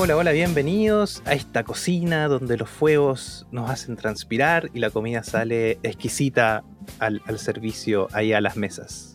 Hola, hola, bienvenidos a esta cocina donde los fuegos nos hacen transpirar y la comida sale exquisita al, al servicio ahí a las mesas.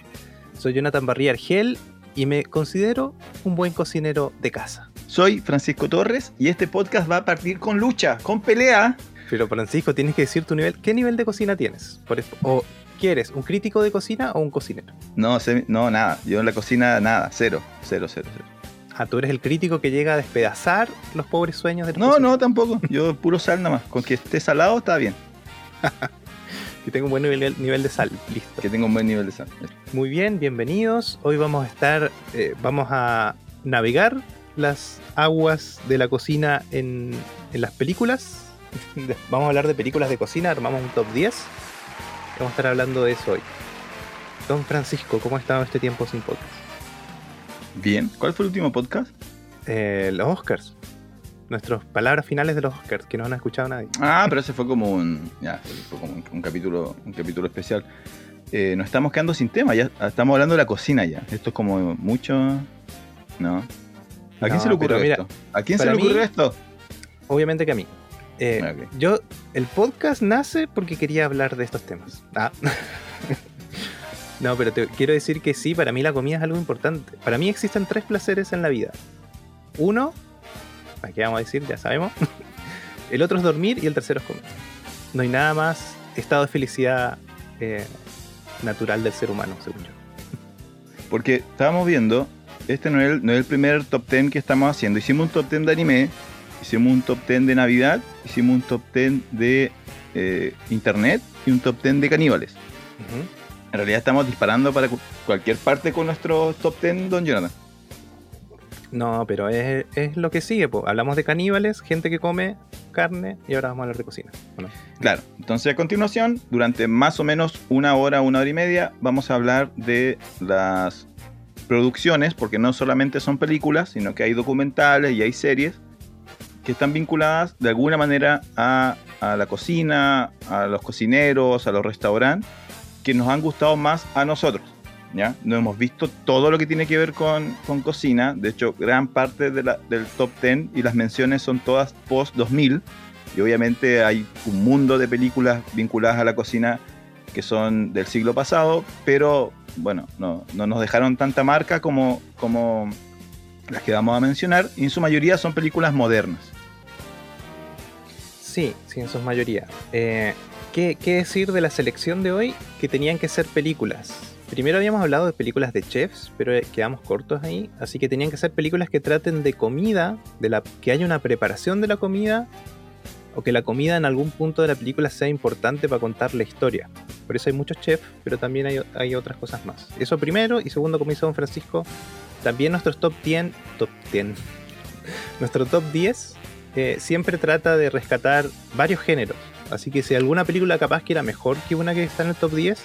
Soy Jonathan Barría Argel y me considero un buen cocinero de casa. Soy Francisco Torres y este podcast va a partir con lucha, con pelea. Pero Francisco, tienes que decir tu nivel. ¿Qué nivel de cocina tienes? Por ¿O quieres un crítico de cocina o un cocinero? No, no, nada. Yo en la cocina, nada. Cero, cero, cero, cero. Ah, tú eres el crítico que llega a despedazar los pobres sueños de los No, no, tampoco. Yo puro sal nada más. Con que esté salado está bien. Que tengo un buen nivel, nivel de sal. Listo. Que tenga un buen nivel de sal. Muy bien, bienvenidos. Hoy vamos a estar, eh, vamos a navegar las aguas de la cocina en, en las películas. Vamos a hablar de películas de cocina, armamos un top 10. Vamos a estar hablando de eso hoy. Don Francisco, ¿cómo ha estado este tiempo sin podcast? Bien. ¿Cuál fue el último podcast? Eh, los Oscars. Nuestras palabras finales de los Oscars, que no han escuchado nadie. Ah, pero ese fue como un. Ya, fue como un, un capítulo, un capítulo especial. Eh, nos estamos quedando sin tema, ya estamos hablando de la cocina ya. Esto es como mucho. ¿No? ¿A quién No, se le ocurrió mira, esto? ¿A quién se le ocurrió mí- esto? Obviamente que a mí. Eh. Yo, el podcast nace porque quería hablar de estos temas. Ah. no, pero te quiero decir que sí, para mí la comida es algo importante. Para mí existen tres placeres en la vida. Uno, aquí vamos a decir, ya sabemos. El otro es dormir y el tercero es comer. No hay nada más estado de felicidad eh, natural del ser humano, según yo. Porque estábamos viendo, este no es, el, no es el primer top 10 que estamos haciendo. Hicimos un top 10 de anime, hicimos un top 10 de Navidad, hicimos un top 10 de eh, Internet y un top 10 de caníbales. Ujú. En realidad estamos disparando para cu- cualquier parte con nuestro top 10, don Jonathan. No, pero es, es lo que sigue. po. Hablamos de caníbales, gente que come carne y ahora vamos a hablar de cocina. Claro, entonces a continuación, durante más o menos una hora, una hora y media, vamos a hablar de las producciones, porque no solamente son películas, sino que hay documentales y hay series que están vinculadas de alguna manera a, a la cocina, a los cocineros, a los restaurantes, que nos han gustado más a nosotros. ¿ya? No hemos visto todo lo que tiene que ver con, con cocina, de hecho gran parte del top 10 y las menciones son todas post 2000, y obviamente hay un mundo de películas vinculadas a la cocina que son del siglo pasado, pero bueno, no, no nos dejaron tanta marca como, como las que vamos a mencionar, y en su mayoría son películas modernas. Sí, sí, en su mayoría. Eh, ¿qué, decir de la selección de hoy? Que tenían que ser películas. Primero habíamos hablado de películas de chefs, pero eh, quedamos cortos ahí. Así que tenían que ser películas que traten de comida, de la, que haya una preparación de la comida, o que la comida en algún punto de la película sea importante para contar la historia. Por eso hay muchos chefs, pero también hay, hay otras cosas más. Eso primero, y segundo, como hizo Don Francisco, también nuestros top 10, top 10, nuestro top 10 eh, siempre trata de rescatar varios géneros. Así que si alguna película capaz que era mejor que una que está en el top 10,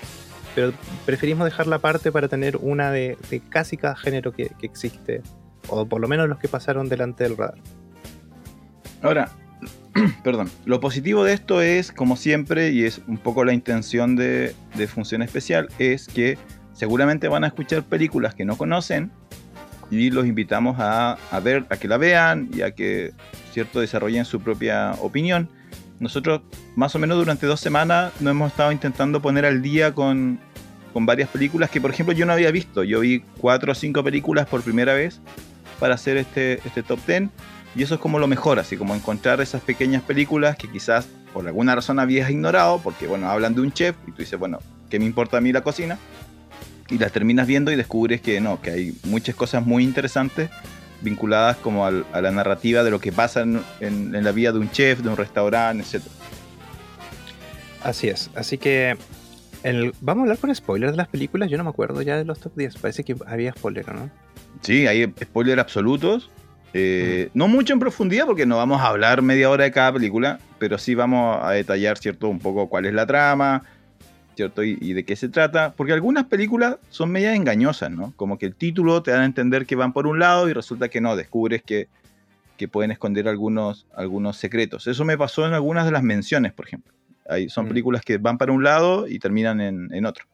pero preferimos dejarla aparte para tener una de, casi cada género que, existe, o por lo menos los que pasaron delante del radar. Ahora, perdón, lo positivo de esto es, como siempre, y es un poco la intención de, Función Especial, es que seguramente van a escuchar películas que no conocen y los invitamos a, a ver, a que la vean y a que, cierto, desarrollen su propia opinión. Nosotros, más o menos durante dos semanas, nos hemos estado intentando poner al día con, con varias películas que, por ejemplo, yo no había visto. Yo vi cuatro o cinco películas por primera vez para hacer este, este top 10 y eso es como lo mejor, así como encontrar esas pequeñas películas que quizás por alguna razón habías ignorado, porque bueno, hablan de un chef y tú dices, bueno, ¿qué me importa a mí la cocina? Y las terminas viendo y descubres que no, que hay muchas cosas muy interesantes vinculadas como al- a la narrativa de lo que pasa en, en- en la vida de un chef, de un restaurante, etc. Así es, así que el- vamos a hablar con spoilers de las películas. Yo no me acuerdo ya de los top 10, parece que había spoiler, ¿no? Sí, hay spoilers absolutos. Eh, No mucho en profundidad porque no vamos a hablar media hora de cada película, pero sí vamos a detallar, ¿cierto? Un poco cuál es la trama, ¿cierto? Y, y de qué se trata. Porque algunas películas son medias engañosas, ¿no? Como que el título te dan a entender que van por un lado y resulta que no, descubres que, que pueden esconder algunos, algunos secretos. Eso me pasó en algunas de las menciones, por ejemplo. Hay, son Mm. películas que van para un lado y terminan en, en otro.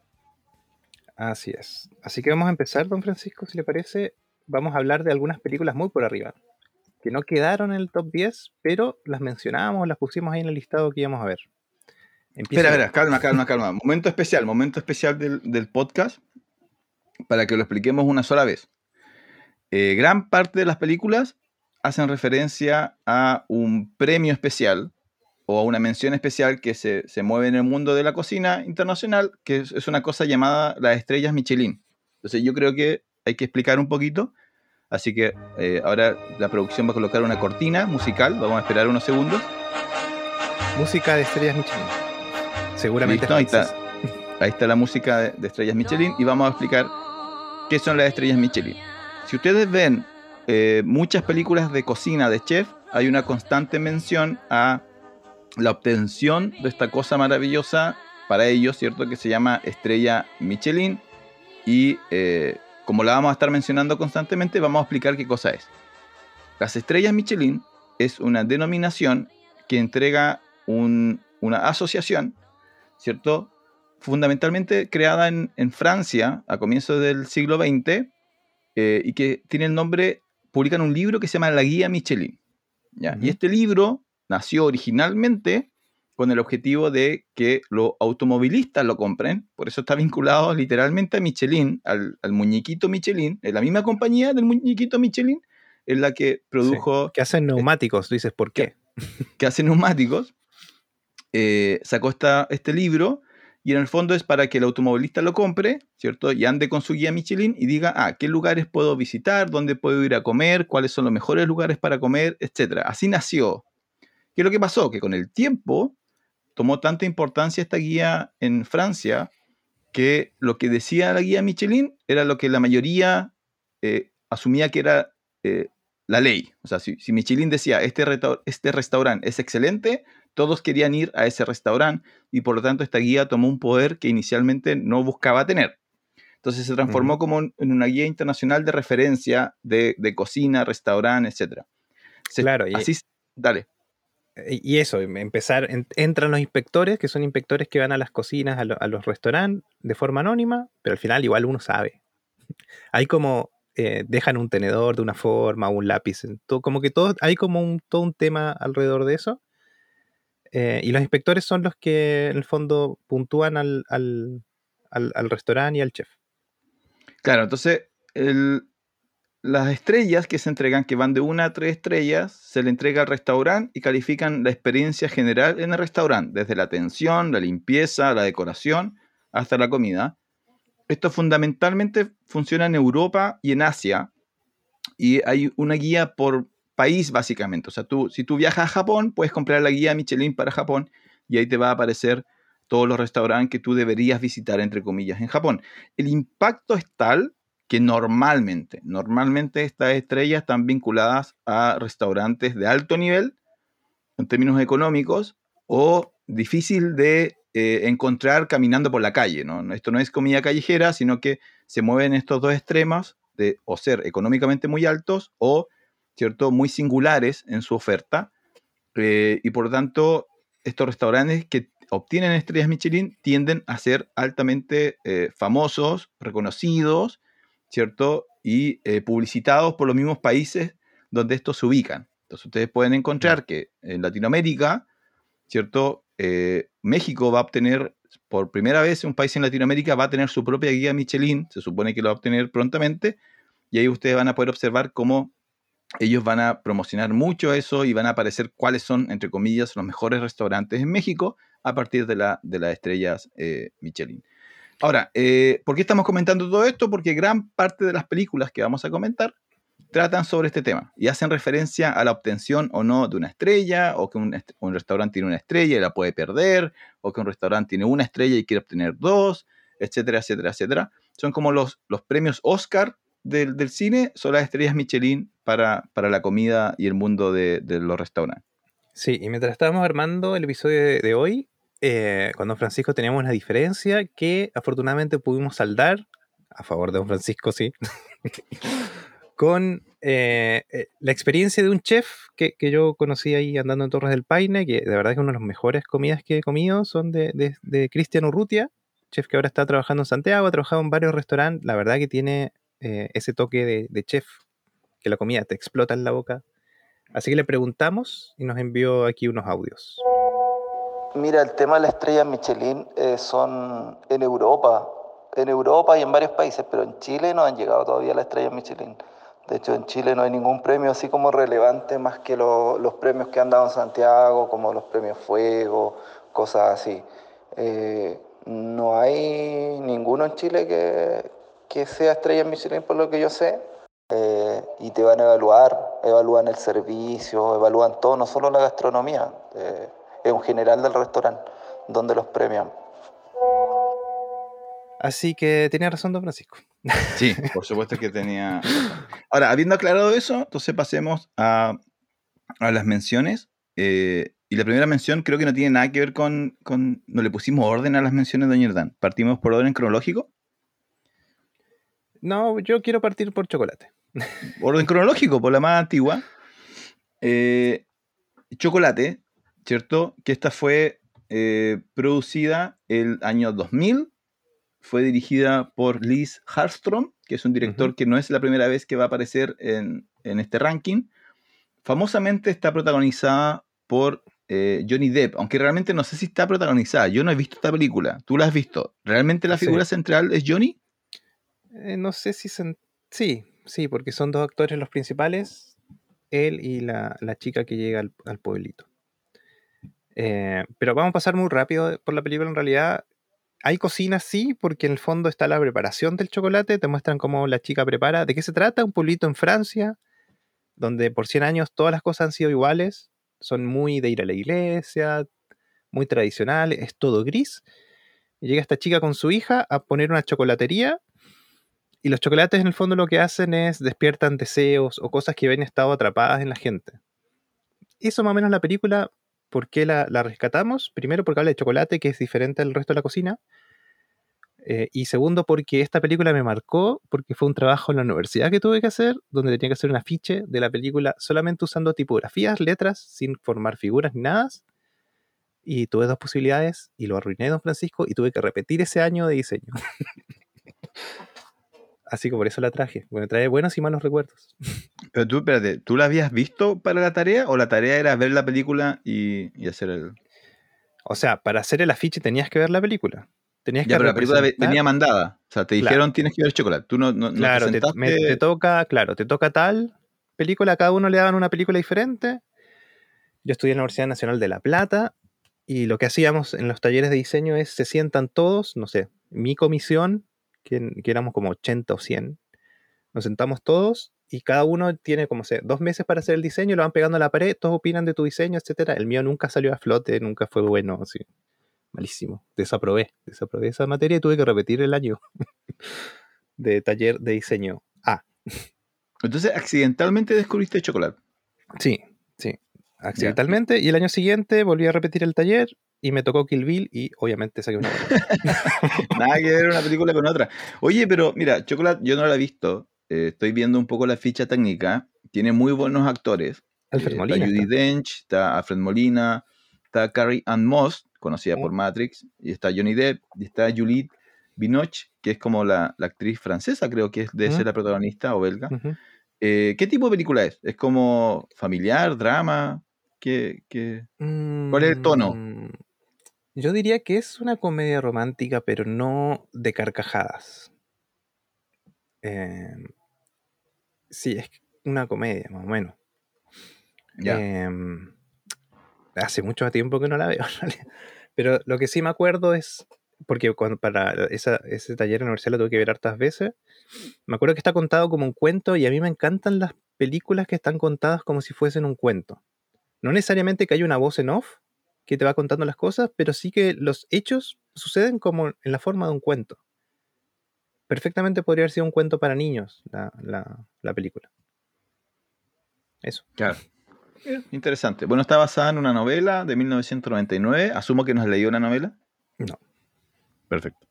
Así es. Así que vamos a empezar, don Francisco, si le parece. Vamos a hablar de algunas películas muy por arriba. que no quedaron en el top 10, pero las mencionábamos, las pusimos ahí en el listado que íbamos a ver. Espera, espera, calma, calma, calma. Momento especial, momento especial del, podcast para que lo expliquemos una sola vez. Eh, gran parte de las películas hacen referencia a un premio especial o a una mención especial que se, mueve en el mundo de la cocina internacional, que es, una cosa llamada las estrellas Michelin. Entonces yo creo que hay que explicar un poquito. Así que eh, ahora la producción va a colocar una cortina musical. Vamos a esperar unos segundos. Música de estrellas Michelin. Seguramente. ahí, está, ahí está la música de, estrellas Michelin y vamos a explicar qué son las estrellas Michelin. Si ustedes ven eh, muchas películas de cocina de chef, hay una constante mención a la obtención de esta cosa maravillosa para ellos, ¿cierto? Que se llama estrella Michelin. Y eh, como la vamos a estar mencionando constantemente, vamos a explicar qué cosa es. Las estrellas Michelin es una denominación que entrega una asociación, ¿cierto? Fundamentalmente creada en, Francia a comienzos del siglo XX eh, y que tiene el nombre, publican un libro que se llama La Guía Michelin. ¿ya? Y este libro nació originalmente con el objetivo de que los automovilistas lo compren, por eso está vinculado literalmente a Michelin, al, muñequito Michelin, es la misma compañía del muñequito Michelin, es la que produjo... que hacen neumáticos, dices, ¿por qué? Que, hacen neumáticos, eh, sacó este libro y en el fondo es para que el automovilista lo compre, ¿cierto? Y ande con su guía Michelin y diga, ah, ¿qué lugares puedo visitar? ¿Dónde puedo ir a comer? ¿Cuáles son los mejores lugares para comer? Etcétera. Así nació ¿Qué es lo que pasó? Que con el tiempo tomó tanta importancia esta guía en Francia que lo que decía la guía Michelin era lo que la mayoría eh, asumía que era eh, la ley. O sea, si, Michelin decía, este, este restaurante es excelente, todos querían ir a ese restaurante y por lo tanto esta guía tomó un poder que inicialmente no buscaba tener. Entonces se transformó como en una guía internacional de referencia de, cocina, restaurante, etc. claro, y así, dale. Y eso, em, empezar, entran los inspectores, que son inspectores que van a las cocinas, a, los restaurantes de forma anónima, pero al final igual uno sabe. Hay como, eh, dejan un tenedor de una forma, un lápiz, todo, como que todo, hay como un, todo un tema alrededor de eso. Eh, y los inspectores son los que en el fondo puntúan al, al, al restaurante y al chef. Claro, entonces las estrellas que se entregan, que van de una a tres estrellas, se le entrega al restaurante y califican la experiencia general en el restaurante, desde la atención, la limpieza, la decoración, hasta la comida. Esto fundamentalmente funciona en Europa y en Asia, y hay una guía por país básicamente. O sea, tú, si tú viajas a Japón, puedes comprar la guía Michelin para Japón y ahí te va a aparecer todos los restaurantes que tú deberías visitar, entre comillas, en Japón. El impacto es tal que normalmente, normalmente estas estrellas están vinculadas a restaurantes de alto nivel en términos económicos o difícil de eh, encontrar caminando por la calle. ¿no? Esto no es comida callejera, sino que se mueven estos dos extremos de o ser económicamente muy altos o ¿cierto? muy singulares en su oferta. Eh, y por lo tanto, estos restaurantes que obtienen estrellas Michelin tienden a ser altamente eh, famosos, reconocidos ¿cierto? Y eh, publicitados por los mismos países donde estos se ubican. Entonces ustedes pueden encontrar que en Latinoamérica, ¿cierto? México va a obtener, por primera vez un país en Latinoamérica va a tener su propia guía Michelin, se supone que lo va a obtener prontamente, y ahí ustedes van a poder observar cómo ellos van a promocionar mucho eso y van a aparecer cuáles son, entre comillas, los mejores restaurantes en México a partir de, de las estrellas eh, Michelin. Ahora, eh, ¿por qué estamos comentando todo esto? Porque gran parte de las películas que vamos a comentar tratan sobre este tema y hacen referencia a la obtención o no de una estrella, o que un, restaurante tiene una estrella y la puede perder, o que un restaurante tiene una estrella y quiere obtener dos, etcétera, etcétera, etcétera. Son como los, los premios Oscar del, cine, son las estrellas Michelin para, para la comida y el mundo de, los restaurantes. Sí, y mientras estábamos armando el episodio de hoy, eh, con Don Francisco teníamos una diferencia que afortunadamente pudimos saldar, a favor de Don Francisco, sí, con eh, eh, la experiencia de un chef que, yo conocí ahí andando en Torres del Paine, que de verdad es una de las mejores comidas que he comido, son de, de, Cristian Urrutia, chef que ahora está trabajando en Santiago, ha trabajado en varios restaurantes, la verdad que tiene ese toque de, chef, que la comida te explota en la boca, Así que le preguntamos y nos envió aquí unos audios. Mira, el tema de la estrella Michelin eh, son en Europa, en Europa y en varios países, pero en Chile no han llegado todavía las estrellas Michelin. De hecho, en Chile no hay ningún premio así como relevante más que los premios que han dado en Santiago, como los premios Fuego, cosas así. Eh, no hay ninguno en Chile que, que sea estrella Michelin, por lo que yo sé. Eh, y te van a evaluar, evalúan el servicio, evalúan todo, no solo la gastronomía, eh, es un general del restaurante donde los premian. Así que tenía razón don Francisco. Sí, por supuesto que tenía Ahora, habiendo aclarado eso, entonces pasemos a, a las menciones. Eh, y la primera mención creo que no tiene nada que ver con, con... No le pusimos orden a las menciones Doña ¿Partimos por orden cronológico? No, yo quiero partir por chocolate. Orden cronológico, por la más antigua. Eh, chocolate, ¿cierto? Que esta fue eh, producida el año 2000. Fue dirigida por Liz Harstrom, que es un director que no es la primera vez que va a aparecer en, en este ranking. Famosamente está protagonizada por eh, Johnny Depp, aunque realmente no sé si está protagonizada. Yo no he visto esta película. ¿Tú la has visto? ¿Realmente la figura central es Johnny? Eh, no sé si... Sí, sí, porque son dos actores los principales, él y la, chica que llega al, pueblito. Eh, pero vamos a pasar muy rápido por la película. En realidad, hay cocina, sí, porque en el fondo está la preparación del chocolate. Te muestran cómo la chica prepara. ¿De qué se trata? Un pueblito en Francia, donde por 100 años todas las cosas han sido iguales son muy de ir a la iglesia, muy tradicionales, es todo gris. Llega esta chica con su hija a poner una chocolatería y los chocolates en el fondo lo que hacen es despiertan deseos o cosas que habían estado atrapadas en la gente. Eso más o menos la película, ¿por qué la, rescatamos? Primero porque habla de chocolate, que es diferente al resto de la cocina. Eh, y segundo, porque esta película me marcó, porque fue un trabajo en la universidad que tuve que hacer, donde tenía que hacer un afiche de la película solamente usando tipografías, letras, sin formar figuras ni nada. Y tuve dos posibilidades y lo arruiné, don Francisco, y tuve que repetir ese año de diseño. Así que por eso la traje. Bueno, trae buenos y malos recuerdos. Pero tú, espérate, ¿tú la habías visto para la tarea o la tarea era ver la película y, y hacer el... O sea, para hacer el afiche tenías que ver la película. Tenías ya, que pero la película venía mandada. O sea, te dijeron tienes que ver chocolate. Tú no, no, claro, te, te, toca, claro, te toca tal película, a cada uno le daban una película diferente. Yo estudié en la Universidad Nacional de La Plata y lo que hacíamos en los talleres de diseño es se sientan todos, no sé, mi comisión, que, que éramos como 80 o 100, nos sentamos todos y cada uno tiene como sé, dos meses para hacer el diseño, lo van pegando a la pared, todos opinan de tu diseño, etcétera. El mío nunca salió a flote, nunca fue bueno, así malísimo. Desaprobé, desaprobé esa materia y tuve que repetir el año de taller de diseño A. Entonces, accidentalmente descubriste chocolate. Sí, sí. Accidentalmente. Y el año siguiente volví a repetir el taller y me tocó Kill Bill y obviamente saqué una. Nada que ver una película con otra. Oye, pero mira, Chocolate yo no la he visto. Eh, estoy viendo un poco la ficha técnica. Tiene muy buenos actores. Alfred eh, Molina. Está Judy Dench, está Alfred Molina, está Carrie Ann Moss, conocida por Matrix, y está Johnny Depp, y está Juliette Binoche, que es como la, actriz francesa, creo que es de ser la protagonista, o belga. Eh, ¿Qué tipo de película es? ¿Es como familiar, drama? ¿Qué, ¿Cuál es el tono? Mm, yo diría que es una comedia romántica, pero no de carcajadas. Em, sí, es una comedia, más o menos. Em, hace mucho tiempo que no la veo. Pero lo que sí me acuerdo es, porque cuando para ese taller en la universidad lo tuve que ver hartas veces, me acuerdo que está contado como un cuento y a mí me encantan las películas que están contadas como si fuesen un cuento. No necesariamente que haya una voz en off que te va contando las cosas, pero sí que los hechos suceden como en la forma de un cuento. Perfectamente podría haber sido un cuento para niños la, la película. Eso. Claro. Interesante. Bueno, está basada en una novela de 1999. Asumo que nos leyó una novela. No. Perfecto.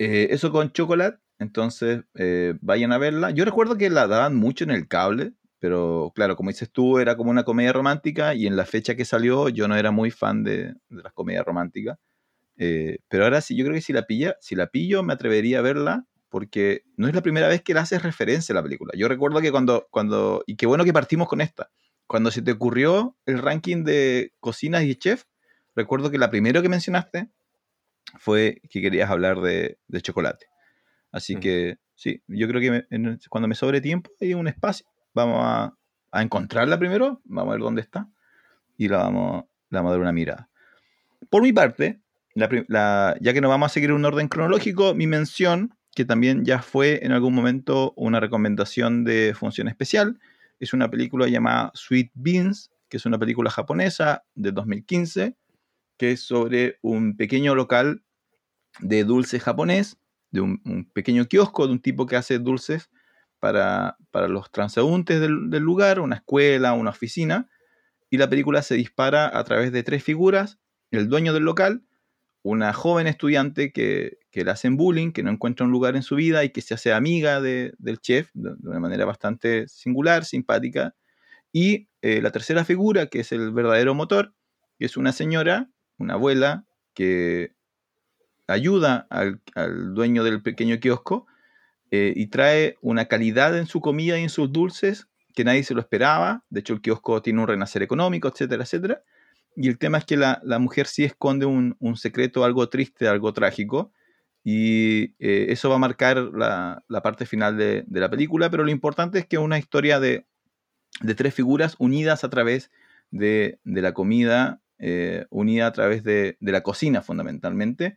Eh, eso con Chocolate. Entonces, eh, vayan a verla. Yo recuerdo que la daban mucho en el cable, pero claro, como dices tú, era como una comedia romántica y en la fecha que salió yo no era muy fan de, las comedias románticas. Eh, pero ahora sí, yo creo que si la, pilla, si la pillo me atrevería a verla porque no es la primera vez que la haces referencia a la película. Yo recuerdo que cuando, cuando, y qué bueno que partimos con esta, cuando se te ocurrió el ranking de cocinas y chef, recuerdo que la primera que mencionaste fue que querías hablar de, chocolate. Así que sí, yo creo que cuando me sobre tiempo hay un espacio, vamos a, encontrarla primero, vamos a ver dónde está y la vamos, la a dar una mirada. Por mi parte, ya que no vamos a seguir un orden cronológico, mi mención, que también ya fue en algún momento una recomendación de función especial, es una película llamada Sweet Beans, que es una película japonesa de 2015, que es sobre un pequeño local de dulce japonés, de un, pequeño kiosco de un tipo que hace dulces para, los transeúntes del, lugar, una escuela, una oficina, y la película se dispara a través de tres figuras, el dueño del local, una joven estudiante que, que, le hacen bullying, que no encuentra un lugar en su vida y que se hace amiga del chef de, una manera bastante singular, simpática. Y eh, la tercera figura, que es el verdadero motor, que es una señora, una abuela, que ayuda al, dueño del pequeño kiosco eh, y trae una calidad en su comida y en sus dulces que nadie se lo esperaba. De hecho, el kiosco tiene un renacer económico, etcétera, etcétera. Y el tema es que la, mujer sí esconde un, secreto algo triste, algo trágico, y eh, eso va a marcar la, parte final de, la película, pero lo importante es que es una historia de, tres figuras unidas a través de, la comida, eh, unida a través de, la cocina fundamentalmente,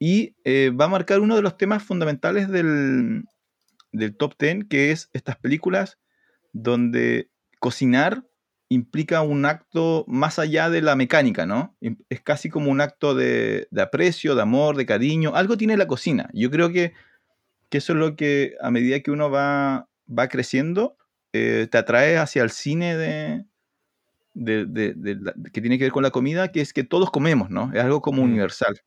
y eh, va a marcar uno de los temas fundamentales del, del top ten, que es estas películas donde cocinar implica un acto más allá de la mecánica, ¿no? Es casi como un acto de, aprecio, de amor, de cariño. Algo tiene la cocina. Yo creo que, eso es lo que a medida que uno va, va creciendo, eh, te atrae hacia el cine de, que tiene que ver con la comida, que es que todos comemos, ¿no? Es algo como mm. universal.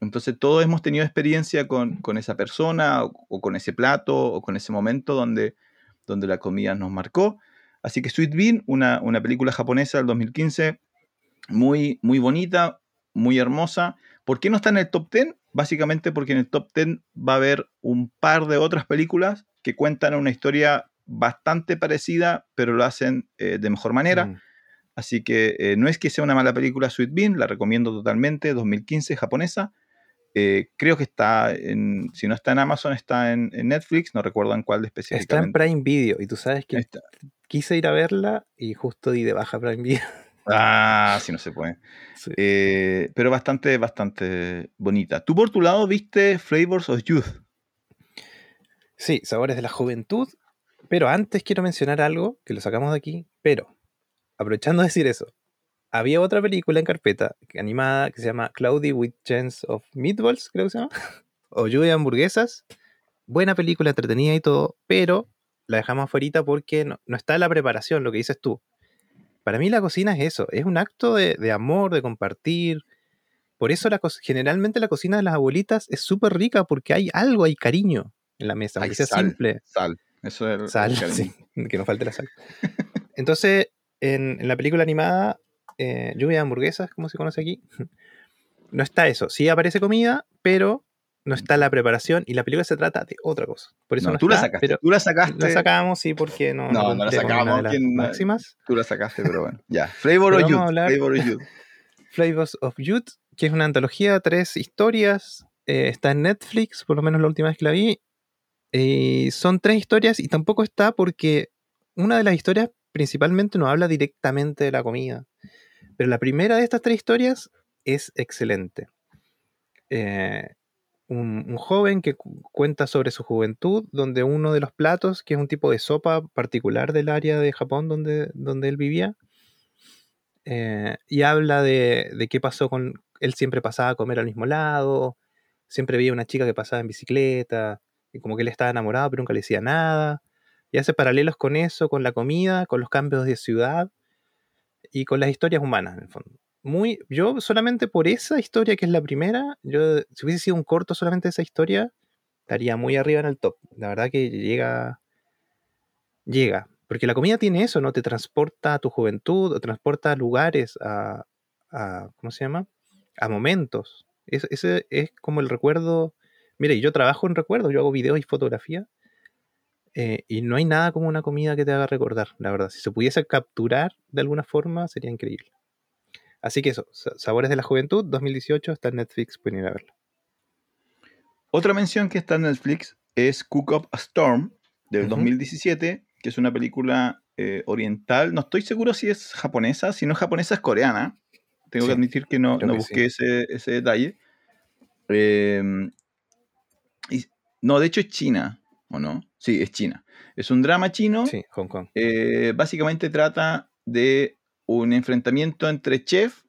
Entonces todos hemos tenido experiencia con, esa persona o, con ese plato o con ese momento donde, donde la comida nos marcó. Así que Sweet Bean, una, película japonesa del 2015, muy, muy bonita, muy hermosa. ¿Por qué no está en el top 10? Básicamente porque en el top 10 va a haber un par de otras películas que cuentan una historia bastante parecida, pero lo hacen eh, de mejor manera. Mm. Así que eh, no es que sea una mala película Sweet Bean, la recomiendo totalmente, 2015, japonesa. Eh, creo que está en, si no está en Amazon, está en, Netflix, no recuerdo en cuál de específicamente. Está en Prime Video, y tú sabes que quise ir a verla y justo di de baja Prime Video. Ah, sí, no se puede. Eh, pero bastante, bastante bonita. ¿Tú por tu lado viste Flavors of Youth? Sí, Sabores de la Juventud. Pero antes quiero mencionar algo que lo sacamos de aquí. Pero, aprovechando de decir eso, había otra película en carpeta animada que se llama Cloudy with Chance of Meatballs, creo que se llama. o Lluvia de Hamburguesas. Buena película, entretenida y todo, pero la dejamos afuera porque no, está la preparación, lo que dices tú. Para mí la cocina es eso, es un acto de, amor, de compartir. Por eso la generalmente la cocina de las abuelitas es súper rica porque hay algo, hay cariño en la mesa, aunque sea simple. Sal, eso es sal, sí, que no falte la sal. Entonces, en, la película animada, eh, Lluvia de hamburguesas, como se conoce aquí, no está eso. Sí aparece comida, pero no está la preparación y la película se trata de otra cosa. Por eso no, tú la sacaste. Pero tú la sacaste. La sacamos, sí, porque no. No, no, la sacamos. máximas. Tú la sacaste, pero bueno. Ya. Flavor of Youth. Flavor of Youth. Flavors of Youth, que es una antología tres historias. Eh, está en Netflix, por lo menos la última vez que la vi. Eh, son tres historias y tampoco está porque una de las historias principalmente no habla directamente de la comida. Pero la primera de estas tres historias es excelente. Eh, un, joven que cuenta sobre su juventud, donde uno de los platos, que es un tipo de sopa particular del área de Japón donde, donde él vivía, eh, y habla de, de, qué pasó con... Él siempre pasaba a comer al mismo lado, siempre veía una chica que pasaba en bicicleta, y como que él estaba enamorado, pero nunca le decía nada, y hace paralelos con eso, con la comida, con los cambios de ciudad y con las historias humanas, en el fondo muy. Yo solamente por esa historia, que es la primera, yo si hubiese sido un corto solamente esa historia, estaría muy arriba en el top. La verdad que llega. Llega. Porque la comida tiene eso, ¿no? Te transporta a tu juventud, te transporta a lugares, a. ¿Cómo se llama? A momentos. ese es como el recuerdo. Mire, yo trabajo en recuerdos, yo hago videos y fotografía. Eh, y no hay nada como una comida que te haga recordar, la verdad. Si se pudiese capturar de alguna forma, sería increíble. Así que eso, Sabores de la Juventud 2018 está en Netflix, pueden ir a verlo. Otra mención que está en Netflix es Cook Up a Storm del 2017, que es una película eh, oriental. No estoy seguro si es japonesa, si no es japonesa es coreana. Tengo que admitir que no, no busqué ese, ese, detalle. Em, no, de hecho es China, ¿o no? Sí, es China. Es un drama chino. Sí, Hong Kong. Eh, básicamente trata de un enfrentamiento entre chef.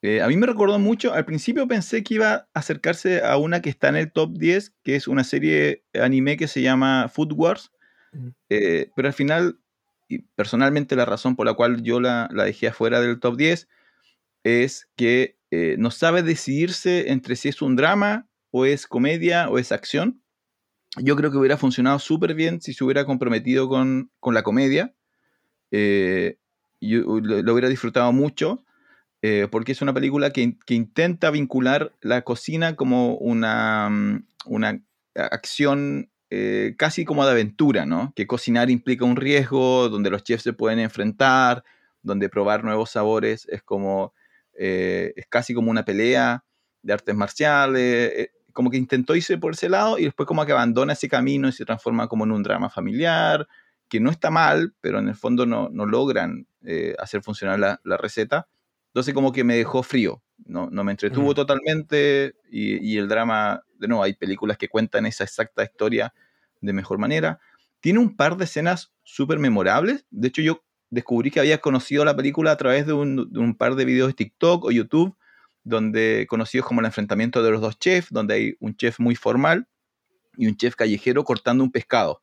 Eh, a mí me recordó mucho, al principio pensé que iba a acercarse a una que está en el top 10, que es una serie anime que se llama Food Wars, eh, pero al final, y personalmente la razón por la cual yo la, dejé afuera del top 10 es que no sabe decidirse entre si es un drama o es comedia o es acción. Yo creo que hubiera funcionado súper bien si se hubiera comprometido con, la comedia. Eh, yo lo, hubiera disfrutado mucho, eh, porque es una película que, intenta vincular la cocina como una, mm, una acción eh, casi como de aventura, ¿no? Que cocinar implica un riesgo, donde los chefs se pueden enfrentar, donde probar nuevos sabores es como, es casi como una pelea de artes marciales como que intentó irse por ese lado y después como que abandona ese camino y se transforma como en un drama familiar, que no está mal, pero en el fondo no, no logran eh, hacer funcionar la, la, receta. Entonces como que me dejó frío, no, no me entretuvo totalmente y, y, el drama, de nuevo, hay películas que cuentan esa exacta historia de mejor manera. Tiene un par de escenas súper memorables. De hecho, yo descubrí que había conocido la película a través de un, de un par de videos de TikTok o YouTube donde conocidos como el enfrentamiento de los dos chefs, donde hay un chef muy formal y un chef callejero cortando un pescado.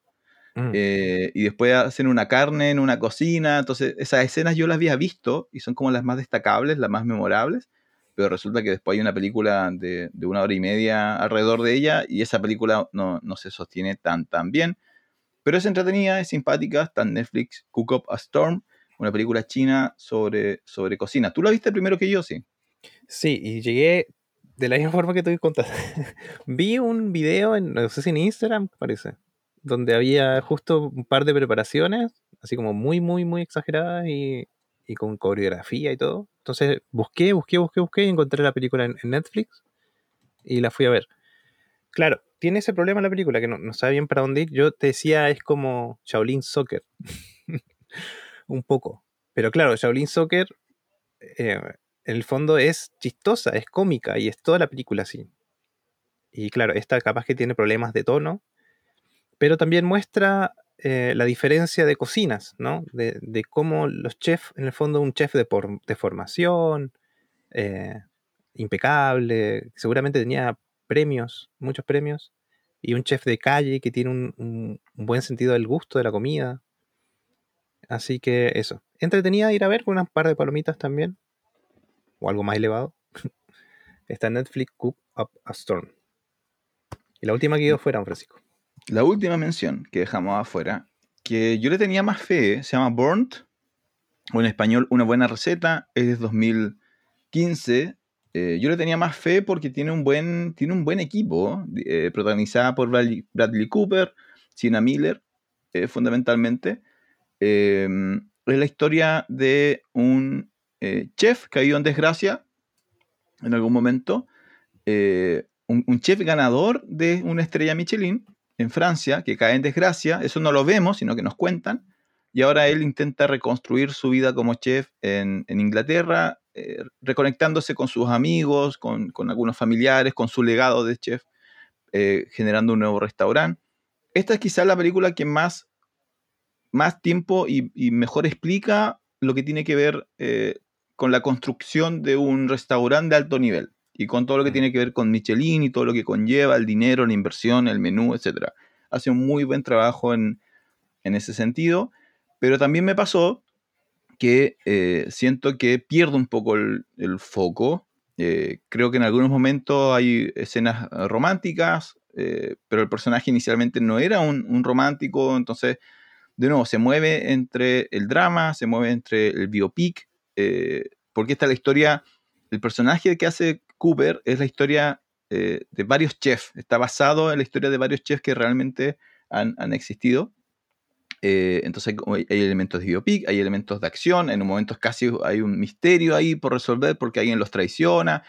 Mm. Eh, y después hacen una carne en una cocina. Entonces, esas escenas yo las había visto y son como las más destacables, las más memorables. Pero resulta que después hay una película de, una hora y media alrededor de ella y esa película no, se sostiene tan, tan bien. Pero es entretenida, es simpática, está en Netflix, Cook Up a Storm, una película china sobre, sobre cocina. ¿Tú la viste primero que yo, sí? Sí, y llegué de la misma forma que te contar. Vi un video, en, no sé si en Instagram, parece, donde había justo un par de preparaciones, así como muy, muy, muy exageradas y, con coreografía y todo. Entonces busqué, busqué, busqué, busqué y encontré la película en, Netflix y la fui a ver. Claro, tiene ese problema la película, que no, no sabe bien para dónde ir. Yo te decía, es como Shaolin Soccer. un poco. Pero claro, Shaolin Soccer eh, en el fondo es chistosa, es cómica y es toda la película así. Y claro, esta capaz que tiene problemas de tono, pero también muestra eh, la diferencia de cocinas, ¿no? De, cómo los chefs, en el fondo un chef de, de formación, eh, impecable, seguramente tenía premios, muchos premios, y un chef de calle que tiene un, un buen sentido del gusto de la comida. Así que eso, entretenida ir a ver con unas par de palomitas también o algo más elevado, está Netflix Cook Up a Storm. Y la última que dio fue Francisco. La última mención que dejamos afuera, que yo le tenía más fe, se llama Burnt, o en español Una buena receta, es de 2015. Eh, yo le tenía más fe porque tiene un buen, tiene un buen equipo, eh, protagonizada por Bradley, Cooper, Sienna Miller, eh, fundamentalmente. es la historia de un eh, chef caído en desgracia en algún momento, eh, un, chef ganador de una estrella Michelin en Francia que cae en desgracia, eso no lo vemos, sino que nos cuentan, y ahora él intenta reconstruir su vida como chef en, Inglaterra, eh, reconectándose con sus amigos, con, algunos familiares, con su legado de chef, generando un nuevo restaurante. Esta es quizás la película que más, más tiempo y, mejor explica lo que tiene que ver con la construcción de un restaurante de alto nivel y con todo lo que tiene que ver con Michelin y todo lo que conlleva el dinero, la inversión, el menú, etc. Hace un muy buen trabajo en, ese sentido, pero también me pasó que eh, siento que pierdo un poco el, foco. Eh, creo que en algunos momentos hay escenas románticas, eh, pero el personaje inicialmente no era un, un, romántico, entonces, de nuevo, se mueve entre el drama, se mueve entre el biopic, eh, porque esta es la historia, el personaje que hace Cooper es la historia eh, de varios chefs, está basado en la historia de varios chefs que realmente han, existido. Eh, entonces hay, hay, elementos de biopic, hay elementos de acción, en un momento casi hay un misterio ahí por resolver porque alguien los traiciona.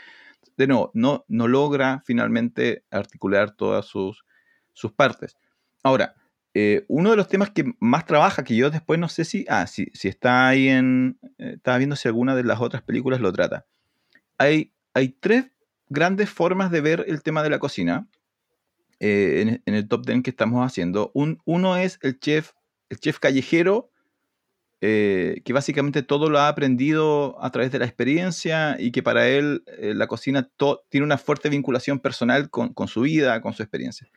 De nuevo, no, no logra finalmente articular todas sus, sus partes. Ahora, eh, uno de los temas que más trabaja, que yo después no sé si, ah, si, si está ahí en, eh, estaba viendo si alguna de las otras películas lo trata. Hay, hay tres grandes formas de ver el tema de la cocina en, en, el top 10 que estamos haciendo. Un, uno es el chef el chef callejero, eh, que básicamente todo lo ha aprendido a través de la experiencia y que para él eh, la cocina tiene una fuerte vinculación personal con, su vida, con su experiencia.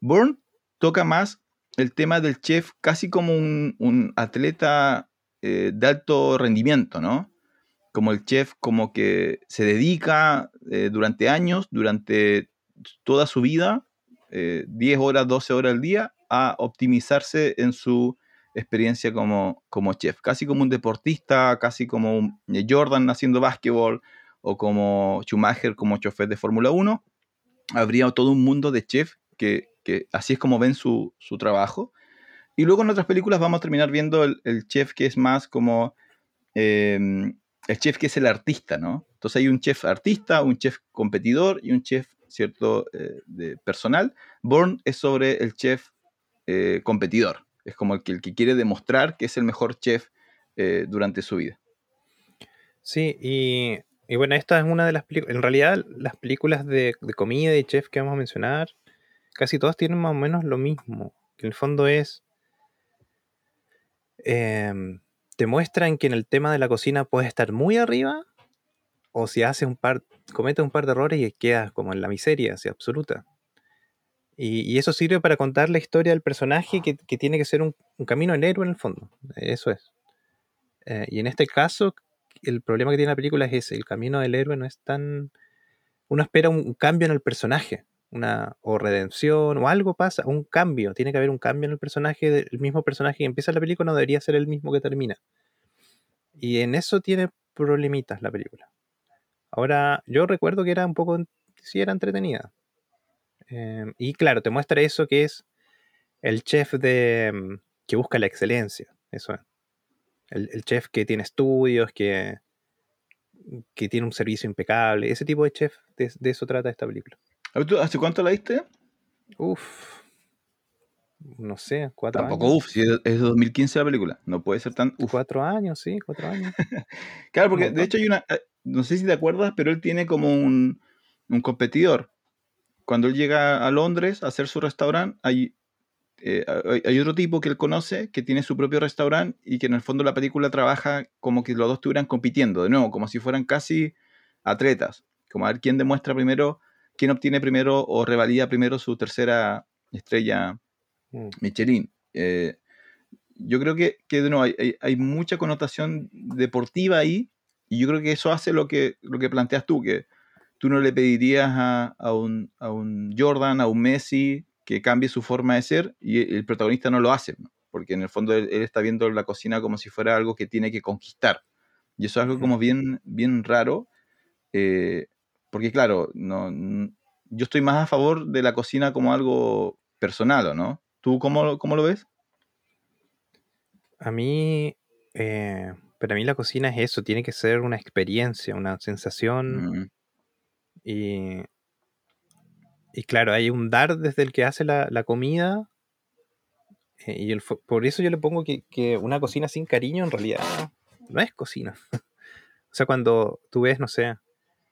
Bourne toca más el tema del chef casi como un, atleta eh, de alto rendimiento, ¿no? Como el chef como que se dedica durante años, durante toda su vida, 10 horas, 12 horas al día, a optimizarse en su experiencia como, como chef, casi como un deportista, casi como un eh, Jordan haciendo básquetbol o como Schumacher como chofer de Fórmula 1. Habría todo un mundo de chef que, que así es como ven su, su, trabajo. Y luego en otras películas vamos a terminar viendo el, chef que es más como em, el chef que es el artista, ¿no? Entonces hay un chef artista, un chef competidor y un chef, ¿cierto?, eh, de personal. Bourne es sobre el chef eh, competidor. Es como el que, el que quiere demostrar que es el mejor chef eh, durante su vida. Sí, y, bueno, esta es una de las películas. En realidad, las películas de, comida y chef que vamos a mencionar, casi todas tienen más o menos lo mismo. Que en el fondo es. Em, te muestran que en el tema de la cocina puedes estar muy arriba, o si haces un par, cometes un par de errores y quedas como en la miseria, así absoluta. Y, eso sirve para contar la historia del personaje que, tiene que ser un, camino en héroe en el fondo. Eso es. Eh, y en este caso, el problema que tiene la película es ese. El camino del héroe no es tan... Uno espera un, cambio en el personaje. Una, o redención, o algo pasa, un cambio. Tiene que haber un cambio en el personaje. El mismo personaje que empieza la película no debería ser el mismo que termina. Y en eso tiene problemitas la película. Ahora, yo recuerdo que era un poco... Sí, era entretenida Em, y claro, te muestra eso que es el chef de, em, que busca la excelencia. Eso es. El, chef que tiene estudios, que, que tiene un servicio impecable. Ese tipo de chef, de, eso trata esta película. ¿Hace cuánto la viste? Uf. No sé, cuatro Tampoco uf, si es de 2015 la película. No puede ser tan uf. Cuatro años, sí, cuatro años. claro, porque de hecho hay una. Eh, no sé si te acuerdas, pero él tiene como un, un competidor cuando él llega a Londres a hacer su restaurante, eh, hay, hay, otro tipo que él conoce que tiene su propio restaurante y que en el fondo la película trabaja como que los dos estuvieran compitiendo, de nuevo, como si fueran casi atletas, como a ver quién demuestra primero, quién obtiene primero o revalida primero su tercera estrella mm. Michelin. Eh, yo creo que, que de nuevo, hay, hay, mucha connotación deportiva ahí y yo creo que eso hace lo que, lo que planteas tú, que tú no le pedirías a, un, Jordan, a un Messi, que cambie su forma de ser y el protagonista no lo hace, porque en el fondo él, está viendo la cocina como si fuera algo que tiene que conquistar. Y eso es algo como bien, bien raro, eh, porque claro, no, yo estoy más a favor de la cocina como algo personal, ¿no? ¿Tú cómo, cómo lo ves? A mí, eh, para mí la cocina es eso, tiene que ser una experiencia, una sensación mm. Y, y claro, hay un dar desde el que hace la, comida. Eh, y el, por eso yo le pongo que, una cocina sin cariño en realidad no, es cocina. o sea, cuando tú ves, no sé,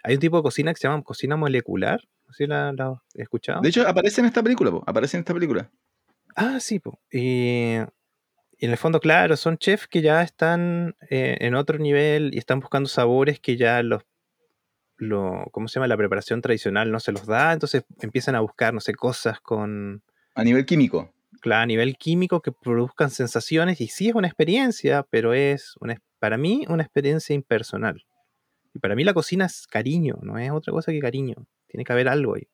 hay un tipo de cocina que se llama cocina molecular. No sé si la, la he escuchado. De hecho, aparece en esta película, aparece en esta película. Ah, sí, po. Y, y en el fondo, claro, son chefs que ya están eh, en otro nivel y están buscando sabores que ya los lo, ¿cómo se llama? La preparación tradicional no se los da, entonces empiezan a buscar, no sé, cosas con... A nivel químico. Claro, a nivel químico que produzcan sensaciones y sí es una experiencia, pero es, una, para mí, una experiencia impersonal. Y para mí la cocina es cariño, no es otra cosa que cariño. Tiene que haber algo ahí.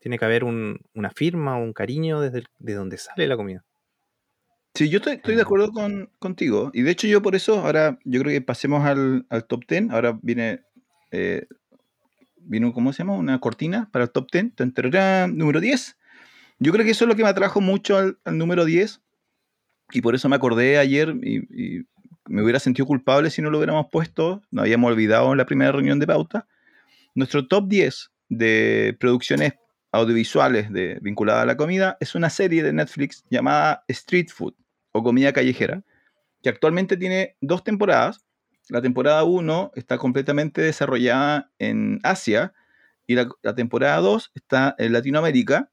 Tiene que haber un, una firma o un cariño desde de donde sale la comida. Sí, yo estoy, estoy de acuerdo con, contigo. Y de hecho yo por eso, ahora yo creo que pasemos al, al top 10. Ahora viene eh, vino, ¿cómo se llama? Una cortina para el top 10. número 10. Yo creo que eso es lo que me atrajo mucho al, número 10 y por eso me acordé ayer y, me hubiera sentido culpable si no lo hubiéramos puesto, nos habíamos olvidado en la primera reunión de pauta. Nuestro top 10 de producciones audiovisuales de, vinculadas a la comida es una serie de Netflix llamada Street Food o Comida Callejera, que actualmente tiene dos temporadas. La temporada 1 está completamente desarrollada en Asia y la, la temporada 2 está en Latinoamérica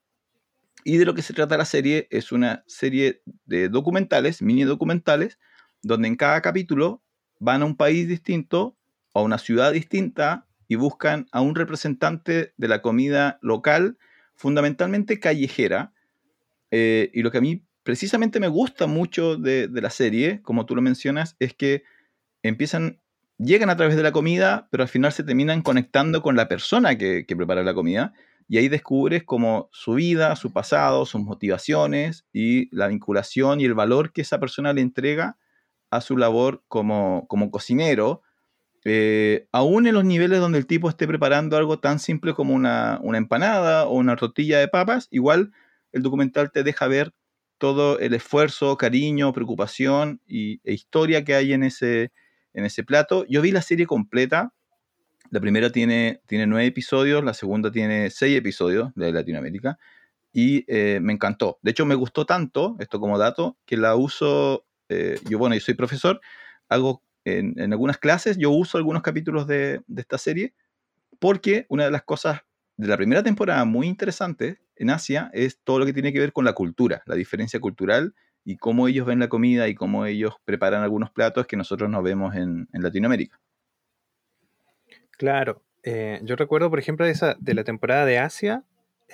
y de lo que se trata la serie es una serie de documentales, mini documentales, donde en cada capítulo van a un país distinto o a una ciudad distinta y buscan a un representante de la comida local, fundamentalmente callejera. Eh, y lo que a mí precisamente me gusta mucho de, la serie, como tú lo mencionas, es que empiezan, llegan a través de la comida, pero al final se terminan conectando con la persona que, prepara la comida y ahí descubres como su vida, su pasado, sus motivaciones y la vinculación y el valor que esa persona le entrega a su labor como, como cocinero, eh, aún en los niveles donde el tipo esté preparando algo tan simple como una, empanada o una tortilla de papas, igual el documental te deja ver todo el esfuerzo, cariño, preocupación y, e historia que hay en ese, en ese plato. Yo vi la serie completa, la primera tiene, tiene nueve episodios, la segunda tiene seis episodios de Latinoamérica y eh, me encantó. De hecho, me gustó tanto, esto como dato, que la uso, eh, yo bueno, yo soy profesor, hago en, algunas clases, yo uso algunos capítulos de, de, esta serie porque una de las cosas de la primera temporada muy interesante en Asia es todo lo que tiene que ver con la cultura, la diferencia cultural y cómo ellos ven la comida y cómo ellos preparan algunos platos que nosotros no vemos en, en Latinoamérica. Claro. Eh, yo recuerdo, por ejemplo, de, esa, de la temporada de Asia,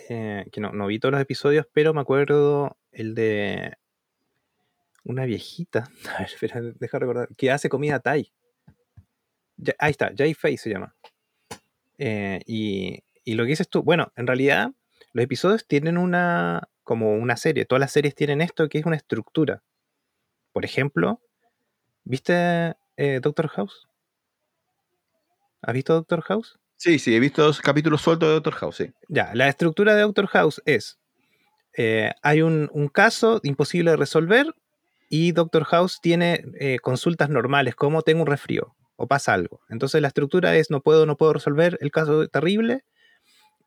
eh, que no, vi todos los episodios, pero me acuerdo el de una viejita, a ver, espera, deja recordar, que hace comida Thai. ahí está, Jay Fei se llama. Eh, y, y, lo que dices tú, bueno, en realidad los episodios tienen una, como una serie, todas las series tienen esto que es una estructura. Por ejemplo, ¿viste Doctor House? ¿Has visto Doctor House? Sí, sí, he visto dos capítulos sueltos de Doctor House, sí. Ya, la estructura de Doctor House es, eh, hay un, caso imposible de resolver y Doctor House tiene eh, consultas normales, como tengo un resfrío o pasa algo. Entonces la estructura es, no puedo, no puedo resolver el caso terrible,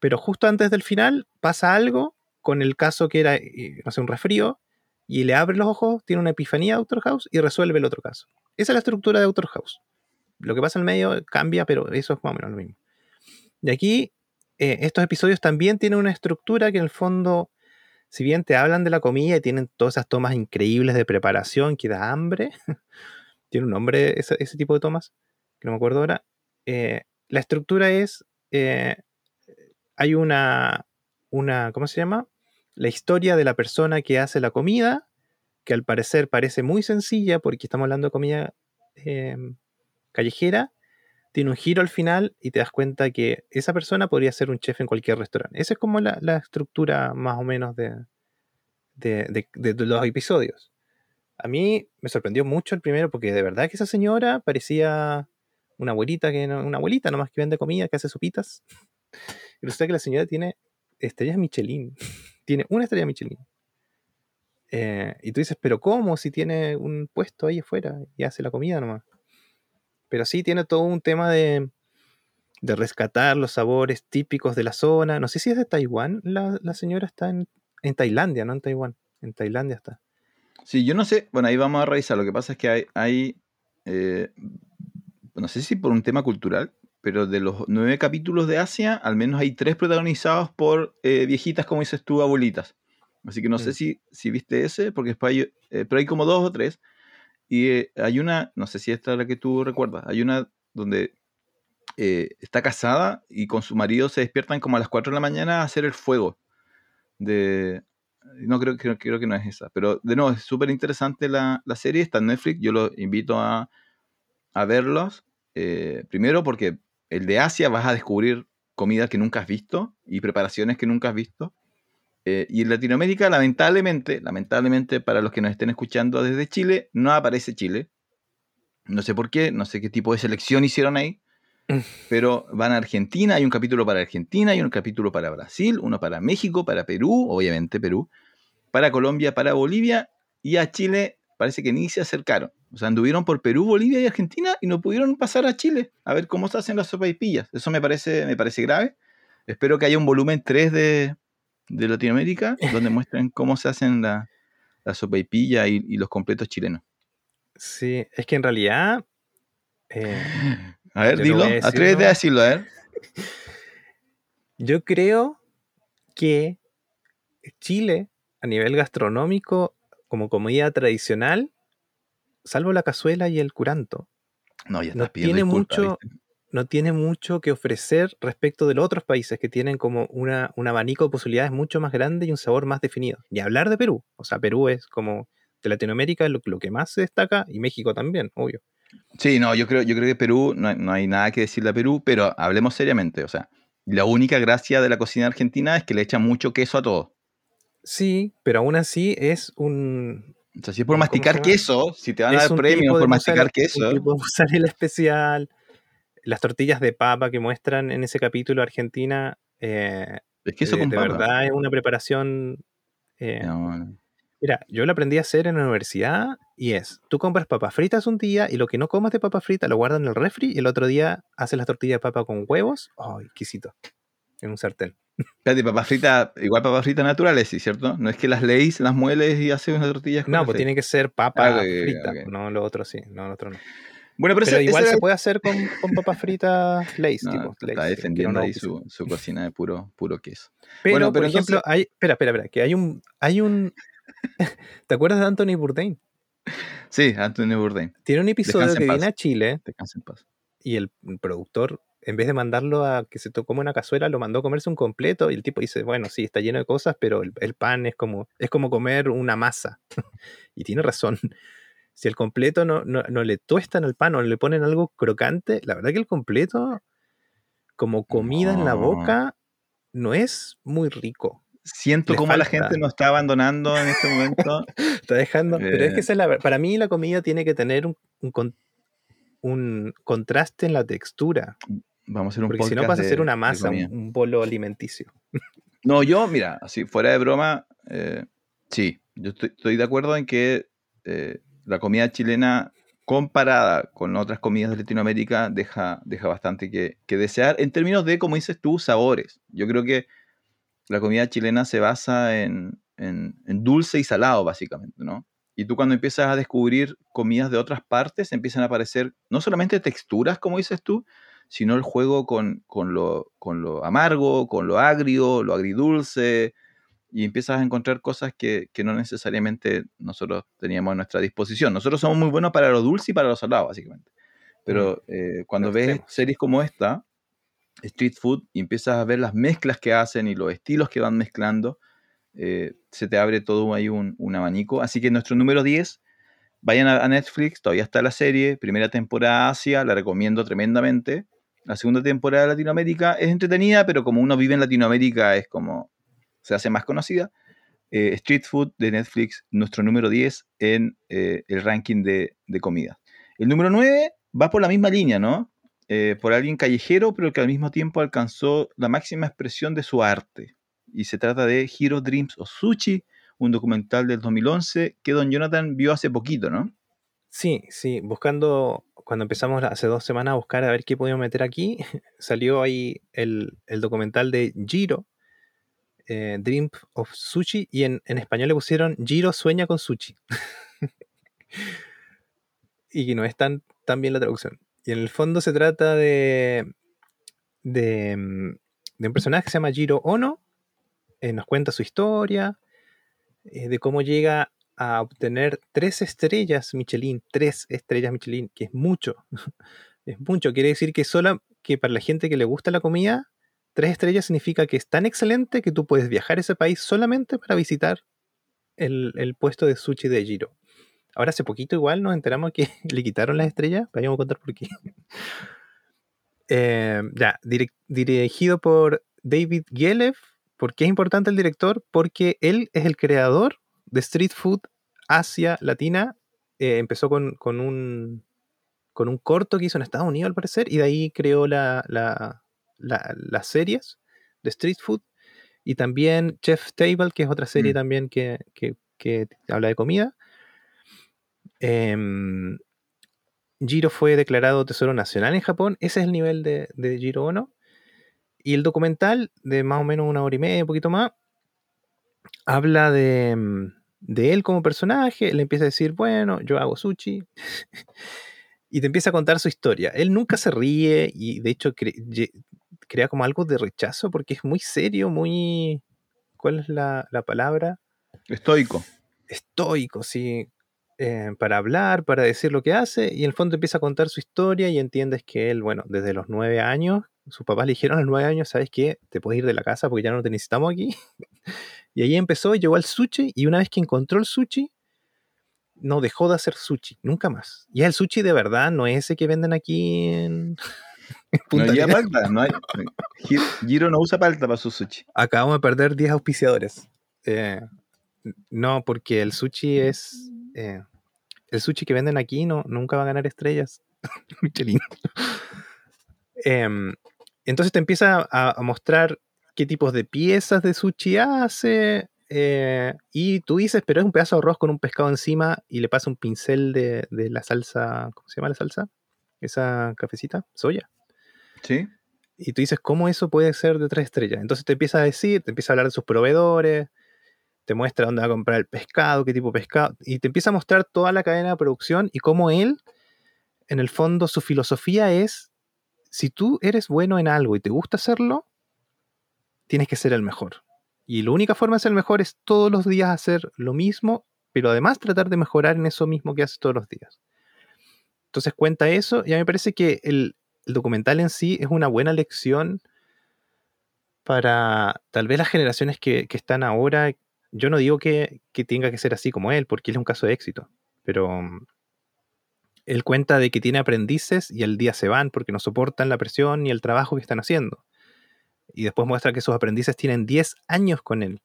pero justo antes del final pasa algo con el caso que era, eh, no sé, un resfrío, y le abre los ojos, tiene una epifanía a Doctor House y resuelve el otro caso. Esa es la estructura de Doctor House. Lo que pasa en el medio cambia, pero eso es más o menos lo mismo. Y aquí, eh, estos episodios también tienen una estructura que en el fondo, si bien te hablan de la comida y tienen todas esas tomas increíbles de preparación que da hambre, tiene un nombre ese, tipo de tomas, que no me acuerdo ahora, eh, la estructura es, eh, hay una, una, ¿cómo se llama? La historia de la persona que hace la comida, que al parecer parece muy sencilla porque estamos hablando de comida callejera, tiene un giro al final y te das cuenta que esa persona podría ser un chef en cualquier restaurante. Esa es como la, estructura más o menos de, de, los episodios. A mí me sorprendió mucho el primero porque de verdad que esa señora parecía una abuelita, que una abuelita nomás que vende comida, que hace sopitas. Y resulta que la señora tiene estrellas Michelin. tiene una estrella Michelin. Eh, y tú dices, pero ¿cómo? Si tiene un puesto ahí afuera y hace la comida nomás. Pero sí tiene todo un tema de, rescatar los sabores típicos de la zona. No sé si es de Taiwán, la, señora está en, Tailandia, no en Taiwán. En Tailandia está. Sí, yo no sé, bueno, ahí vamos a revisar. Lo que pasa es que hay, hay eh, no sé si por un tema cultural, pero de los nueve capítulos de Asia, al menos hay tres protagonizados por eh, viejitas, como dices tú, abuelitas. Así que no sé mm. si, si viste ese, porque después hay, eh, pero hay como dos o tres y eh, hay una, no sé si esta es la que tú recuerdas, hay una donde eh, está casada y con su marido se despiertan como a las 4 de la mañana a hacer el fuego. De, no creo, creo, creo que no es esa, pero de nuevo es súper interesante la, la, serie, está en Netflix, yo los invito a, a verlos. Eh, primero porque el de Asia vas a descubrir comida que nunca has visto y preparaciones que nunca has visto. Eh, y en Latinoamérica, lamentablemente, lamentablemente para los que nos estén escuchando desde Chile, no aparece Chile. No sé por qué, no sé qué tipo de selección hicieron ahí, pero van a Argentina, hay un capítulo para Argentina, hay un capítulo para Brasil, uno para México, para Perú, obviamente Perú, para Colombia, para Bolivia y a Chile parece que ni se acercaron. O sea, anduvieron por Perú, Bolivia y Argentina y no pudieron pasar a Chile a ver cómo se hacen las sopaipillas. Eso me parece, me parece grave. Espero que haya un volumen 3 de, de Latinoamérica donde muestren cómo se hacen la, la sopaipilla y, y los completos chilenos. Sí, es que en realidad. eh, A ver, dilo, a atrévete a decirlo, a ver. yo creo que Chile, a nivel gastronómico, como comida tradicional, salvo la cazuela y el curanto, No, ya no tiene mucho, ¿viste? No tiene mucho que ofrecer respecto de los otros países que tienen como una, un abanico de posibilidades mucho más grande y un sabor más definido. Y hablar de Perú, o sea, Perú es como de Latinoamérica lo, lo que más se destaca y México también, obvio. Sí, no, yo creo, yo creo que Perú, no, hay- no hay nada que decirle a Perú, pero hablemos seriamente. O sea, la única gracia de la cocina argentina es que le echan mucho queso a todo. Sí, pero aún así es un, O sea, si es por ¿Cómo se masticar queso, si te van a dar premios por masticar queso, un tipo de mozzarella especial. Las tortillas de papa que muestran en ese capítulo Argentina, eh, es queso de, con de papa. verdad es una preparación. eh, No. Mira, yo lo aprendí a hacer en la universidad y es: tú compras papas fritas un día y lo que no comas de papa frita lo guardas en el refri y el otro día haces las tortillas de papa con huevos. ¡Oh, exquisito! En un sartén. Espérate, papas fritas, igual papas fritas naturales, ¿sí, cierto? No es que las leís, las mueles y haces una tortilla con No, pues tiene que ser papa Ah, frita. No, lo otro sí. No, lo otro no. Bueno, pero, Pero ese- igual ese se era- puede hacer con, con papas fritas Lay's, No, tipo. está Lay's, que defendiendo ahí su, su cocina de puro, puro queso. Pero, Bueno, por pero ejemplo, entonces- hay. Espera, espera, espera. Que hay un. Hay un. ¿Te acuerdas de Anthony Bourdain? Sí, Antonio Bourdain, Tiene un episodio que viene a Chile descansa en paz. y el productor, en vez de mandarlo a que se to- coma una cazuela, lo mandó a comerse un completo. Y el tipo dice: Bueno, sí, está lleno de cosas, pero el, el pan es como, es como comer una masa. y tiene razón. Si el completo no, no, no le tuestan al pan o le ponen algo crocante, la verdad que el completo, como comida en la No. boca, no es muy rico. Siento Le cómo la gente nos está abandonando en este momento. Está dejando. Pero es Eh. que esa es la para mí la comida tiene que tener un, un un contraste en la textura. Vamos a hacer un Porque si no pasa a de- una masa, un, un bolo alimenticio. No, yo, mira, así fuera de broma, eh, sí, yo estoy, estoy de acuerdo en que eh, la comida chilena comparada con otras comidas de Latinoamérica deja, deja bastante que, desear en términos de, como dices tú, sabores. Yo creo que la comida chilena se basa en, en- en dulce y salado, básicamente, ¿no? Y tú cuando empiezas a descubrir comidas de otras partes, empiezan a aparecer no solamente texturas, como dices tú, sino el juego con, con lo, con lo amargo, con lo agrio, lo agridulce, y empiezas a encontrar cosas que, que no necesariamente nosotros teníamos a nuestra disposición. Nosotros somos muy buenos para lo dulce y para lo salado, básicamente. Pero eh, cuando Los ves extremos. series como esta, Street Food, y empiezas a ver las mezclas que hacen y los estilos que van mezclando, eh, se te abre todo ahí un, un abanico. Así que nuestro número 10, vayan a, a Netflix, todavía está la serie, primera temporada Asia, la recomiendo tremendamente. La segunda temporada de Latinoamérica es entretenida, pero como uno vive en Latinoamérica es como se hace más conocida. Eh, Street Food de Netflix, nuestro número 10 en eh, el ranking de, de comida. El número 9 va por la misma línea, ¿no? Eh, por alguien callejero, pero que al mismo tiempo alcanzó la máxima expresión de su arte. Y se trata de Hero Dreams of Sushi, un documental del 2011 que Don Jonathan vio hace poquito, ¿no? Sí, sí, buscando, cuando empezamos hace dos semanas a buscar a ver qué podíamos meter aquí, salió ahí el, el documental de Giro, eh, Dream of Sushi, y en, en español le pusieron Giro sueña con sushi. y no es tan, bien la traducción. Y en el fondo se trata de, de, mm, un personaje que se llama Jiro Ono, eh, nos cuenta su historia, eh, de cómo llega a obtener tres estrellas Michelin, tres estrellas Michelin, que es mucho. es mucho, quiere decir que sola, que para la gente que le gusta la comida, tres estrellas significa que es tan excelente que tú puedes viajar a ese país solamente para visitar el, el puesto de sushi de Giro. Ahora hace poquito igual nos enteramos que le quitaron las estrellas, vayamos a contar por qué. Eh, ya, dirigido por David Gelev. ¿Por qué es importante el director? Porque él es el creador de Street Food Asia Latina. Eh, empezó con, con un con un corto que hizo en Estados Unidos al parecer, y de ahí creó la, las series de Street Food, y también Chef Table, que es otra serie Mm. también que, que- que habla de comida. Em, Jiro fue declarado Tesoro Nacional en Japón, ese es el nivel de, de Jiro Ono. Y el documental, de más o menos una hora y media, un poquito más, habla de, mm, de él como personaje, le empieza a decir, bueno, yo hago sushi, y te empieza a contar su historia. Él nunca se ríe y de hecho cre- crea como algo de rechazo porque es muy serio, muy... ¿Cuál es la, la palabra? Estoico. Estoico, sí. eh, para hablar, para decir lo que hace, y en el fondo empieza a contar su historia y entiendes que él, bueno, desde los nueve años, sus papás le dijeron a los nueve años, ¿sabes qué? Te puedes ir de la casa porque ya no te necesitamos aquí. y ahí empezó, llegó al sushi, y una vez que encontró el sushi, no dejó de hacer sushi, nunca más. Y el sushi de verdad, no es ese que venden aquí en, No Punta lleva Arenas. palta. No hay, Gi- Giro no usa palta para su sushi. Acabamos de perder 10 auspiciadores. Eh, no, porque el sushi es. eh, el sushi que venden aquí no, nunca va a ganar estrellas. Michelin. Em, entonces te empieza a, a mostrar qué tipos de piezas de sushi hace. Eh, y tú dices, pero es un pedazo de arroz con un pescado encima y le pasa un pincel de, de la salsa. ¿Cómo se llama la salsa? Esa cafecita, soya. ¿Sí? Y tú dices, ¿cómo eso puede ser de tres estrellas? Entonces te empieza a decir, te empieza a hablar de sus proveedores, te muestra dónde va a comprar el pescado, qué tipo de pescado, y te empieza a mostrar toda la cadena de producción y cómo él, en el fondo, su filosofía es, si tú eres bueno en algo y te gusta hacerlo, tienes que ser el mejor. Y la única forma de ser mejor es todos los días hacer lo mismo, pero además tratar de mejorar en eso mismo que haces todos los días. Entonces cuenta eso y a mí me parece que el, documental en sí es una buena lección para tal vez las generaciones que, están ahora. Yo no digo que, que tenga que ser así como él, porque él es un caso de éxito, pero um, él cuenta de que tiene aprendices y al día se van porque no soportan la presión ni el trabajo que están haciendo. Y después muestra que sus aprendices tienen 10 años con él.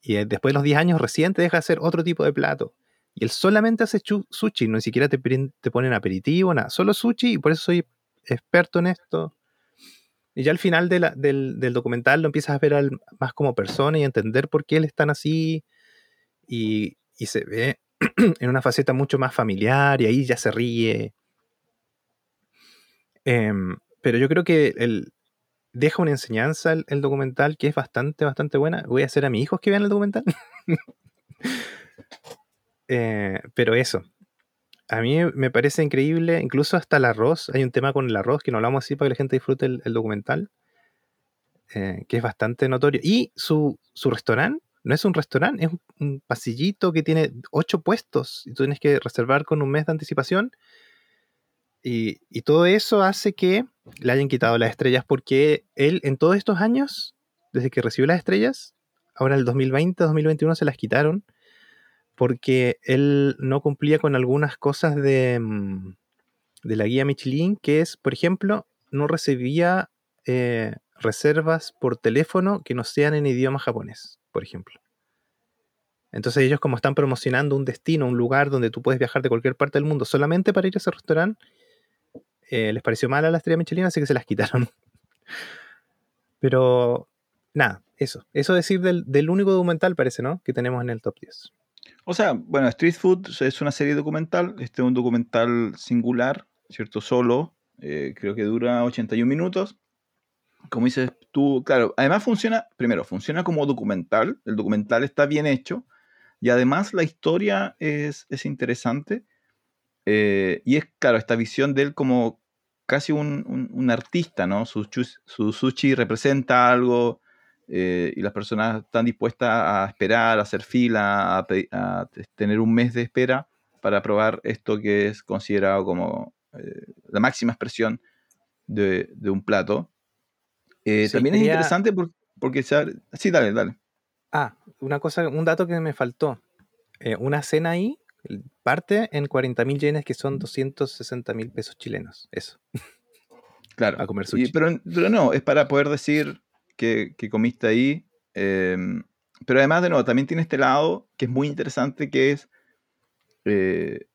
Y eh, después de los 10 años recién te deja hacer otro tipo de plato. Y él solamente hace sushi, no ni siquiera te, te ponen aperitivo, nada. Solo sushi y por eso soy experto en esto. Y ya al final del, del documental lo empiezas a ver más como persona y entender por qué él es tan así. Y, y se ve en una faceta mucho más familiar y ahí ya se ríe. Em, pero yo creo que el, deja una enseñanza el, documental que es bastante, bastante buena. Voy a hacer a mis hijos que vean el documental. Eh, pero eso, a mí me parece increíble, incluso hasta el arroz, hay un tema con el arroz que no hablamos así para que la gente disfrute el, el documental, eh, que es bastante notorio. Y su, su restaurante no es un restaurante, es un, un pasillito que tiene ocho puestos y tú tienes que reservar con un mes de anticipación. Y, todo eso hace que le hayan quitado las estrellas porque él en todos estos años, desde que recibió las estrellas, ahora el 2020, 2021 se las quitaron porque él no cumplía con algunas cosas de, mm, de la guía Michelin, que es, por ejemplo, no recibía eh, reservas por teléfono que no sean en idioma japonés, por ejemplo. Entonces ellos como están promocionando un destino, un lugar donde tú puedes viajar de cualquier parte del mundo solamente para ir a ese restaurante, eh, les pareció mal a la estrella Michelin, así que se las quitaron. Pero nada, eso. Eso decir del, del único documental parece, ¿no? Que tenemos en el top 10. O sea, bueno, Street Food es una serie documental. Este es un documental singular, ¿cierto? Solo. eh, creo que dura 81 minutos. Como dices tú, claro, además funciona, primero, funciona como documental. El documental está bien hecho. Y además la historia es, es interesante. eh, y es, claro, esta visión de él como casi un, un- un artista, ¿no? Su, su sushi representa algo eh, y las personas están dispuestas a esperar, a hacer fila, a, tener un mes de espera para probar esto que es considerado como eh, la máxima expresión de, de un plato. Eh, Sí, también es interesante por- porque se abre- Sí, dale, dale. Ah, una cosa, un dato que me faltó. Una cena ahí parte en 40 mil yenes, que son 260 mil pesos chilenos. Eso. Claro. A comer Y- sushi. pero, pero no, es para poder decir que, que comiste ahí. eh, pero además, de nuevo, también tiene este lado que es muy interesante, que es eh,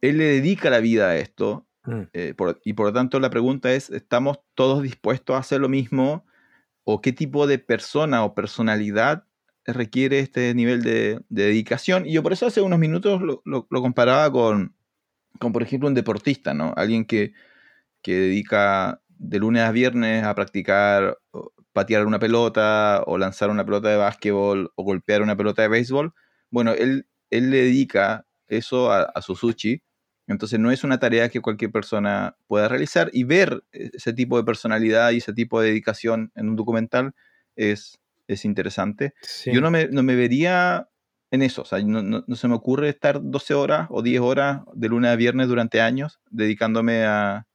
él le dedica la vida a esto. Mm. eh, por- y por lo tanto la pregunta es, ¿estamos todos dispuestos a hacer lo mismo? ¿O qué tipo de persona o personalidad requiere este nivel de, de dedicación? Y yo por eso hace unos minutos lo, comparaba con, con, por ejemplo, un deportista, ¿no? Alguien que, que dedica de lunes a viernes a practicar patear una pelota o lanzar una pelota de básquetbol o golpear una pelota de béisbol. Bueno, él, él le dedica eso a, a su sushi. Entonces no es una tarea que cualquier persona pueda realizar y ver ese tipo de personalidad y ese tipo de dedicación en un documental es, es interesante. Sí. Yo no me, no me vería en eso, o sea, no, no- no se me ocurre estar 12 horas o 10 horas de lunes a viernes durante años dedicándome a,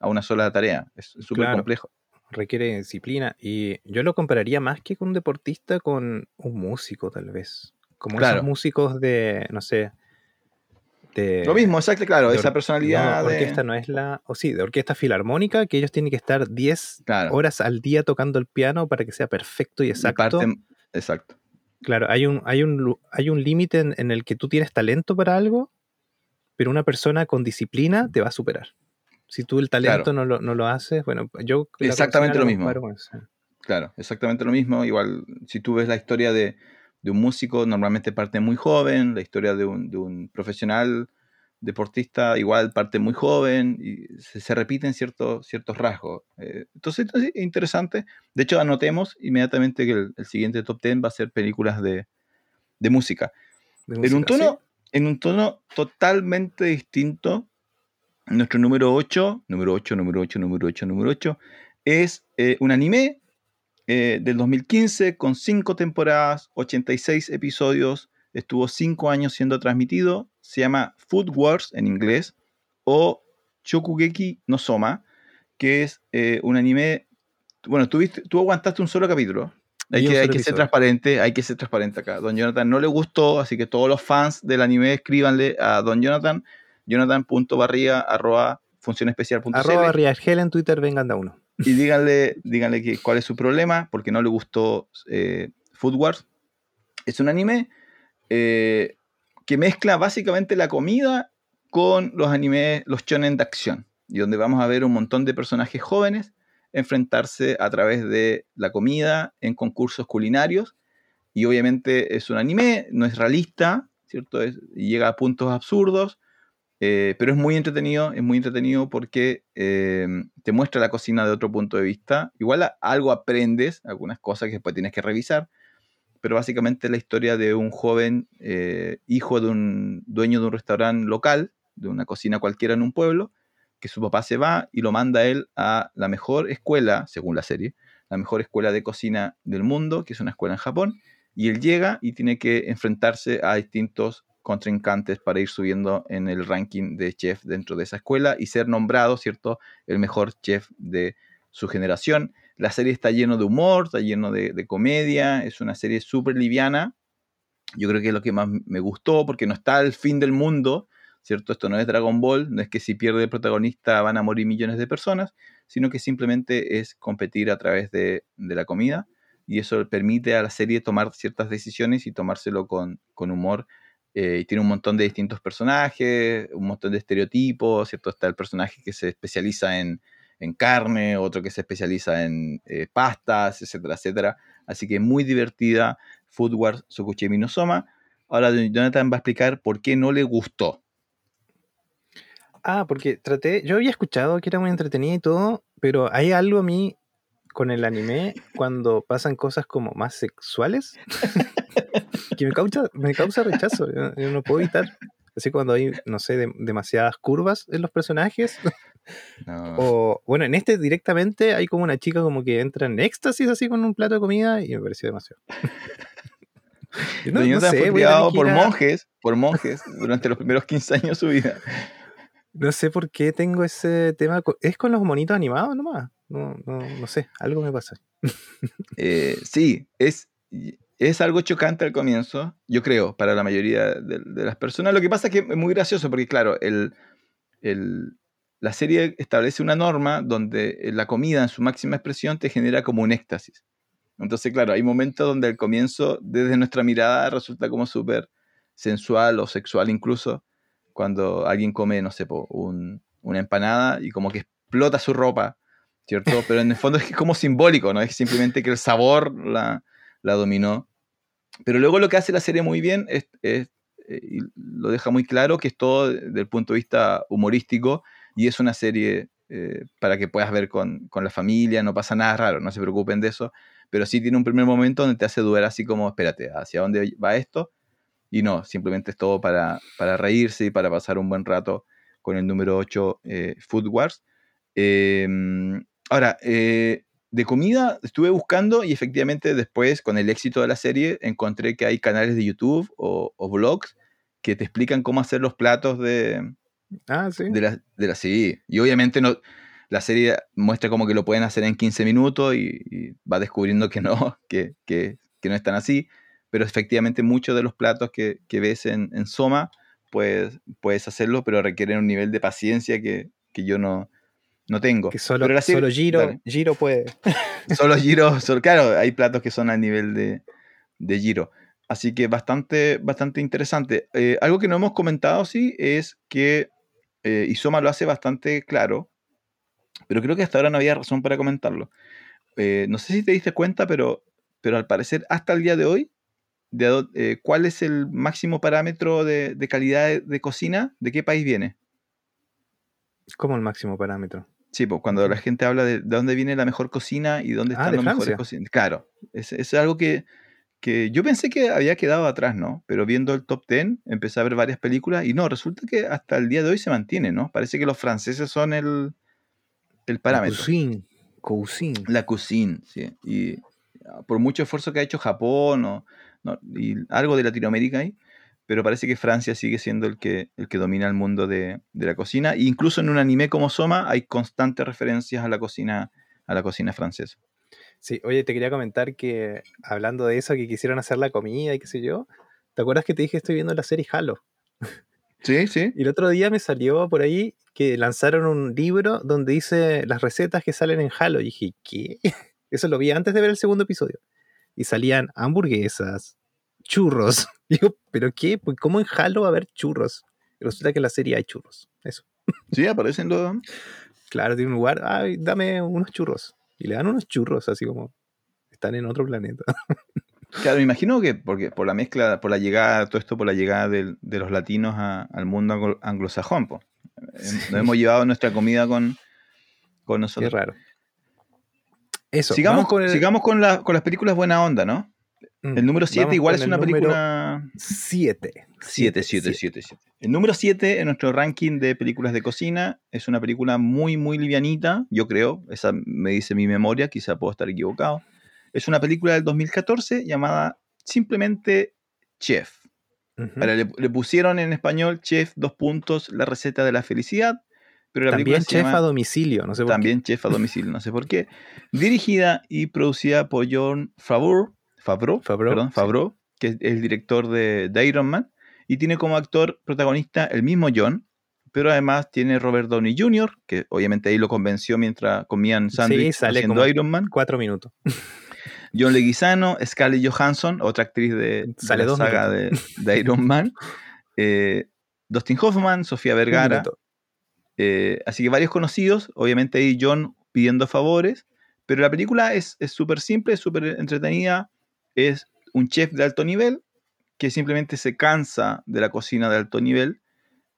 a una sola tarea. Es súper Claro. complejo. requiere disciplina y yo lo compararía más que con un deportista con un músico tal vez como Claro. esos músicos de no sé de Lo mismo, exacto, claro, esa personalidad no, de- orquesta no es la o sí de orquesta filarmónica que ellos tienen que estar 10 Claro. horas al día tocando el piano para que sea perfecto y y exacto parte- exacto. claro hay un hay un hay un límite en, en el que tú tienes talento para algo pero una persona con disciplina te va a superar si tú el talento Claro. no, lo, no lo haces bueno yo Exactamente lo mismo. Claro, exactamente lo mismo. Igual, si tú ves la historia de, de un músico, normalmente parte muy joven, la historia de un, de un profesional deportista igual parte muy joven y se, se repiten ciertos, ciertos rasgos. Eh, entonces, entonces, es interesante. De hecho, anotemos inmediatamente que el, el siguiente top 10 va a ser películas de, de música. De En un, música, tono, sí. en un tono totalmente distinto, nuestro número 8, número 8, número 8, número 8, número 8, es eh, un anime eh, del 2015 con 5 temporadas, 86 episodios, estuvo 5 años siendo transmitido, se llama Food Wars en inglés o Shokugeki no Soma, que es eh, un anime, bueno, tú, viste- tú aguantaste un solo capítulo. Hay que, hay que ser transparente, hay que ser transparente acá. Don Jonathan no le gustó, así que todos los fans del anime escríbanle a Don Jonathan, jonathan.barriga arroba funcionespecial.cl Arroba Riagel en Twitter, vengan de a uno. Y díganle, díganle que, cuál es su problema, porque no le gustó eh, Food Wars. Es un anime eh, que mezcla básicamente la comida con los animes, los shonen de acción, y donde vamos a ver un montón de personajes jóvenes enfrentarse a través de la comida en concursos culinarios. Y obviamente es un anime, no es realista, ¿cierto? Es- llega a puntos absurdos, eh, pero es muy entretenido, es muy entretenido porque eh, te muestra la cocina de otro punto de vista. Igual algo aprendes, algunas cosas que después tienes que revisar, pero básicamente la historia de un joven eh, hijo de un dueño de un restaurante local, de una cocina cualquiera en un pueblo, que su papá se va y lo manda él a la mejor escuela, según la serie, la mejor escuela de cocina del mundo, que es una escuela en Japón, y él llega y tiene que enfrentarse a distintos contrincantes para ir subiendo en el ranking de chef dentro de esa escuela y ser nombrado, ¿cierto?, el mejor chef de su generación. La serie está lleno de humor, está lleno de, de comedia, es una serie súper liviana. Yo creo que es lo que más me gustó porque no está al fin del mundo, ¿cierto? Esto no es Dragon Ball, no es que si pierde el protagonista van a morir millones de personas, sino que simplemente es competir a través de, de la comida y eso permite a la serie tomar ciertas decisiones y tomárselo con, con humor. Eh, y tiene un montón de distintos personajes, un montón de estereotipos, ¿cierto? Está el personaje que se especializa en, en carne, otro que se especializa en eh, pastas, etcétera, etcétera. Así que muy divertida Food Wars Sokuchimi no Soma. Ahora Jonathan va a explicar por qué no le gustó. Ah, porque traté, yo había escuchado que era muy entretenida y todo, pero hay algo a mí con el anime cuando pasan cosas como más sexuales que me causa, me causa rechazo. Yo, yo no puedo evitar. Así cuando hay, no sé, de- demasiadas curvas en los personajes. No. O, bueno, en este directamente hay como una chica como que entra en éxtasis así con un plato de comida y me pareció demasiado. No- no sé, fue criado por monjes, por monjes durante los primeros 15 años de su vida. No sé por qué tengo ese tema. ¿Es con los monitos animados nomás? No, no, no sé, algo me pasa. Eh, sí, es, es algo chocante al comienzo, yo creo, para la mayoría de, las personas. Lo que pasa es que es muy gracioso porque, claro, el, el- la serie establece una norma donde la comida en su máxima expresión te genera como un éxtasis. Entonces, claro, hay momentos donde al comienzo, desde nuestra mirada, resulta como súper sensual o sexual incluso. Cuando alguien come, no sé, una empanada y como que explota su ropa, ¿cierto? Pero en el fondo es como simbólico, ¿no? Es simplemente que el sabor la, la dominó. Pero luego lo que hace la serie muy bien es, eh, y lo deja muy claro que es todo desde el punto de vista humorístico y es una serie eh, para que puedas ver con, con, la familia, no pasa nada raro, no se preocupen de eso, pero sí tiene un primer momento donde te hace dudar así como, espérate, ¿hacia dónde va esto? Y no, simplemente es todo para, para reírse y para pasar un buen rato con el número 8, eh, Food Wars. Em, ahora, eh, de comida estuve buscando y efectivamente después, con el éxito de la serie, encontré que hay canales de YouTube o, o blogs que te explican cómo hacer los platos de, ah, ¿sí? de, la, de la sí. Y obviamente no, la serie muestra como que lo pueden hacer en 15 minutos y, va descubriendo que no, que, que, que, no están así pero efectivamente muchos de los platos que, que ves en, en, Soma, pues, puedes hacerlo, pero requieren un nivel de paciencia que, que yo no, no tengo. Que solo, pero solo Giro, Giro puede. solo Giro, solo, claro, hay platos que son a nivel de, de Giro. Así que bastante, bastante interesante. Eh, algo que no hemos comentado, sí, es que eh, Isoma lo hace bastante claro, pero creo que hasta ahora no había razón para comentarlo. Eh, no sé si te diste cuenta, pero, pero al parecer hasta el día de hoy de, eh, ¿cuál es el máximo parámetro de, de calidad de, de, cocina? ¿De qué país viene? ¿Cómo el máximo parámetro? Sí, pues cuando la gente habla de, de dónde viene la mejor cocina y dónde Ah, están de los mejores cocinas. Claro, es, es algo que, que yo pensé que había quedado atrás, ¿no? Pero viendo el top 10, empecé a ver varias películas y no, resulta que hasta el día de hoy se mantiene, ¿no? Parece que los franceses son el, el La parámetro. cuisine. Cuisine. La cuisine, sí. Y ah, por mucho esfuerzo que ha hecho Japón o, no, y algo de Latinoamérica ahí, pero parece que Francia sigue siendo el que, el que domina el mundo de, de la cocina. E incluso en un anime como Soma hay constantes referencias a la cocina, a la cocina francesa. Sí, oye, te quería comentar que hablando de eso, que quisieron hacer la comida y qué sé yo, ¿te acuerdas que te dije estoy viendo la serie Halo? Sí, sí. Y el otro día me salió por ahí que lanzaron un libro donde dice las recetas que salen en Halo. Y dije, ¿qué? Eso lo vi antes de ver el segundo episodio. Y salían hamburguesas, churros. Digo, ¿pero qué? Pues, ¿Cómo en Halo va a haber churros? Resulta que en la serie hay churros. Eso. Sí, aparecen los... Claro, tiene un lugar, ay, dame unos churros. Y le dan unos churros, así como están en otro planeta. Claro, me imagino que porque por la mezcla, por la llegada, todo esto por la llegada del- de, los latinos a- al mundo anglo- anglosajón, po. Sí. Nos hemos llevado nuestra comida con, con Qué nosotros. raro. Eso. Sigamos, con el sigamos con, la- con las películas buena onda, ¿no? Mm, El número 7 vamos igual es una película... 7. 7, 7, 7, 7. El número 7 en nuestro ranking de películas de cocina es una película muy, muy livianita, yo creo, esa me dice mi memoria, quizá puedo estar equivocado. Es una película del 2014 llamada simplemente Chef. Ahora, le, le pusieron en español Chef, dos puntos, la receta de la felicidad, pero la También chef llama a domicilio, no sé por qué. también Chef a domicilio, no sé por qué. Dirigida y producida por John Favreau, Favreau, Favreau, perdón, sí. Favreau, que es el director de, de Iron Man, y tiene como actor protagonista el mismo John, pero además tiene Robert Downey Jr., que obviamente ahí lo convenció mientras comían sándwich sale haciendo Iron Man. Cuatro minutos. John Leguizano, Scarlett Johansson, otra actriz de, la saga de, de Iron Man, eh, Dustin Hoffman, Sofía Vergara. Eh, así que varios conocidos, obviamente ahí John pidiendo favores, pero la película es es súper simple, es súper entretenida, es un chef de alto nivel que simplemente se cansa de la cocina de alto nivel,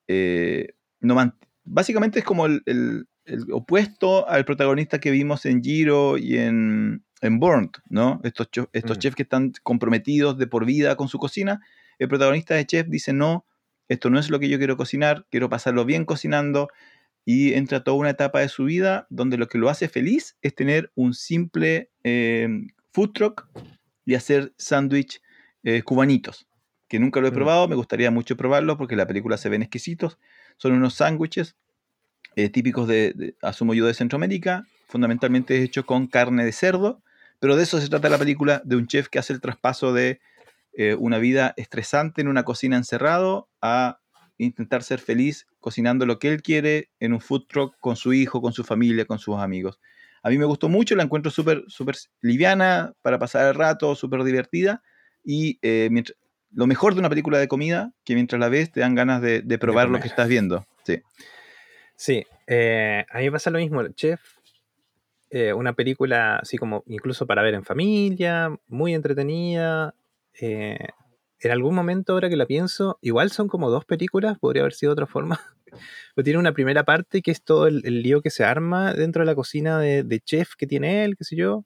eh, no básicamente es como el, el- el opuesto al protagonista que vimos en Giro y en, en Burnt, ¿no? Estos, estos Mm. chefs que están comprometidos de por vida con su cocina, el protagonista de Chef dice, no, esto no es lo que yo quiero cocinar, quiero pasarlo bien cocinando, y entra toda una etapa de su vida donde lo que lo hace feliz es tener un simple eh, food truck y hacer sándwich eh, cubanitos, que nunca lo he Mm. probado, me gustaría mucho probarlo porque la película se ven exquisitos, son unos sándwiches eh, típicos de, de- asumo yo, de Centroamérica, fundamentalmente hechos con carne de cerdo, pero de eso se trata la película, de un chef que hace el traspaso de eh, una vida estresante en una cocina encerrado a intentar ser feliz cocinando lo que él quiere en un food truck con su hijo, con su familia, con sus amigos. A mí me gustó mucho, la encuentro súper súper liviana para pasar el rato, súper divertida y eh, mientras- lo mejor de una película de comida, que mientras la ves te dan ganas de, probar lo que estás viendo. Sí. Sí, eh, a mí me pasa lo mismo. Chef, eh, una película así como incluso para ver en familia, muy entretenida. Eh, en algún momento, ahora que la pienso, igual son como dos películas, podría haber sido de otra forma. Pero tiene una primera parte que es todo el, lío que se arma dentro de la cocina de, de, chef que tiene él, qué sé yo.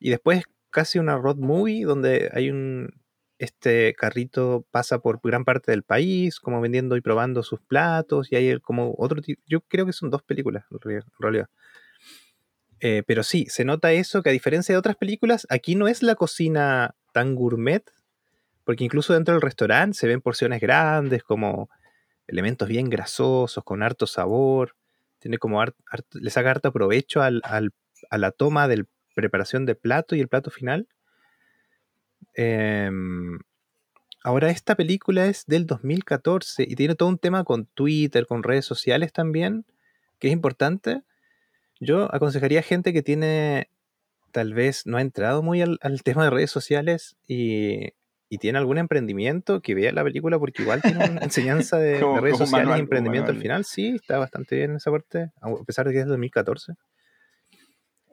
Y después casi una road movie donde hay un, este carrito pasa por gran parte del país, como vendiendo y probando sus platos, y hay como otro tipo, yo creo que son dos películas en realidad. Eh, pero sí, se nota eso, que a diferencia de otras películas, aquí no es la cocina tan gourmet, porque incluso dentro del restaurante se ven porciones grandes, como elementos bien grasosos, con harto sabor, tiene como le saca harto provecho al, a la toma de preparación del plato y el plato final. Em, ahora, esta película es del 2014 y tiene todo un tema con Twitter, con redes sociales también, que es importante. Yo aconsejaría a gente que tiene, tal vez no ha entrado muy al, tema de redes sociales y, tiene algún emprendimiento, que vea la película porque igual tiene una enseñanza de, redes sociales y emprendimiento al final. Sí, está bastante bien esa parte, a pesar de que es del 2014.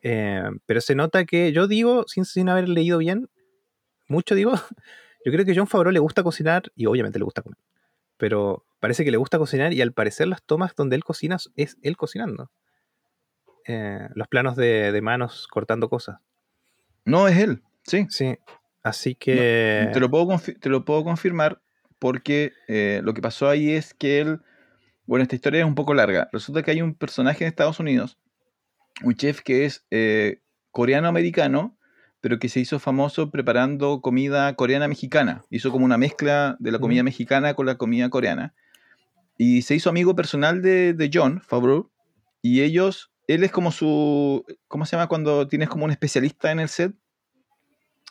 Em, pero se nota que yo digo, sin, sin haber leído bien, mucho digo, yo creo que John Favreau le gusta cocinar y obviamente le gusta comer. Pero parece que le gusta cocinar y al parecer las tomas donde él cocina es él cocinando. Eh, los planos de, manos cortando cosas. No, es él, sí. Sí, así que... te, lo puedo te lo puedo confirmar porque eh, lo que pasó ahí es que él... Bueno, esta historia es un poco larga. Resulta que hay un personaje en Estados Unidos, un chef que es eh, coreano-americano, pero que se hizo famoso preparando comida coreana-mexicana. Hizo como una mezcla de la comida mexicana con la comida coreana. Y se hizo amigo personal de, John Favreau. Y ellos, él es como su, ¿cómo se llama cuando tienes como un especialista en el set?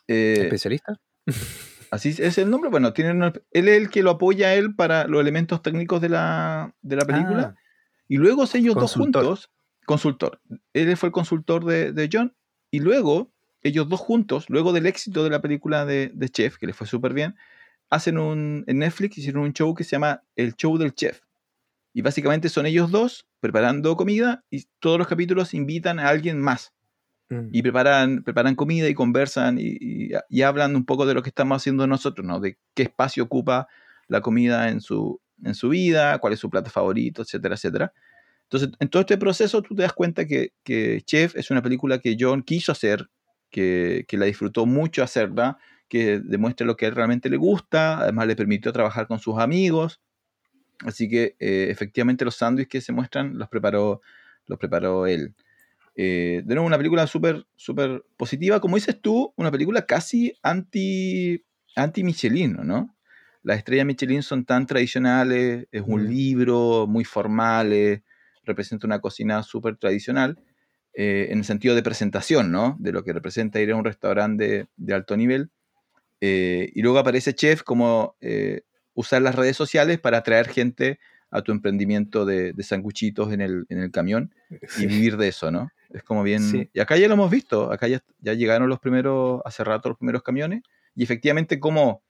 Eh, ¿Especialista? Así es el nombre. Bueno, tiene él es el que lo apoya a él para los elementos técnicos de la, película. Ah. y luego ellos dos juntos, consultor. Él fue el consultor de, de John. Y luego ellos dos juntos, luego del éxito de la película de, Chef, que les fue súper bien, hacen un, en Netflix hicieron un show que se llama El Show del Chef. Y básicamente son ellos dos preparando comida y todos los capítulos invitan a alguien más. Mm. Y preparan, preparan comida y conversan y, hablan un poco de lo que estamos haciendo nosotros, ¿no? De qué espacio ocupa la comida en su, en su vida, cuál es su plato favorito, etcétera, etcétera. Entonces, en todo este proceso tú te das cuenta que, que Chef es una película que John quiso hacer que, la disfrutó mucho hacerla, que demuestra lo que a él realmente le gusta, además le permitió trabajar con sus amigos. Así que eh, efectivamente los sándwiches que se muestran los preparó, los preparó él. Eh, de nuevo, una película súper súper positiva. Como dices tú, una película casi anti, anti Michelin, ¿no? Las estrellas Michelin son tan tradicionales, es un mm. libro muy formal, representa una cocina súper tradicional. Eh, en el sentido de presentación, ¿no? De lo que representa ir a un restaurante de, alto nivel. Eh, y luego aparece Chef como eh, usar las redes sociales para atraer gente a tu emprendimiento de, de sanguchitos en el, en el camión y vivir de eso, ¿no? Es como bien... Y acá ya lo hemos visto, acá ya, ya, llegaron los primeros, hace rato los primeros camiones, y efectivamente cómo,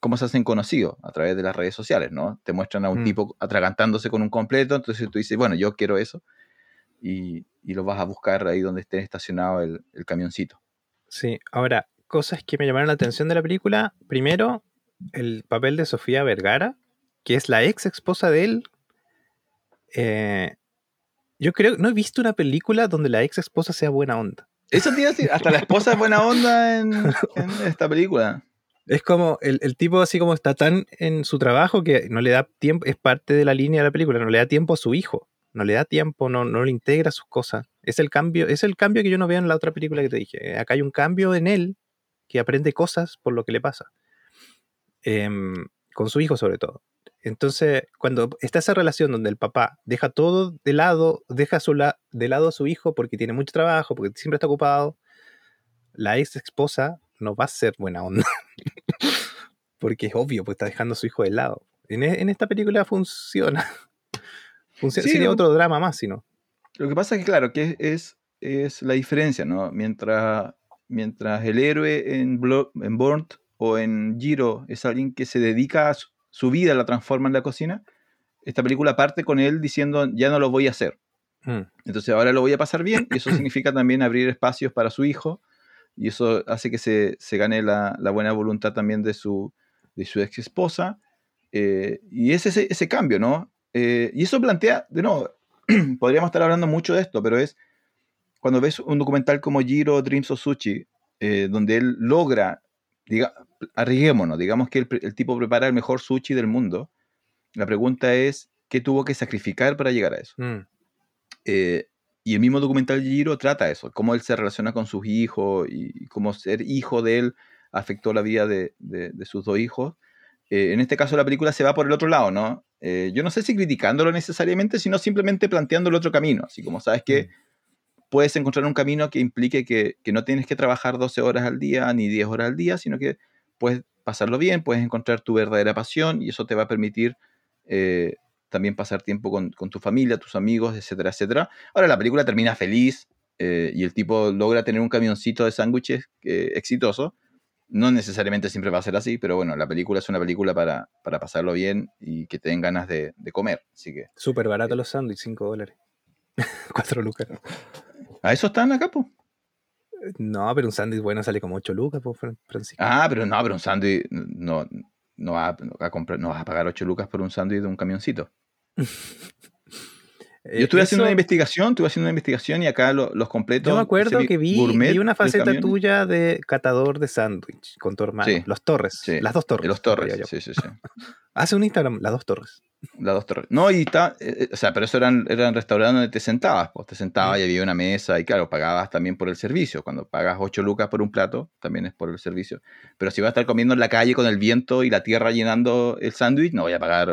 cómo se hacen conocidos a través de las redes sociales, ¿no? Te muestran a un mm. tipo atragantándose con un completo, entonces tú dices, bueno, yo quiero eso, y, y lo vas a buscar ahí donde esté estacionado el, camioncito. Sí, ahora, cosas que me llamaron la atención de la película. Primero, el papel de Sofía Vergara, que es la ex esposa de él. Eh, yo creo, no he visto una película donde la ex esposa sea buena onda. Eso tiene hasta la esposa es buena onda en, esta película. Es como el, el, tipo así como está tan en su trabajo que no le da tiempo, es parte de la línea de la película, no le da tiempo a su hijo no le da tiempo, no, no le integra sus cosas. Es el cambio, es el cambio que yo no veo en la otra película que te dije. Acá hay un cambio en él que aprende cosas por lo que le pasa. Em, con su hijo sobre todo. Entonces, cuando está esa relación donde el papá deja todo de lado, deja su de lado a su hijo porque tiene mucho trabajo, porque siempre está ocupado, la ex esposa no va a ser buena onda. porque es obvio, pues está dejando a su hijo de lado. En, e, en esta película funciona. sería otro drama más, sino. Lo que pasa es que, claro, que es, es la diferencia, ¿no? Mientras, mientras el héroe en, en Born o en Jiro es alguien que se dedica a su, su vida, la transforma en la cocina, esta película parte con él diciendo, ya no lo voy a hacer. Mm. Entonces ahora lo voy a pasar bien y eso significa también abrir espacios para su hijo y eso hace que se, se gane la, la buena voluntad también de su, de su ex esposa. eh, y es ese, ese cambio, ¿no? Eh, y eso plantea, de nuevo, podríamos estar hablando mucho de esto, pero es cuando ves un documental como Jiro Dreams of Sushi, eh, donde él logra, diga, arriesguémonos, digamos que el, tipo prepara el mejor sushi del mundo, la pregunta es, ¿qué tuvo que sacrificar para llegar a eso? Mm. Eh, y el mismo documental Giro trata eso, cómo él se relaciona con sus hijos y cómo ser hijo de él afectó la vida de, de- de sus dos hijos. Eh, en este caso la película se va por el otro lado, ¿no? Eh, yo no sé si criticándolo necesariamente, sino simplemente planteando el otro camino, así como sabes que puedes encontrar un camino que implique que, que no tienes que trabajar 12 horas al día ni 10 horas al día, sino que puedes pasarlo bien, puedes encontrar tu verdadera pasión y eso te va a permitir eh, también pasar tiempo con, con tu familia, tus amigos, etcétera, etcétera. Ahora la película termina feliz eh, y el tipo logra tener un camioncito de sándwiches eh, exitoso. No necesariamente siempre va a ser así, pero bueno, la película es una película para, para pasarlo bien y que te den ganas de, de comer. Así que Súper barato los sándwiches, 5 dólares. 4 lucas. A eso están acá, pues. No, pero un sándwich bueno sale como 8 lucas, Fran- Francisco. Ah, pero no, pero un sándwich no, no, va, no va a comprar, no vas a pagar 8 lucas por un sándwich de un camioncito. Eh, Yo estuve haciendo una investigación, estuve haciendo una investigación y acá lo- los completos. Yo me acuerdo que vi, gourmet vi una faceta tuya de catador de sándwich con tu hermano. Sí. Los Torres. Sí, Las dos Torres. Los Torres, sí, sí, sí. Hace un Instagram, las dos Torres. Las dos torres. No, y está, eh, eh, o sea, pero eso eran, eran restaurantes donde te sentabas, pues te sentabas y había una mesa y claro, pagabas también por el servicio. Cuando pagas 8 lucas por un plato, también es por el servicio. Pero si vas a estar comiendo en la calle con el viento y la tierra llenando el sándwich, no voy a pagar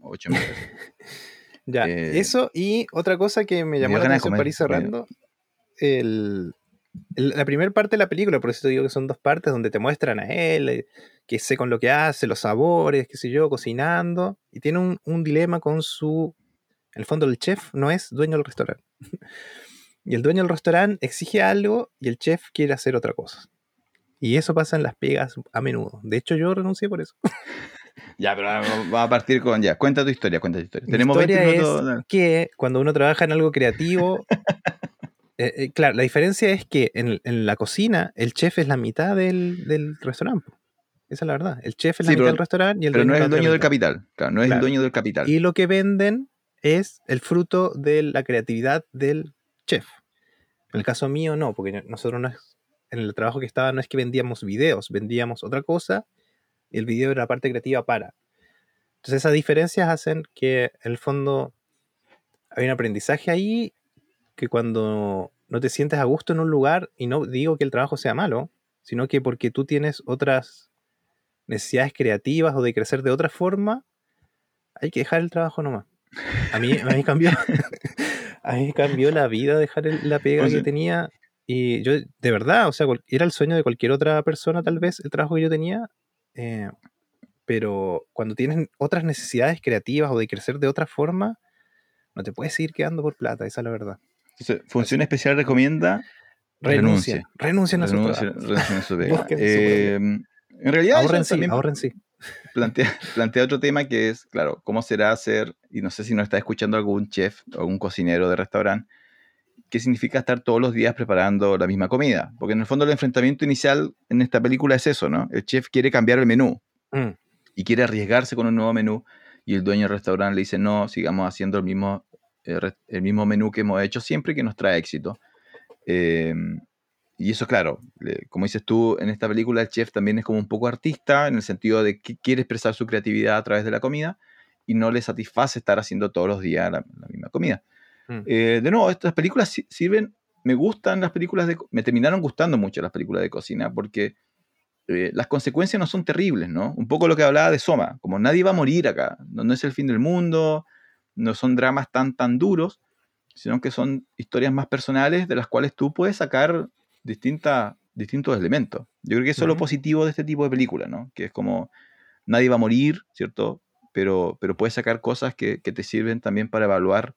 8 mil pesos. Ya, Eh, eso y otra cosa que me llamó la atención para ir cerrando, el, el- la primera parte de la película, por eso te digo que son dos partes donde te muestran a él, eh, que sé con lo que hace, los sabores, qué sé yo, cocinando, y tiene un, un dilema con su... En el fondo el chef no es dueño del restaurante. y el dueño del restaurante exige algo y el chef quiere hacer otra cosa. Y eso pasa en las pegas a menudo. De hecho, yo renuncié por eso. ya, pero vamos a partir con ya. Cuenta tu historia, cuenta tu historia. Mi Tenemos 20 historia minutos. es que cuando uno trabaja en algo creativo, eh, eh, claro, la diferencia es que en, en la cocina el chef es la mitad del, del restaurante. Esa es la verdad. El chef es la Sí, mitad pero- del restaurante y el Pero no es el dueño del capital. Claro, no es Claro. el dueño del capital. Y lo que venden es el fruto de la creatividad del chef. En el caso mío, no, porque nosotros no es, en el trabajo que estaba no es que vendíamos videos, vendíamos otra cosa el video era la parte creativa para. Entonces esas diferencias hacen que en el fondo hay un aprendizaje ahí que cuando no te sientes a gusto en un lugar, y no digo que el trabajo sea malo, sino que porque tú tienes otras necesidades creativas o de crecer de otra forma, hay que dejar el trabajo nomás. A mí, a mí cambió, a mí cambió la vida dejar el- la pega O sea- que tenía. Y yo, de verdad, o sea, era el sueño de cualquier otra persona, tal vez, el trabajo que yo tenía. Eh, pero cuando tienes otras necesidades creativas o de crecer de otra forma, no te puedes seguir quedando por plata, esa es la verdad. Entonces, Función Especial recomienda Renuncien, Renuncie. renuncien a su renuncia, renuncia a su pega. Eh, en realidad, Ahorren sí, ahorren sí. plantea, plantea otro tema que es, claro, cómo será ser, y no sé si nos está escuchando algún chef o algún cocinero de restaurante, qué significa estar todos los días preparando la misma comida. Porque en el fondo el enfrentamiento inicial en esta película es eso, ¿no? El chef quiere cambiar el menú Mm, y quiere arriesgarse con un nuevo menú y el dueño del restaurante le dice, no, sigamos haciendo el mismo, eh, el mismo menú que hemos hecho siempre que nos trae éxito. Eh, y eso, claro, como dices tú, en esta película el chef también es como un poco artista, en el sentido de que quiere expresar su creatividad a través de la comida y no le satisface estar haciendo todos los días la, la misma comida. Mm. Eh, de nuevo, estas películas si- sirven, me gustan las películas de, me terminaron gustando mucho las películas de cocina porque eh, las consecuencias no son terribles, ¿no? Un poco lo que hablaba de Soma, como nadie va a morir acá, no, no es el fin del mundo, no son dramas tan, tan duros, sino que son historias más personales de las cuales tú puedes sacar distintas, distintos elementos. Yo creo que eso es lo positivo de este tipo de películas, ¿no? Que es como nadie va a morir, ¿cierto? Pero, pero puedes sacar cosas que, que te sirven también para evaluar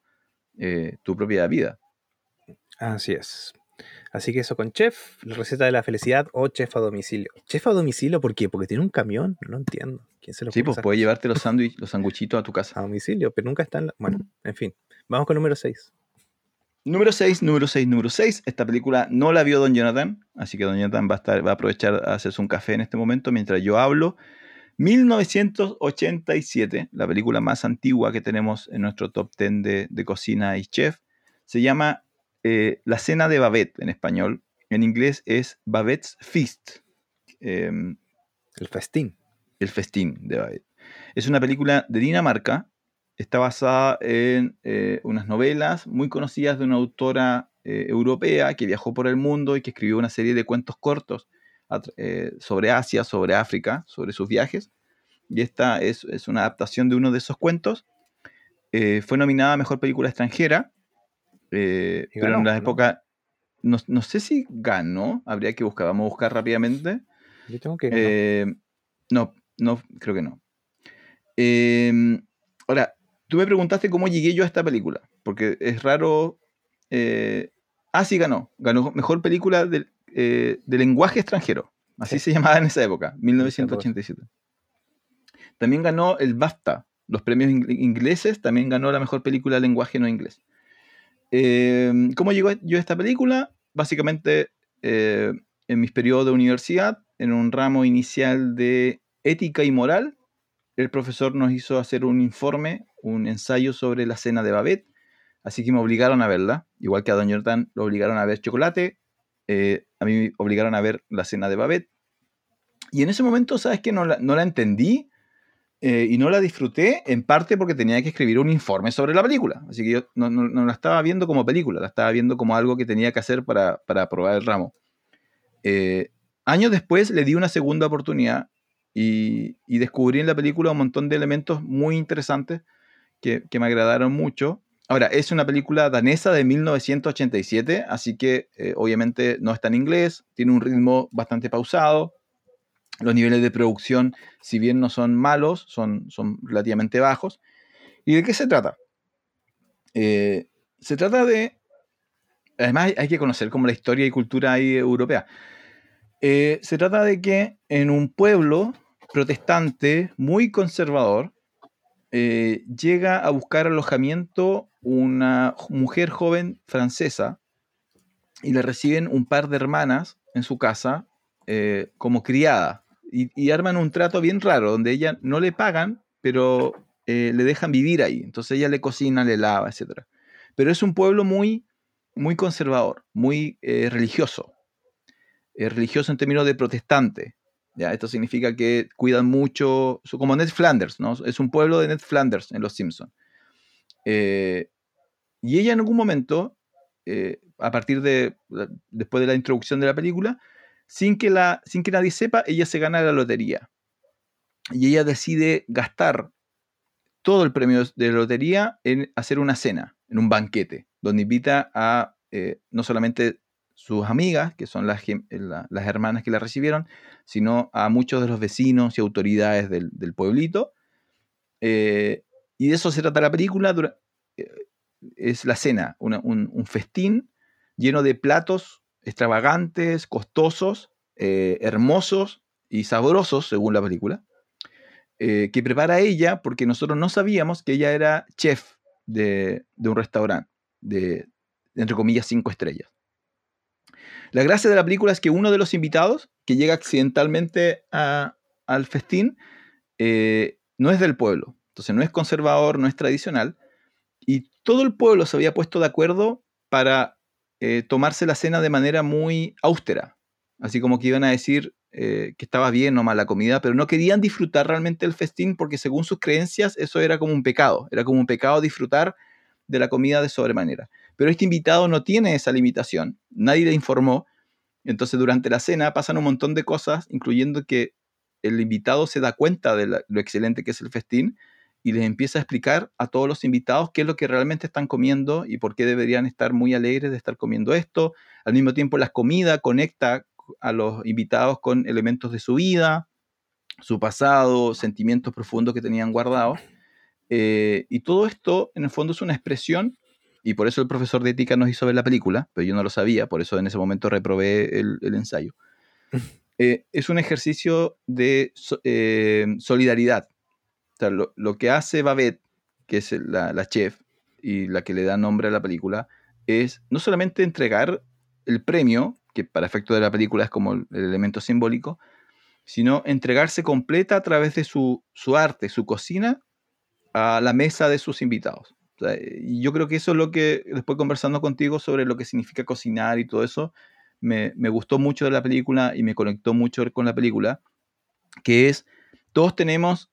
eh, tu propia vida. Así es. Así que eso con Chef, la receta de la felicidad o Chef a domicilio. ¿Chef a domicilio por qué? Porque tiene un camión, no entiendo. ¿Quién se lo Sí, pues puede llevarte los sándwiches, los sanguchitos a tu casa. A domicilio, pero nunca está en la... Bueno, en fin. Vamos con el número 6. Número 6, número 6, número 6. Esta película no la vio Don Jonathan, así que Don Jonathan va a, estar, va a aprovechar a hacerse un café en este momento mientras yo hablo. 1987, la película más antigua que tenemos en nuestro top 10 de, de cocina y chef, se llama eh, La cena de Babette en español. En inglés es Babette's Feast. Em, el festín. El festín de Babette. Es una película de Dinamarca. Está basada en eh, unas novelas muy conocidas de una autora eh, europea que viajó por el mundo y que escribió una serie de cuentos cortos sobre Asia, sobre África, sobre sus viajes. Y esta es, es una adaptación de uno de esos cuentos. fue nominada a Mejor Película Extranjera eh, pero en la época, no, no, sé si ganó, habría que buscar, vamos a buscar rápidamente. Yo tengo que... Eh, no. no, creo que no. Ahora, tú me preguntaste cómo llegué yo a esta película, porque es raro... Eh, ah, sí, ganó. Ganó Mejor Película de, de Lenguaje Extranjero. Así se llamaba en esa época, 1987. También ganó el BAFTA, los premios ingleses, también ganó la mejor película de lenguaje no inglés. Em, ¿Cómo llegó yo a esta película? Básicamente, eh, en mis periodos de universidad, en un ramo inicial de ética y moral, el profesor nos hizo hacer un informe, un ensayo sobre la cena de Babette, así que me obligaron a verla, igual que a Don Jordan lo obligaron a ver Chocolate, eh, a mí me obligaron a ver la cena de Babette. Y en ese momento, ¿sabes que no no la entendí, eh, y no la disfruté en parte porque tenía que escribir un informe sobre la película. Así que yo no, la estaba viendo como película, la estaba viendo como algo que tenía que hacer para, para aprobar el ramo. Eh, años después le di una segunda oportunidad y, descubrí en la película un montón de elementos muy interesantes que, me agradaron mucho. Ahora, es una película danesa de 1987, así que eh, obviamente no está en inglés, tiene un ritmo bastante pausado, los niveles de producción, si bien no son malos, son, son relativamente bajos. ¿Y de qué se trata? Eh, se trata de... Además hay que conocer como la historia y cultura ahí europea. Eh, se trata de que en un pueblo protestante muy conservador llega a buscar alojamiento una mujer joven francesa y le reciben un par de hermanas en su casa como criada y, arman un trato bien raro, donde ella no le pagan, pero eh, le dejan vivir ahí. Entonces ella le cocina, le lava, etc. Pero es un pueblo muy, muy conservador, muy eh, religioso. Eh, religioso en términos de protestante. ¿ya? Esto significa que cuidan mucho, como Ned Flanders, ¿no? Es un pueblo de Ned Flanders en Los Simpsons. Y ella en algún momento, a partir de, después de la introducción de la película, sin que, la, sin que nadie sepa, ella se gana la lotería. Y ella decide gastar todo el premio de lotería en hacer una cena, en un banquete, donde invita a eh, no solamente sus amigas, que son las, las, hermanas que la recibieron, sino a muchos de los vecinos y autoridades del, pueblito. Eh, y de eso se trata la película. Eh, es la cena, un, festín lleno de platos extravagantes, costosos, eh, hermosos y sabrosos, según la película, eh, que prepara ella porque nosotros no sabíamos que ella era chef de, un restaurante de, entre comillas, cinco estrellas. La gracia de la película es que uno de los invitados, que llega accidentalmente al festín, no es del pueblo, entonces no es conservador, no es tradicional, y todo el pueblo se había puesto de acuerdo para eh, tomarse la cena de manera muy austera, así como que iban a decir eh, que estaba bien o mal la comida, pero no querían disfrutar realmente el festín porque según sus creencias eso era como un pecado, era como un pecado disfrutar de la comida de sobremanera. Pero este invitado no tiene esa limitación, nadie le informó, entonces durante la cena pasan un montón de cosas, incluyendo que el invitado se da cuenta de lo excelente que es el festín y les empieza a explicar a todos los invitados qué es lo que realmente están comiendo y por qué deberían estar muy alegres de estar comiendo esto. Al mismo tiempo, la comida conecta a los invitados con elementos de su vida, su pasado, sentimientos profundos que tenían guardados. Eh, y todo esto, en el fondo, es una expresión y por eso el profesor de ética nos hizo ver la película, pero yo no lo sabía, por eso en ese momento reprobé el, ensayo. Eh, es un ejercicio de eh, solidaridad. Lo, que hace Babette, que es la, la, chef y la que le da nombre a la película, es no solamente entregar el premio, que para efecto de la película es como el, elemento simbólico, sino entregarse completa a través de su, su arte, su cocina, a la mesa de sus invitados. y yo creo que eso es lo que, después conversando contigo sobre lo que significa cocinar y todo eso, me, gustó mucho de la película y me conectó mucho con la película, que es, todos tenemos,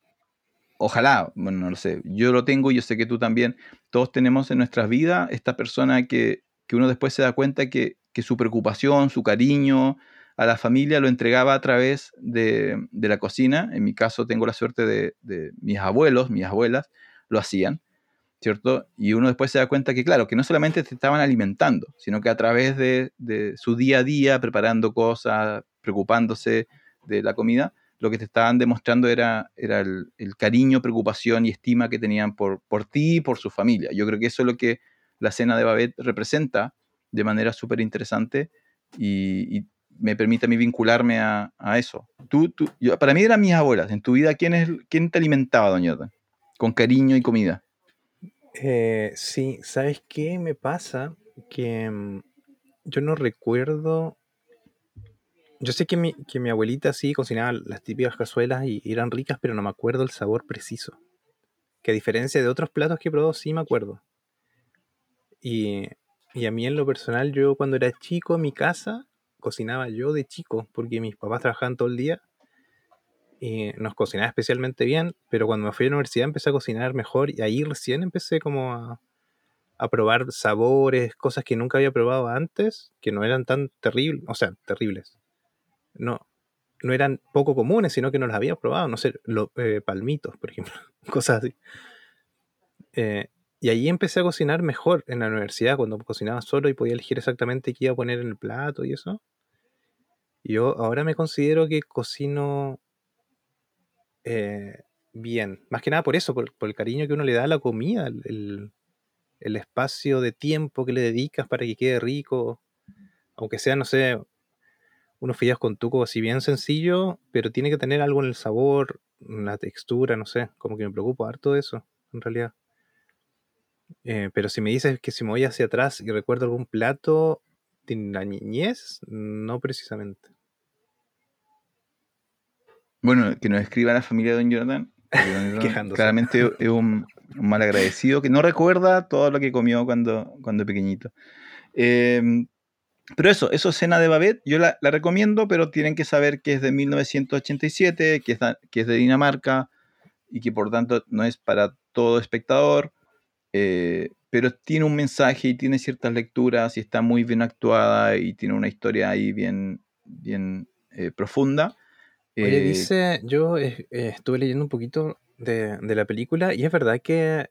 ojalá, bueno, no lo sé, yo lo tengo y yo sé que tú también, todos tenemos en nuestras vidas esta persona que, uno después se da cuenta que, su preocupación, su cariño a la familia lo entregaba a través de, la cocina. En mi caso tengo la suerte de, de mis abuelos, mis abuelas, lo hacían. ¿cierto? Y uno después se da cuenta que, claro, que no solamente te estaban alimentando, sino que a través de, su día a día, preparando cosas, preocupándose de la comida, lo que te estaban demostrando era, era el, cariño, preocupación y estima que tenían por, por ti y por su familia. Yo creo que eso es lo que la cena de Babette representa de manera súper interesante y, me permite a mí vincularme a, eso. Tú, tú, para mí eran mis abuelas. En tu vida, ¿quién, es, quién te alimentaba, doña Con cariño y comida. Eh, sí, ¿sabes qué me pasa? Que mm, yo no recuerdo. Yo sé que mi, que mi abuelita sí cocinaba las típicas cazuelas y eran ricas, pero no me acuerdo el sabor preciso. Que a diferencia de otros platos que he probado, sí me acuerdo. Y, y a mí en lo personal, yo cuando era chico en mi casa, cocinaba yo de chico, porque mis papás trabajaban todo el día y nos cocinaba especialmente bien, pero cuando me fui a la universidad empecé a cocinar mejor y ahí recién empecé como a, a probar sabores, cosas que nunca había probado antes, que no eran tan terribles, o sea, terribles. No, no eran poco comunes, sino que no las había probado, no sé, los eh, palmitos, por ejemplo, cosas así. Eh, y ahí empecé a cocinar mejor en la universidad, cuando cocinaba solo y podía elegir exactamente qué iba a poner en el plato y eso. Yo ahora me considero que cocino eh, bien. Más que nada por eso, por, el cariño que uno le da a la comida, el, espacio de tiempo que le dedicas para que quede rico. Aunque sea, no sé, unos fideos con tuco así bien sencillo, pero tiene que tener algo en el sabor, en la textura, no sé, como que me preocupa harto de eso, en realidad. Eh, pero si me dices que si me voy hacia atrás y recuerdo algún plato de la niñez, no precisamente. Bueno, que nos escriba la familia de Don Jordan. claramente es un, mal agradecido que no recuerda todo lo que comió cuando, cuando pequeñito. Em, pero eso, eso escena de Babette, yo la, recomiendo, pero tienen que saber que es de 1987, que es, que es de Dinamarca y que por tanto no es para todo espectador, eh, pero tiene un mensaje y tiene ciertas lecturas y está muy bien actuada y tiene una historia ahí bien, bien eh, profunda. Oye, eh, dice, yo estuve leyendo un poquito de, la película y es verdad que,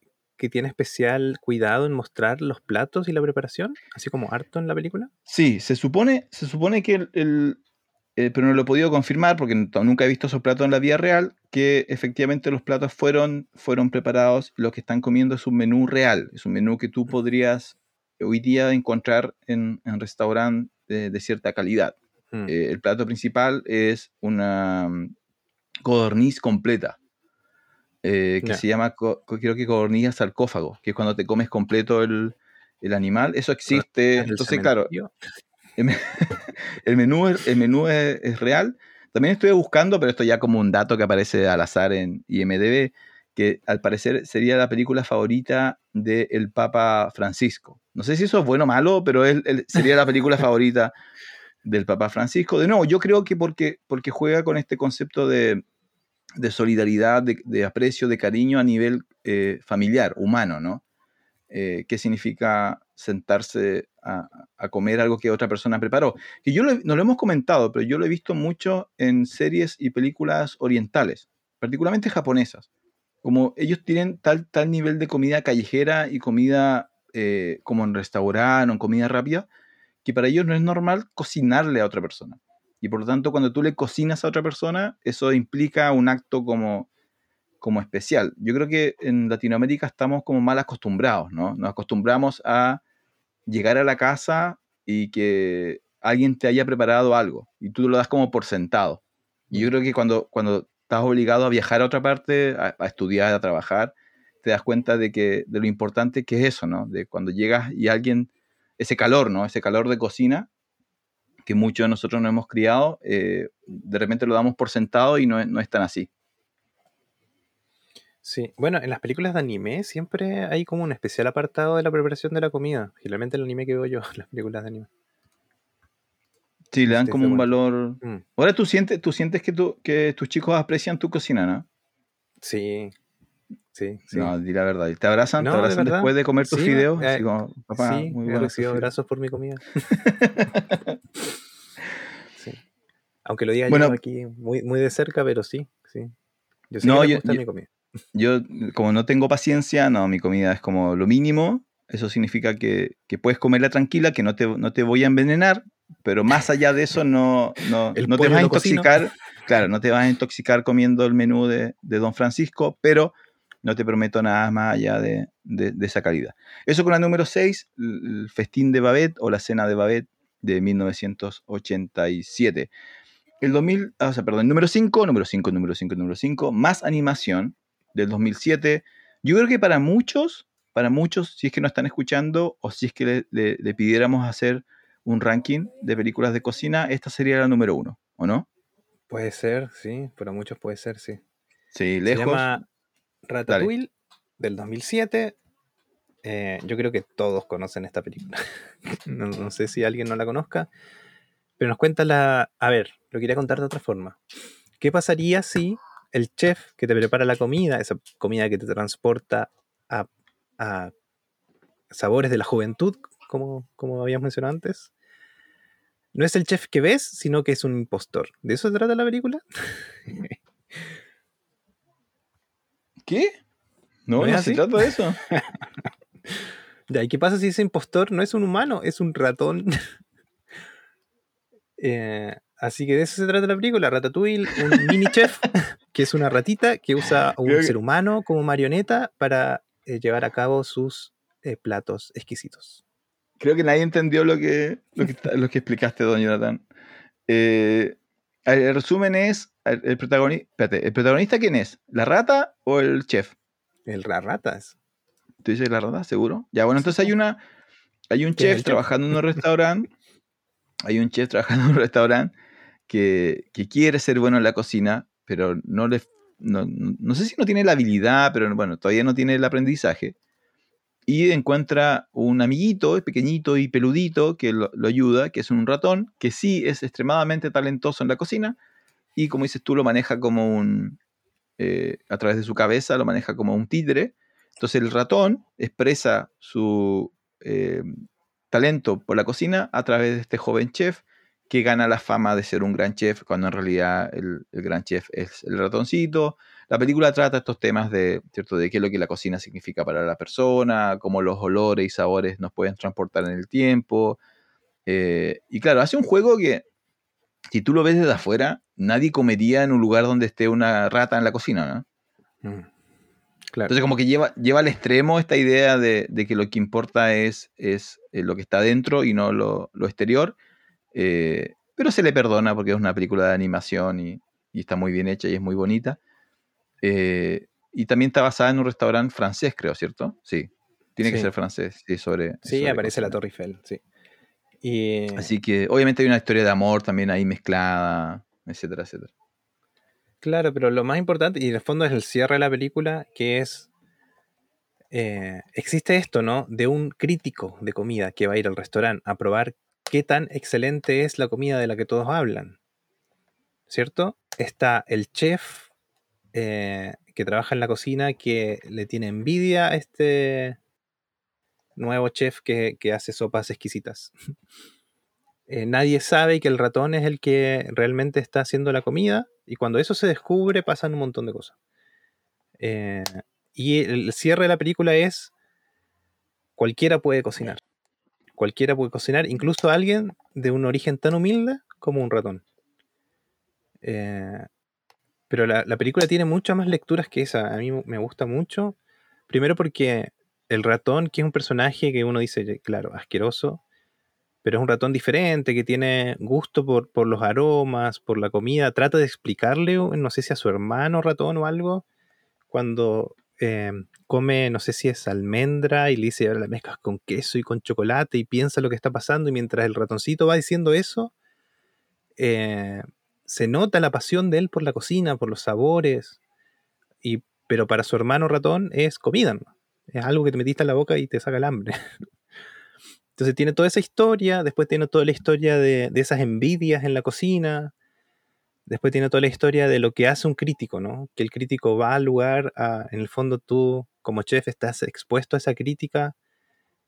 tiene especial cuidado en mostrar los platos y la preparación, así como harto en la película. Sí, se supone, se supone que el, pero no lo he podido confirmar porque nunca he visto esos platos en la vida real, que efectivamente los platos fueron, fueron preparados, lo que están comiendo es un menú real, es un menú que tú podrías hoy día encontrar en, en restaurante de, cierta calidad. Mm. Eh, el plato principal es una mm, codorniz completa, eh, que se llama, creo que codorniz sarcófago, que es cuando te comes completo el, animal. Eso existe. Entonces, claro, el, menú, el menú es, real. También estoy buscando, pero esto ya como un dato que aparece al azar en IMDB, que al parecer sería la película favorita del Papa Francisco. No sé si eso es bueno o malo, pero él, sería la película favorita del Papa Francisco. De nuevo, yo creo que porque, porque juega con este concepto de, solidaridad, de, aprecio, de cariño a nivel eh, familiar, humano, ¿no? Eh, ¿Qué significa sentarse a, comer algo que otra persona preparó? Que yo no lo hemos comentado, pero yo lo he visto mucho en series y películas orientales, particularmente japonesas. Como ellos tienen tal, tal nivel de comida callejera y comida eh, como en restaurante o en comida rápida, que para ellos no es normal cocinarle a otra persona. Y por lo tanto, cuando tú le cocinas a otra persona, eso implica un acto como, como especial. Yo creo que en Latinoamérica estamos como mal acostumbrados, ¿no? Nos acostumbramos a llegar a la casa y que alguien te haya preparado algo y tú lo das como por sentado. Y yo creo que cuando, cuando estás obligado a viajar a otra parte, a, estudiar, a trabajar, te das cuenta de, que, de lo importante que es eso, ¿no? De cuando llegas y alguien, ese calor, ¿no? Ese calor de cocina que muchos de nosotros no hemos criado, eh, de repente lo damos por sentado y no, no es tan así. Sí, bueno, en las películas de anime siempre hay como un especial apartado de la preparación de la comida. Generalmente el anime que veo yo, las películas de anime. Sí, le dan como un valor. Mm. Ahora tú sientes, tú sientes que, que tus chicos aprecian tu cocina, ¿no? Sí. Sí, sí. No, di la verdad. ¿Te abrazan? ¿Te abrazan después de comer tus fideos? Eh, sí, muy recibido abrazos por mi comida. sí. Aunque lo diga yo aquí muy, muy de cerca, pero sí, sí. Yo sí no, que me gusta mi comida yo, como no tengo paciencia, no, mi comida es como lo mínimo. Eso significa que, puedes comerla tranquila, que no te, no te voy a envenenar, pero más allá de eso no, no, no te vas a intoxicar. Claro, no te vas a intoxicar comiendo el menú de, Don Francisco, pero no te prometo nada más allá de, esa calidad. Eso con la número 6, el festín de Babette o la cena de Babette de 1987. El 2000, ah, o sea, perdón, número 5, número 5, número 5, número 5, más animación, del 2007. Yo creo que para muchos, para muchos, si es que no están escuchando o si es que le, pidiéramos hacer un ranking de películas de cocina, esta sería la número uno, ¿o no? Puede ser, sí, para muchos puede ser, sí. Sí, lejos. Se llama Ratatouille del 2007. Eh, yo creo que todos conocen esta película. no, sé si alguien no la conozca. Pero nos cuenta la. A ver, lo quería contar de otra forma. ¿Qué pasaría si el chef que te prepara la comida, esa comida que te transporta a, sabores de la juventud, como, como habíamos mencionado antes, no es el chef que ves, sino que es un impostor. ¿De eso se trata la película? ¿Qué? No, no, se trata de eso. ¿y qué pasa si ese impostor no es un humano, es un ratón? eh, Así que de eso se trata la película, Ratatouille, un mini chef, que es una ratita que usa a un ser humano como marioneta para eh, llevar a cabo sus eh, platos exquisitos. Creo que nadie entendió lo que, lo que, explicaste, don Jonathan. Eh, el resumen es, el, protagonista, ¿el protagonista quién es? ¿La rata o el chef? El la ratas. ¿Tú dices la rata, seguro? Ya, bueno, entonces hay una, hay un chef trabajando en un restaurante, hay un chef trabajando en un restaurante que, quiere ser bueno en la cocina, pero no le... No, sé si no tiene la habilidad, pero bueno, todavía no tiene el aprendizaje. Y encuentra un amiguito, pequeñito y peludito, que lo, ayuda, que es un ratón, que sí es extremadamente talentoso en la cocina, y como dices tú, lo maneja como un... Eh, a través de su cabeza, lo maneja como un tigre. Entonces el ratón expresa su eh, talento por la cocina a través de este joven chef que gana la fama de ser un gran chef, cuando en realidad el, gran chef es el ratoncito. La película trata estos temas de, ¿cierto? de qué es lo que la cocina significa para la persona, cómo los olores y sabores nos pueden transportar en el tiempo. Eh, y claro, hace un juego que, si tú lo ves desde afuera, nadie comería en un lugar donde esté una rata en la cocina, ¿no? Mm, claro. Entonces como que lleva, lleva al extremo esta idea de, que lo que importa es, es eh, lo que está dentro y no lo, lo exterior eh, pero se le perdona porque es una película de animación y, está muy bien hecha y es muy bonita. Eh, y también está basada en un restaurante francés, creo, ¿cierto? Sí, tiene que ser francés. Sí, sobre, sí aparece la Torre Eiffel, sí. Así que obviamente hay una historia de amor también ahí mezclada, etcétera, etcétera. Claro, pero lo más importante, y en el fondo es el cierre de la película, que es eh, existe esto, ¿no? De un crítico de comida que va a ir al restaurante a probar qué tan excelente es la comida de la que todos hablan. ¿Cierto? Está el chef eh, que trabaja en la cocina que le tiene envidia a este nuevo chef que, hace sopas exquisitas. Eh, nadie sabe que el ratón es el que realmente está haciendo la comida y cuando eso se descubre pasan un montón de cosas. Eh, y el cierre de la película es cualquiera puede cocinar cualquiera puede cocinar, incluso alguien de un origen tan humilde como un ratón. Eh, pero la, la película tiene muchas más lecturas que esa. A mí me gusta mucho. Primero porque el ratón, que es un personaje que uno dice, claro, asqueroso, pero es un ratón diferente, que tiene gusto por, los aromas, por la comida. Trata de explicarle, no sé si a su hermano ratón o algo, cuando eh, come, no sé si es almendra y le dice, ahora la mezclas con queso y con chocolate y piensa lo que está pasando y mientras el ratoncito va diciendo eso, eh, se nota la pasión de él por la cocina, por los sabores, y, pero para su hermano ratón es comida, ¿no? es algo que te metiste en la boca y te saca el hambre. Entonces tiene toda esa historia, después tiene toda la historia de, de, esas envidias en la cocina, después tiene toda la historia de lo que hace un crítico, ¿no? Que el crítico va al lugar, a, en el fondo tú como chef estás expuesto a esa crítica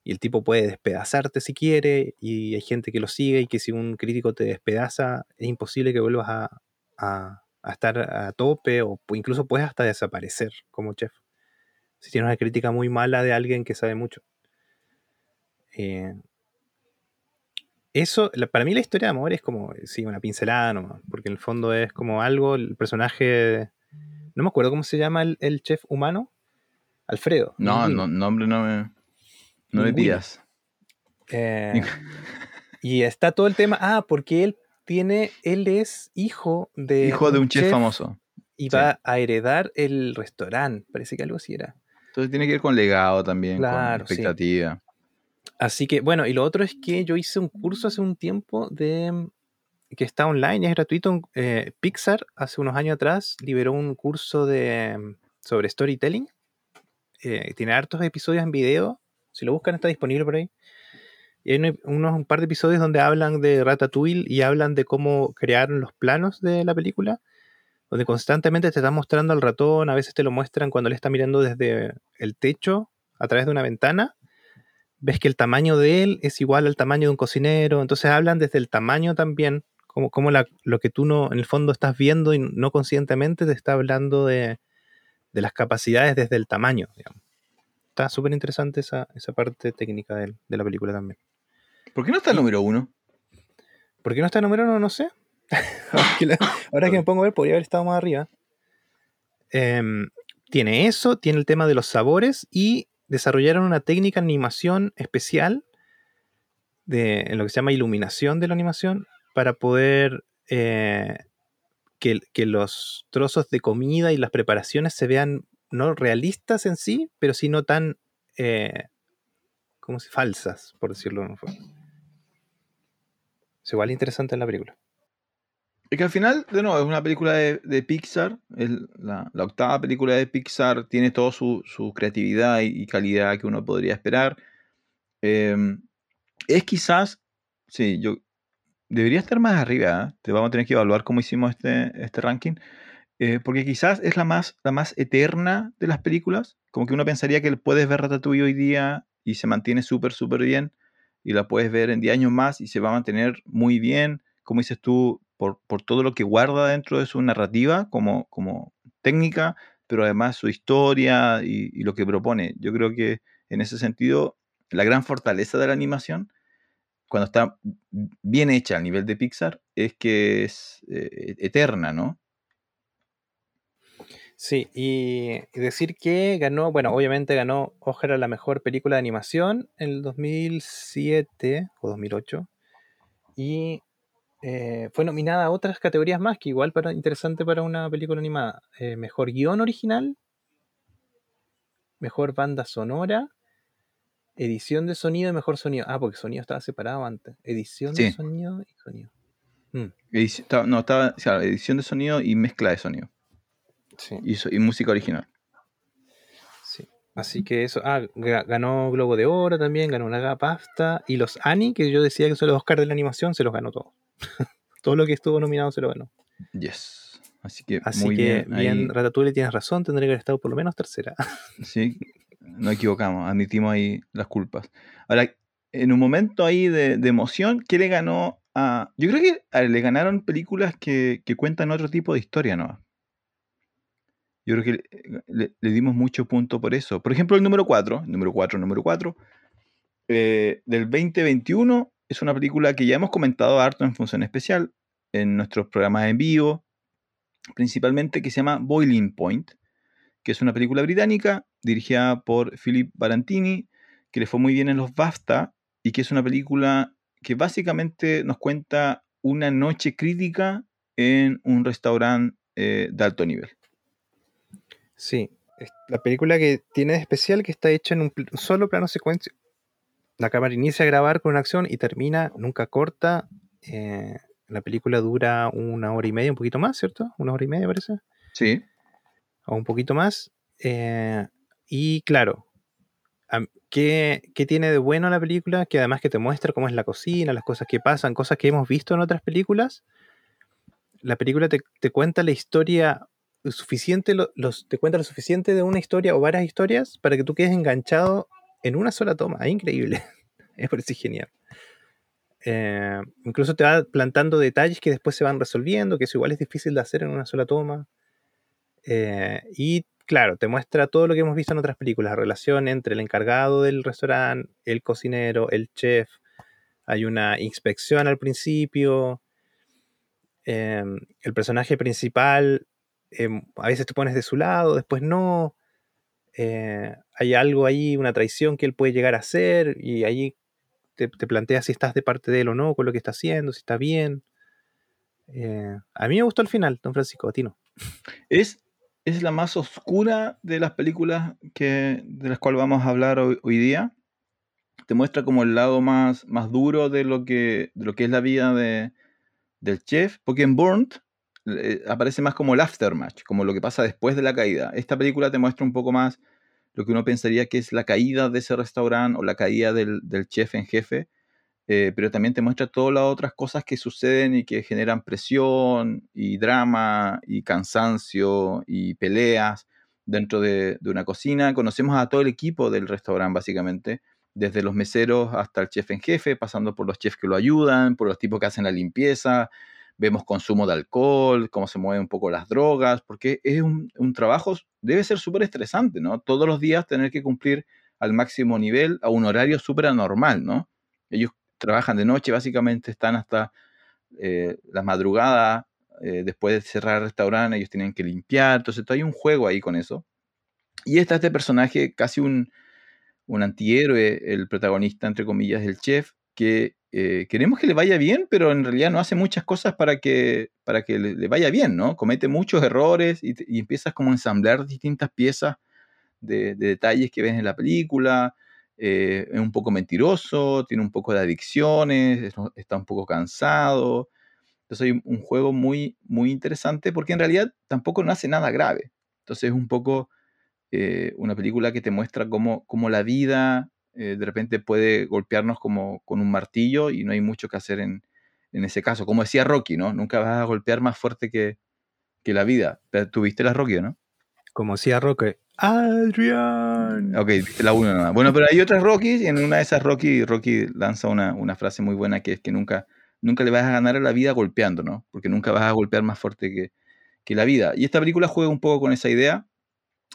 y el tipo puede despedazarte si quiere y hay gente que lo sigue y que si un crítico te despedaza es imposible que vuelvas a, a, a estar a tope o incluso puedes hasta desaparecer como chef si tienes una crítica muy mala de alguien que sabe mucho. Eh, eso, la, para mí la historia de amor es como, sí, una pincelada nomás, porque en el fondo es como algo, el personaje, no me acuerdo cómo se llama el, el chef humano, Alfredo. No, no, nombre no me, no me digas. Eh, y está todo el tema, ah, porque él tiene, él es hijo de... Hijo de un chef, chef famoso. Y va sí. a heredar el restaurante, parece que algo así era. Entonces tiene que ver con legado también, claro, con expectativa. Sí. Así que, bueno, y lo otro es que yo hice un curso hace un tiempo de que está online, es gratuito. Eh, Pixar hace unos años atrás liberó un curso de sobre storytelling. Eh, tiene hartos episodios en video. Si lo buscan está disponible por ahí. Y hay unos, un par de episodios donde hablan de Ratatouille y hablan de cómo crearon los planos de la película donde constantemente te están mostrando al ratón, a veces te lo muestran cuando él está mirando desde el techo a través de una ventana, ves que el tamaño de él es igual al tamaño de un cocinero, entonces hablan desde el tamaño también, como, como lo que tú no, en el fondo estás viendo y no conscientemente te está hablando de, de las capacidades desde el tamaño. Digamos. Está súper interesante esa, esa parte técnica de, de, la película también. ¿Por qué no está el número uno? ¿Por qué no está el número uno? No sé. Ahora que me pongo a ver, podría haber estado más arriba. Eh, tiene eso, tiene el tema de los sabores y desarrollaron una técnica de animación especial de, en lo que se llama iluminación de la animación para poder eh, que, que, los trozos de comida y las preparaciones se vean no realistas en sí, pero sí no tan eh, como si falsas, por decirlo de una forma. Es igual interesante en la película. Es que al final, de nuevo, es una película de, Pixar. Es la, octava película de Pixar tiene toda su, creatividad y, calidad que uno podría esperar. Eh, es quizás, sí, yo debería estar más arriba. ¿eh? Te vamos a tener que evaluar cómo hicimos este, este ranking. Eh, porque quizás es la más, la más eterna de las películas. Como que uno pensaría que puedes ver Ratatouille hoy día y se mantiene súper, súper bien. Y la puedes ver en 10 años más y se va a mantener muy bien. Como dices tú, por, por, todo lo que guarda dentro de su narrativa como, como técnica, pero además su historia y, lo que propone. Yo creo que en ese sentido, la gran fortaleza de la animación, cuando está bien hecha a nivel de Pixar, es que es eh, eterna, ¿no? Sí, y decir que ganó, bueno, obviamente ganó Oscar a la mejor película de animación en el 2007 o 2008. Y eh, fue nominada a otras categorías más, que igual para, interesante para una película animada. Eh, mejor guion original, mejor banda sonora, edición de sonido y mejor sonido. Ah, porque sonido estaba separado antes. Edición sí. de sonido y sonido. Mm. No, estaba, edición de sonido y mezcla de sonido. Sí. Y, y música original. Sí. Así que eso, ah, ganó Globo de Oro también, ganó una BAFTA y los Annie, que yo decía que son los Oscar de la animación, se los ganó todos. Todo lo que estuvo nominado se lo ganó. Yes. Así que, Así muy que bien. bien, ahí. Ratatouille tienes razón, tendría que haber estado por lo menos tercera. Sí, no equivocamos, admitimos ahí las culpas. Ahora, en un momento ahí de, de emoción, ¿qué le ganó a.? Yo creo que a, le ganaron películas que, que, cuentan otro tipo de historia, ¿no? Yo creo que le, le, le dimos mucho punto por eso. Por ejemplo, el número 4, número 4, número 4, eh, del 2021 es una película que ya hemos comentado harto en función especial, en nuestros programas en vivo, principalmente que se llama Boiling Point, que es una película británica dirigida por Philip Barantini, que le fue muy bien en los BAFTA y que es una película que básicamente nos cuenta una noche crítica en un restaurante eh, de alto nivel. Sí, la película que tiene de especial que está hecha en un solo plano secuencia. La cámara inicia a grabar con una acción y termina, nunca corta. Eh, la película dura una hora y media, un poquito más, ¿cierto? Una hora y media parece. Sí. O un poquito más. Eh, y claro, ¿qué, tiene de bueno la película? Que además que te muestra cómo es la cocina, las cosas que pasan, cosas que hemos visto en otras películas. La película te, te cuenta la historia suficiente, los, te cuenta lo suficiente de una historia o varias historias para que tú quedes enganchado en una sola toma. Es increíble. es por genial. Eh, incluso te va plantando detalles que después se van resolviendo, que eso igual es difícil de hacer en una sola toma. Eh, y claro, te muestra todo lo que hemos visto en otras películas, la relación entre el encargado del restaurante, el cocinero, el chef. Hay una inspección al principio. Eh, el personaje principal Em, a veces te pones de su lado, después no. Eh, hay algo ahí, una traición que él puede llegar a hacer y ahí te, planteas si estás de parte de él o no con lo que está haciendo, si está bien. Eh, a mí me gustó el final, don Francisco, a ti no. Es, es la más oscura de las películas que, de las cuales vamos a hablar hoy, día. Te muestra como el lado más, más duro de lo, que, de lo que es la vida de, del chef, porque en Burnt eh, aparece más como el aftermatch, como lo que pasa después de la caída. Esta película te muestra un poco más lo que uno pensaría que es la caída de ese restaurante o la caída del, chef en jefe, eh, pero también te muestra todas las otras cosas que suceden y que generan presión y drama y cansancio y peleas dentro de, de una cocina. Conocemos a todo el equipo del restaurante básicamente, desde los meseros hasta el chef en jefe, pasando por los chefs que lo ayudan, por los tipos que hacen la limpieza, vemos consumo de alcohol, cómo se mueven un poco las drogas, porque es un, trabajo, debe ser súper estresante, ¿no? Todos los días tener que cumplir al máximo nivel a un horario súper anormal, ¿no? Ellos trabajan de noche, básicamente están hasta eh, la madrugada, eh, después de cerrar el restaurante, ellos tienen que limpiar, entonces hay un juego ahí con eso. Y está este personaje, casi un, un antihéroe, el protagonista, entre comillas, del chef, que eh, queremos que le vaya bien, pero en realidad no hace muchas cosas para que, para que le, vaya bien, ¿no? Comete muchos errores y, empiezas como a ensamblar distintas piezas de, detalles que ves en la película. Eh, es un poco mentiroso, tiene un poco de adicciones, está un poco cansado. Entonces hay un juego muy, muy interesante porque en realidad tampoco no hace nada grave. Entonces es un poco eh, una película que te muestra cómo, cómo la vida eh, de repente puede golpearnos como con un martillo y no hay mucho que hacer en, ese caso. Como decía Rocky, ¿no? Nunca vas a golpear más fuerte que, la vida. ¿Tuviste la Rocky, no? Como decía Rocky, Adrian. Ok, la uno no. Bueno, pero hay otras Rocky y en una de esas Rocky, Rocky lanza una, frase muy buena que es que nunca, nunca le vas a ganar a la vida golpeando, ¿no? Porque nunca vas a golpear más fuerte que, que la vida. Y esta película juega un poco con esa idea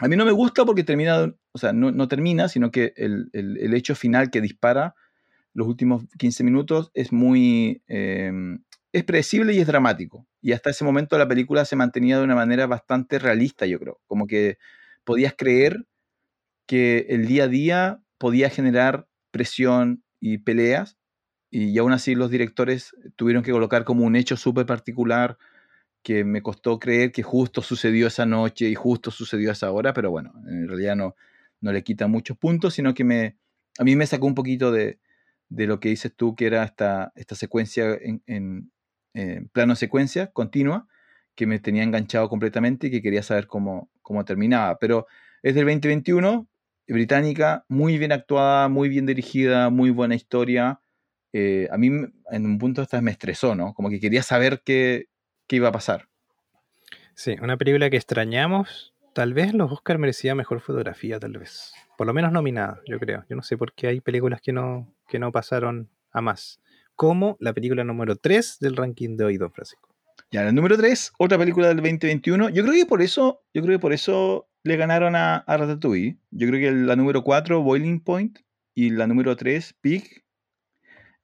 a mí no me gusta porque termina, o sea, no, termina, sino que el, hecho final que dispara los últimos 15 minutos es muy... Em, es predecible y es dramático. Y hasta ese momento la película se mantenía de una manera bastante realista, yo creo. Como que podías creer que el día a día podía generar presión y peleas, y aún así los directores tuvieron que colocar como un hecho súper particular que me costó creer que justo sucedió esa noche y justo sucedió esa hora, pero bueno, en realidad no, no le quita muchos puntos, sino que me, a mí me sacó un poquito de, lo que dices tú, que era esta, esta secuencia en, plano secuencia continua, que me tenía enganchado completamente y que quería saber cómo, cómo terminaba. Pero es del 2021, británica, muy bien actuada, muy bien dirigida, muy buena historia. Eh, a mí en un punto hasta me estresó, ¿no? Como que quería saber qué, iba a pasar. Sí, una película que extrañamos. Tal vez los Oscar merecía mejor fotografía, tal vez. Por lo menos nominada, yo creo. Yo no sé por qué hay películas que no, que no pasaron a más. Como la película número 3 del ranking de hoy, don Francisco. Ya, el número 3, otra película del 2021. Yo creo que por eso, yo creo que por eso le ganaron a, a Ratatouille. Yo creo que la número 4, Boiling Point, y la número 3, Pig,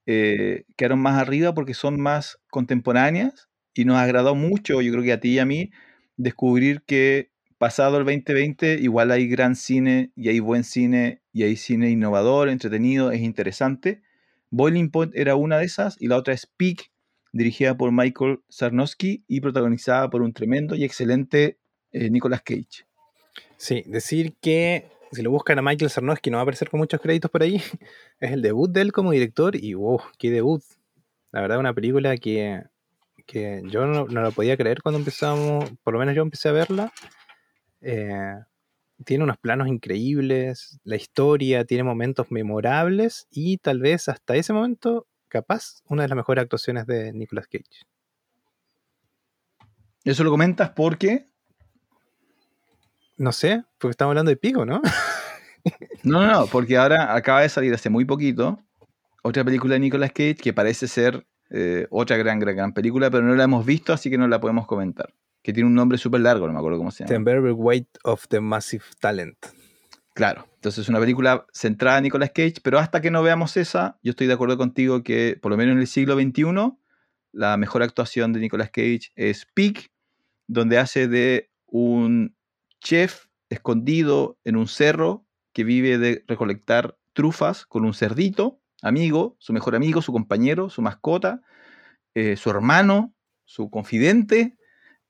eh, quedaron más arriba porque son más contemporáneas y nos agradó mucho, yo creo que a ti y a mí, descubrir que pasado el 2020 igual hay gran cine y hay buen cine y hay cine innovador, entretenido, es interesante. Boiling Point era una de esas y la otra es Peak, dirigida por Michael Sarnowski y protagonizada por un tremendo y excelente eh, Nicolas Cage. Sí, decir que si lo buscan a Michael Sarnowski no va a aparecer con muchos créditos por ahí. Es el debut de él como director y wow, qué debut. La verdad, una película que, que yo no, no la podía creer cuando empezamos, por lo menos yo empecé a verla. Eh, tiene unos planos increíbles, la historia tiene momentos memorables y tal vez hasta ese momento, capaz, una de las mejores actuaciones de Nicolas Cage. ¿Eso lo comentas porque? No sé, porque estamos hablando de Pico, ¿no? no, no, no, porque ahora acaba de salir hace muy poquito otra película de Nicolas Cage que parece ser eh, otra gran, gran, gran película, pero no la hemos visto, así que no la podemos comentar que tiene un nombre súper largo, no me acuerdo cómo se llama. The Weight of the Massive Talent. Claro, entonces es una película centrada en Nicolas Cage, pero hasta que no veamos esa, yo estoy de acuerdo contigo que por lo menos en el siglo XXI, la mejor actuación de Nicolas Cage es Peak, donde hace de un chef escondido en un cerro que vive de recolectar trufas con un cerdito, amigo, su mejor amigo, su compañero, su mascota, eh, su hermano, su confidente,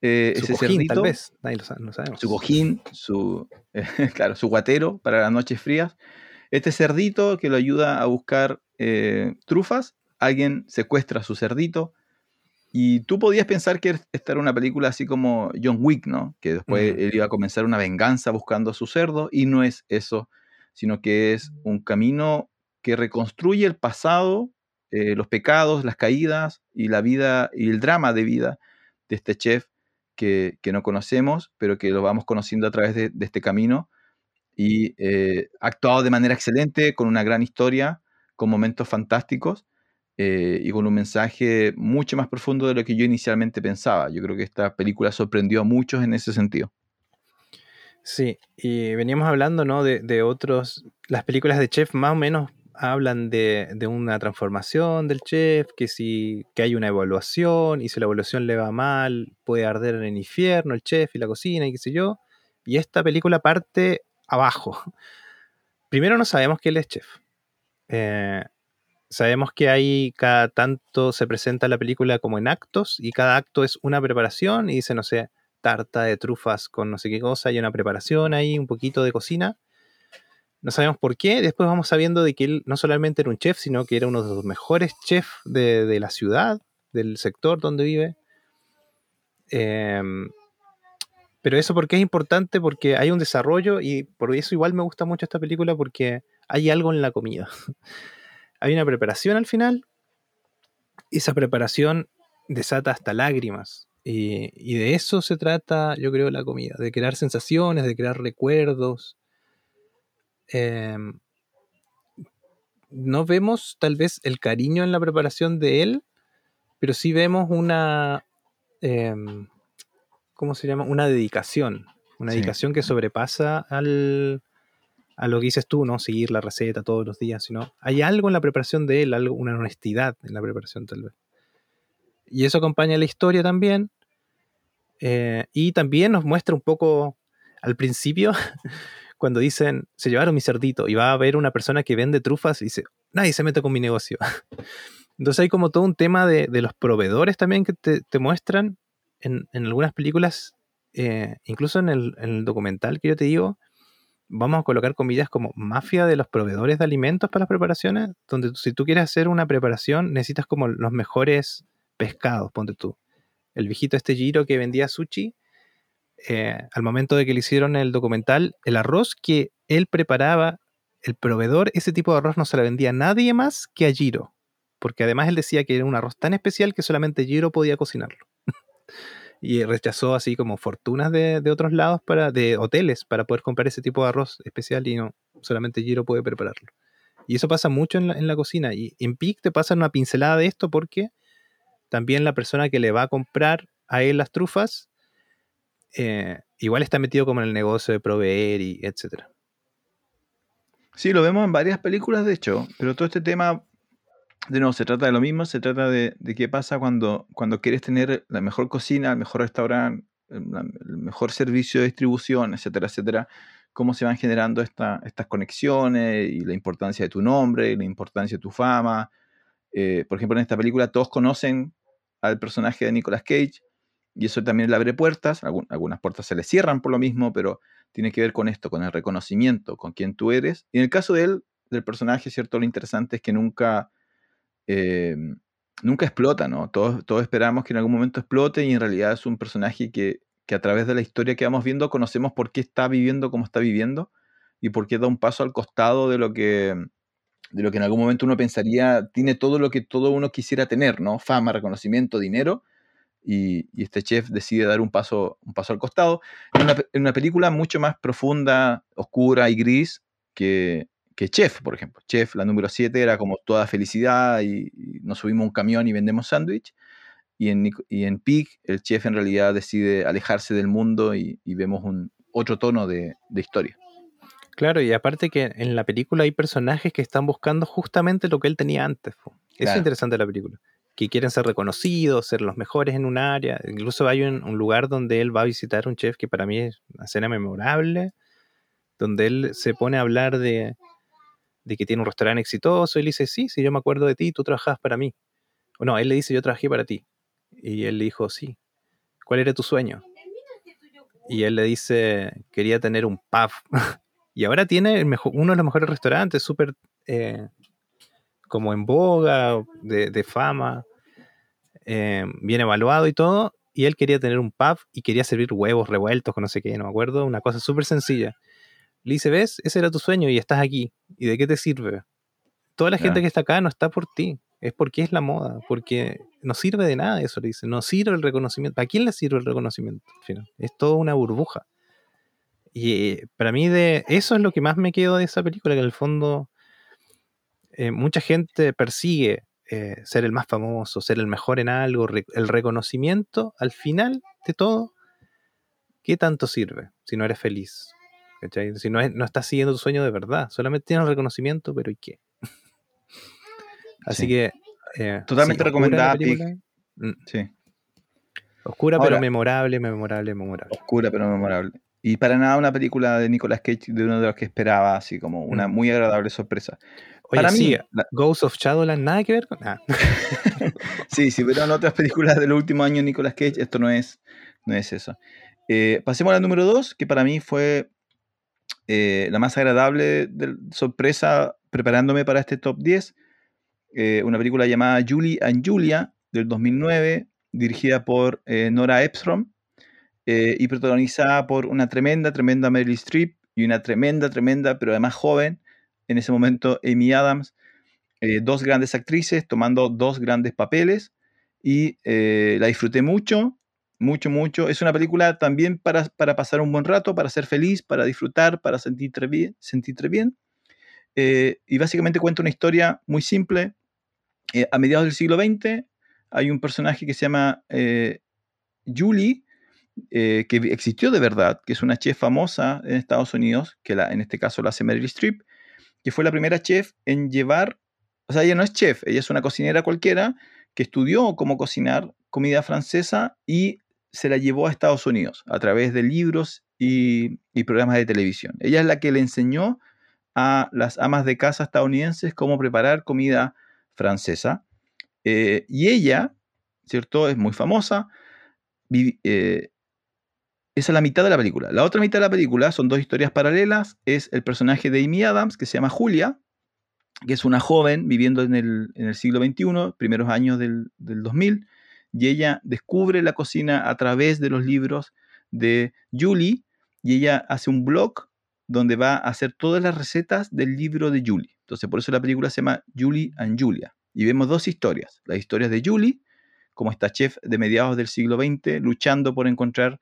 eh, su ese cojín, tal vez, nadie lo sabe, no sabemos. Su cojín, su, claro, su guatero para las noches frías. Este cerdito que lo ayuda a buscar eh, trufas, alguien secuestra a su cerdito. Y tú podías pensar que esta era una película así como John Wick, ¿no? Que después él iba a comenzar una venganza buscando a su cerdo, y no es eso, sino que es un camino que reconstruye el pasado, eh, los pecados, las caídas y la vida y el drama de vida de este chef que, no conocemos, pero que lo vamos conociendo a través de, este camino. Y eh, actuado de manera excelente, con una gran historia, con momentos fantásticos eh, y con un mensaje mucho más profundo de lo que yo inicialmente pensaba. Yo creo que esta película sorprendió a muchos en ese sentido. Sí, y veníamos hablando, ¿no? De, de otros, las películas de Chef más o menos hablan de, una transformación del chef, que si que hay una evaluación y si la evaluación le va mal, puede arder en el infierno el chef y la cocina y qué sé yo. Y esta película parte abajo. Primero no sabemos que él es chef. Eh, sabemos que hay cada tanto se presenta la película como en actos y cada acto es una preparación y dice, no sé, tarta de trufas con no sé qué cosa, hay una preparación ahí, un poquito de cocina no sabemos por qué. Después vamos sabiendo de que él no solamente era un chef, sino que era uno de los mejores chefs de, la ciudad, del sector donde vive. Em, pero eso porque es importante, porque hay un desarrollo y por eso igual me gusta mucho esta película porque hay algo en la comida. hay una preparación al final. Esa preparación desata hasta lágrimas. Y, y de eso se trata, yo creo, la comida, de crear sensaciones, de crear recuerdos, Em, no vemos tal vez el cariño en la preparación de él, pero sí vemos una, em, ¿cómo se llama? Una dedicación, una dedicación que sobrepasa al, a lo que dices tú, ¿no? Seguir la receta todos los días, sino hay algo en la preparación de él, algo, una honestidad en la preparación tal vez. Y eso acompaña la historia también. Eh, y también nos muestra un poco al principio cuando dicen, se llevaron mi cerdito y va a haber una persona que vende trufas y dice, nadie se mete con mi negocio. Entonces hay como todo un tema de, los proveedores también que te, muestran en, algunas películas, eh, incluso en el, documental que yo te digo, vamos a colocar comillas como mafia de los proveedores de alimentos para las preparaciones, donde si tú quieres hacer una preparación necesitas como los mejores pescados, ponte tú. El viejito este Giro que vendía sushi eh, al momento de que le hicieron el documental, el arroz que él preparaba, el proveedor, ese tipo de arroz no se la vendía a nadie más que a Giro. Porque además él decía que era un arroz tan especial que solamente Giro podía cocinarlo. y rechazó así como fortunas de, otros lados, para, de hoteles, para poder comprar ese tipo de arroz especial y no, solamente Giro puede prepararlo. Y eso pasa mucho en la, cocina. Y en PIC te pasa una pincelada de esto porque también la persona que le va a comprar a él las trufas eh, igual está metido como en el negocio de proveer y etcétera. Sí, lo vemos en varias películas, de hecho, pero todo este tema, de nuevo, se trata de lo mismo, se trata de, qué pasa cuando, cuando quieres tener la mejor cocina, el mejor restaurante, el mejor servicio de distribución, etcétera, etcétera, cómo se van generando estas conexiones y la importancia de tu nombre, y la importancia de tu fama. Eh, por ejemplo, en esta película todos conocen al personaje de Nicolas Cage y eso también le abre puertas. algunas puertas se le cierran por lo mismo, pero tiene que ver con esto, con el reconocimiento, con quién tú eres. Y en el caso de él, del personaje, ¿cierto? Lo interesante es que nunca, eh, nunca explota, ¿no? Todos, todos esperamos que en algún momento explote y en realidad es un personaje que, que a través de la historia que vamos viendo conocemos por qué está viviendo como está viviendo y por qué da un paso al costado de lo que de lo que en algún momento uno pensaría tiene todo lo que todo uno quisiera tener, ¿no? Fama, reconocimiento, dinero, y, este chef decide dar un paso, un paso al costado. En una, en una, película mucho más profunda, oscura y gris que, que Chef, por ejemplo. Chef, la número 7, era como toda felicidad y, nos subimos un camión y vendemos sándwich. Y en, y en Pig, el chef en realidad decide alejarse del mundo y, vemos un otro tono de, de historia. Claro, y aparte que en la película hay personajes que están buscando justamente lo que él tenía antes. Eso es interesante de la película. Que quieren ser reconocidos, ser los mejores en un área. Incluso hay un, lugar donde él va a visitar un chef que para mí es una escena memorable, donde él se pone a hablar de, de que tiene un restaurante exitoso. Y él dice, sí, sí, yo me acuerdo de ti, tú trabajabas para mí. No, él le dice, yo trabajé para ti. Y él le dijo, sí. ¿Cuál era tu sueño? Y él le dice, quería tener un pub. Y ahora tiene uno de los mejores restaurantes, súper eh, como en boga, de, fama, eh, bien evaluado y todo. Y él quería tener un pub y quería servir huevos revueltos con no sé qué, no me acuerdo, una cosa súper sencilla. Le dice, ¿ves? Ese era tu sueño y estás aquí. ¿Y de qué te sirve? Toda la gente que está acá no está por ti, es porque es la moda, porque no sirve de nada eso, le dice, no sirve el reconocimiento. ¿A quién le sirve el reconocimiento? Es toda una burbuja. Y eh, para mí de eso es lo que más me quedo de esa película, que en el fondo eh, mucha gente persigue eh, ser el más famoso, ser el mejor en algo, el reconocimiento al final de todo, ¿qué tanto sirve si no eres feliz? Si no, no estás siguiendo tu sueño de verdad, solamente tienes el reconocimiento, pero ¿y qué? Así que... Totalmente recomendada. Mm. Sí. Oscura pero memorable, memorable, memorable. Oscura pero memorable. Y para nada una película de Nicolas Cage de uno de los que esperaba, así como una mm. muy agradable sorpresa. Para mí, Ghost of Shadowland, nada que ver con nada. sí, sí, pero en otras películas de los últimos años Nicolas Cage, esto no es, no es eso. Eh, pasemos a la número 2, que para mí fue eh, la más agradable de, sorpresa preparándome para este top 10. Eh, una película llamada Julie and Julia del 2009, dirigida por Nora Epstrom y protagonizada por una tremenda, tremenda Meryl Streep y una tremenda, tremenda, pero además joven, en ese momento Amy Adams, eh, dos grandes actrices tomando dos grandes papeles y eh, la disfruté mucho, mucho, mucho. Es una película también para, para, pasar un buen rato, para ser feliz, para disfrutar, para sentirte bien. Bien. y básicamente cuenta una historia muy simple. a mediados del siglo XX hay un personaje que se llama Julie, eh, que existió de verdad, que es una chef famosa en Estados Unidos, que la, en este caso la hace Meryl Streep, que fue la primera chef en llevar, o sea, ella no es chef, ella es una cocinera cualquiera que estudió cómo cocinar comida francesa y se la llevó a Estados Unidos a través de libros y, programas de televisión. Ella es la que le enseñó a las amas de casa estadounidenses cómo preparar comida francesa. Eh, y ella, ¿cierto? Es muy famosa. Eh, esa es la mitad de la película. La otra mitad de la película son dos historias paralelas. Es el personaje de Amy Adams, que se llama Julia, que es una joven viviendo en el, siglo XXI, primeros años del, 2000, y ella descubre la cocina a través de los libros de Julie, y ella hace un blog donde va a hacer todas las recetas del libro de Julie. Entonces, por eso la película se llama Julie and Julia. Y vemos dos historias. Las historias de Julie, como esta chef de mediados del siglo XX, luchando por encontrar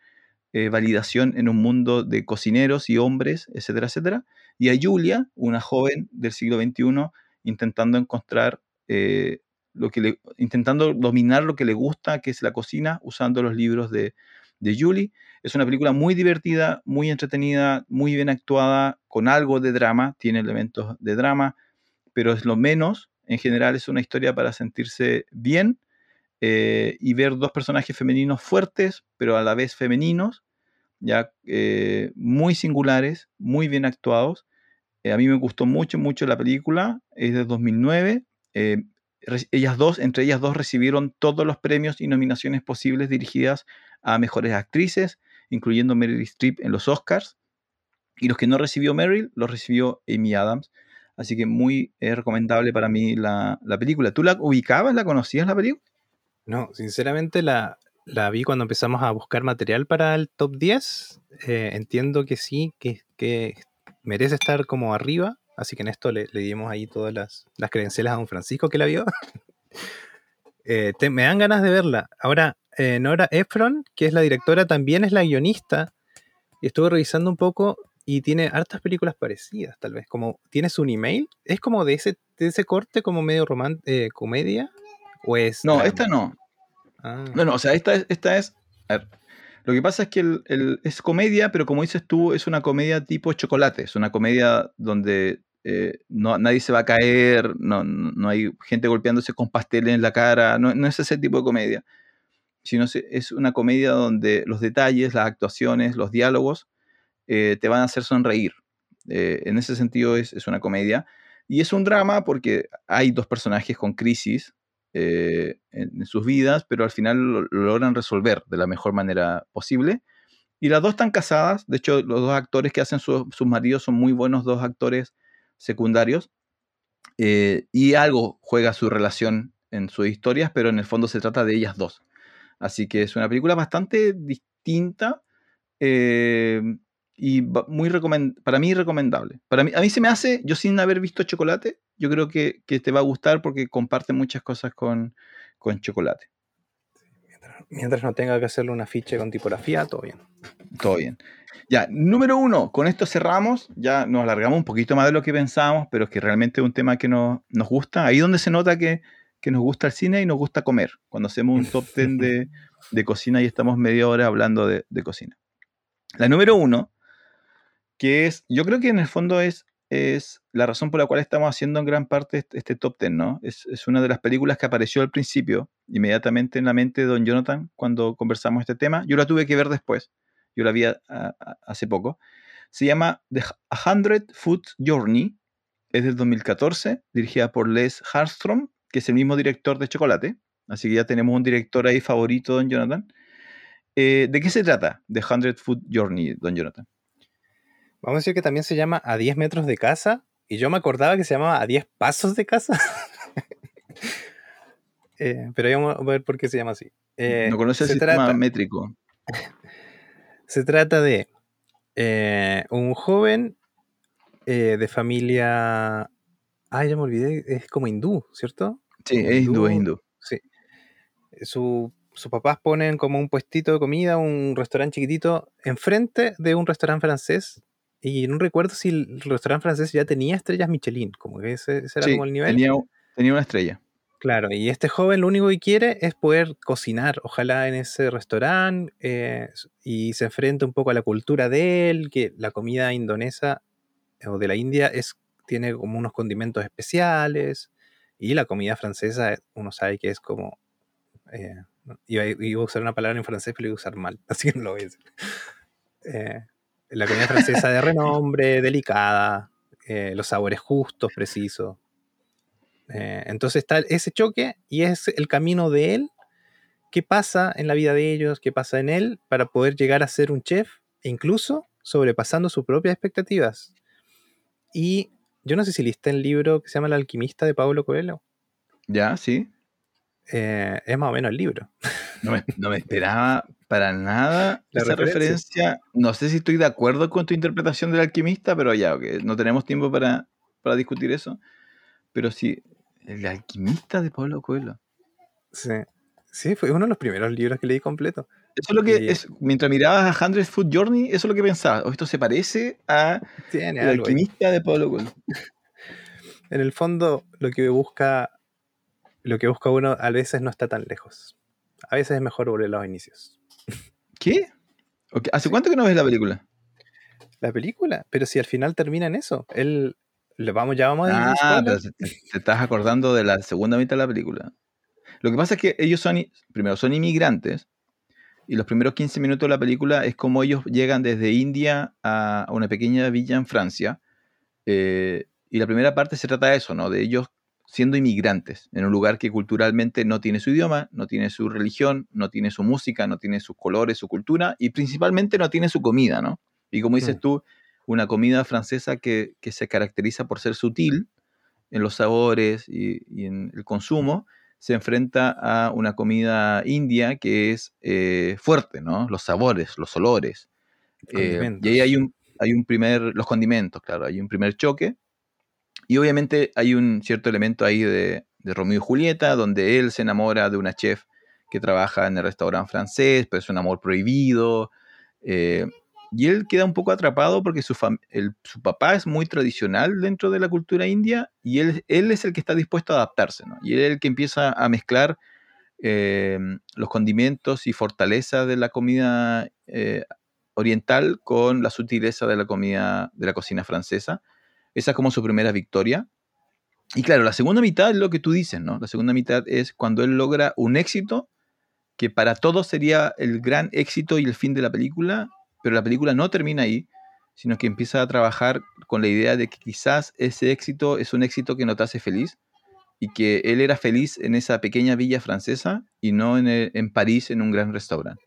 eh, validación en un mundo de cocineros y hombres, etcétera, etcétera. Y a Julia, una joven del siglo XXI, intentando encontrar eh, lo que le, intentando dominar lo que le gusta, que es la cocina, usando los libros de, de Julie. Es una película muy divertida, muy entretenida, muy bien actuada, con algo de drama, tiene elementos de drama, pero es lo menos. En general es una historia para sentirse bien eh, y ver dos personajes femeninos fuertes, pero a la vez femeninos, ya eh, muy singulares, muy bien actuados. Eh, a mí me gustó mucho, mucho la película, es de 2009. ellas dos, entre ellas dos, recibieron todos los premios y nominaciones posibles dirigidas a mejores actrices, incluyendo Meryl Streep en los Oscars. Y los que no recibió Meryl, los recibió Amy Adams. Así que muy recomendable para mí la, la, película. ¿Tú la ubicabas, la conocías la película? No, sinceramente la, la vi cuando empezamos a buscar material para el top 10. Eh, entiendo que sí, que, que, merece estar como arriba. Así que en esto le, dimos ahí todas las, las, credenciales a don Francisco que la vio. Eh, me dan ganas de verla. Ahora, eh, Nora Ephron, que es la directora, también es la guionista. Y estuve revisando un poco y tiene hartas películas parecidas, tal vez. Como tienes un email. Es como de ese, de ese corte, como medio román comedia. ¿O es no, esta no. Ah. No, no, o sea, esta es. Esta es a ver, lo que pasa es que el, es comedia, pero como dices tú, es una comedia tipo chocolate. Es una comedia donde eh, no, nadie se va a caer, no, no, hay gente golpeándose con pasteles en la cara, no, no es ese tipo de comedia. Sino es una comedia donde los detalles, las actuaciones, los diálogos eh, te van a hacer sonreír. Eh, en ese sentido es, es, una comedia. Y es un drama porque hay dos personajes con crisis eh, en, sus vidas, pero al final lo, logran resolver de la mejor manera posible. Y las dos están casadas, de hecho los dos actores que hacen sus maridos son muy buenos, dos actores secundarios, eh, y algo juega su relación en sus historias, pero en el fondo se trata de ellas dos. Así que es una película bastante distinta, eh, y muy para mí recomendable. Para mí, a mí se me hace, yo sin haber visto chocolate, yo creo que, te va a gustar porque comparte muchas cosas con, chocolate. Mientras, no tenga que hacerle una ficha con tipografía, todo bien. Todo bien. Ya, número uno, con esto cerramos, ya nos alargamos un poquito más de lo que pensábamos, pero es que realmente es un tema que nos, gusta. Ahí donde se nota que, nos gusta el cine y nos gusta comer, cuando hacemos un top ten de, cocina y estamos media hora hablando de, de cocina. La número uno que es, yo creo que en el fondo es, es la razón por la cual estamos haciendo en gran parte este, top ten, ¿no? Es, una de las películas que apareció al principio, inmediatamente en la mente de Don Jonathan cuando conversamos este tema. Yo la tuve que ver después, yo la vi hace poco. Se llama The Hundred Foot Journey, es del 2014, dirigida por Les Harstrom, que es el mismo director de Chocolate. Así que ya tenemos un director ahí favorito, Don Jonathan. Eh, ¿De qué se trata The Hundred Foot Journey, Don Jonathan? Vamos a decir que también se llama A 10 metros de casa. Y yo me acordaba que se llamaba A 10 pasos de casa. Eh, pero vamos a ver por qué se llama así. Eh, no conoce el sistema métrico. se trata de eh, un joven de familia. Ah, ya me olvidé, es como hindú, ¿cierto? Sí, es hindú, es hindú. Sí. Su, sus papás ponen como un puestito de comida, un restaurante chiquitito, enfrente de un restaurante francés y no recuerdo si el restaurante francés ya tenía estrellas Michelin, como que ese, era como el nivel. Tenía, tenía una estrella. Claro, y este joven lo único que quiere es poder cocinar, ojalá en ese restaurante, eh, y se enfrenta un poco a la cultura de él, que la comida indonesa o de la India es, tiene como unos condimentos especiales, y la comida francesa uno sabe que es como... Eh, iba, a usar una palabra en francés, pero iba a usar mal, así que no lo voy a decir. Eh, la comida francesa de renombre, delicada, eh, los sabores justos, precisos. Eh, entonces está ese choque y es el camino de él. ¿Qué pasa en la vida de ellos? ¿Qué pasa en él para poder llegar a ser un chef e incluso sobrepasando sus propias expectativas? Y yo no sé si liste el libro que se llama El alquimista de Pablo Coelho. Ya, sí. Eh, es más o menos el libro. No me, esperaba para nada esa referencia. No sé si estoy de acuerdo con tu interpretación del alquimista, pero ya, no tenemos tiempo para, discutir eso. Pero sí, el alquimista de Pablo Coelho. Sí. Sí, fue uno de los primeros libros que leí completo. Eso es lo que es, mientras mirabas a Hundred Food Journey, eso es lo que pensaba. O esto se parece a el alquimista de Pablo Coelho. En el fondo, lo que busca lo que busca uno a veces no está tan lejos. A veces es mejor volver a los inicios. ¿Qué? ¿Hace cuánto que no ves la película? La película, pero si al final termina en eso. Él, le vamos, ya vamos a Ah, te, estás acordando de la segunda mitad de la película. Lo que pasa es que ellos son, primero, son inmigrantes, y los primeros 15 minutos de la película es como ellos llegan desde India a una pequeña villa en Francia. Eh, y la primera parte se trata de eso, ¿no? De ellos siendo inmigrantes en un lugar que culturalmente no tiene su idioma, no tiene su religión, no tiene su música, no tiene sus colores, su cultura y principalmente no tiene su comida, ¿no? Y como dices tú, una comida francesa que, se caracteriza por ser sutil en los sabores y, en el consumo, se enfrenta a una comida india que es eh, fuerte, ¿no? Los sabores, los olores. Eh, y ahí hay un, hay un primer, los condimentos, claro, hay un primer choque. Y obviamente hay un cierto elemento ahí de, de Romeo y Julieta, donde él se enamora de una chef que trabaja en el restaurante francés, pero es un amor prohibido. Eh, y él queda un poco atrapado porque su, papá es muy tradicional dentro de la cultura india y él, es el que está dispuesto a adaptarse. Y él es el que empieza a mezclar eh, los condimentos y fortaleza de la comida eh, oriental con la sutileza de la comida de la cocina francesa. Esa es como su primera victoria. Y claro, la segunda mitad es lo que tú dices, ¿no? La segunda mitad es cuando él logra un éxito que para todos sería el gran éxito y el fin de la película, pero la película no termina ahí, sino que empieza a trabajar con la idea de que quizás ese éxito es un éxito que no te hace feliz y que él era feliz en esa pequeña villa francesa y no en, en París en un gran restaurante.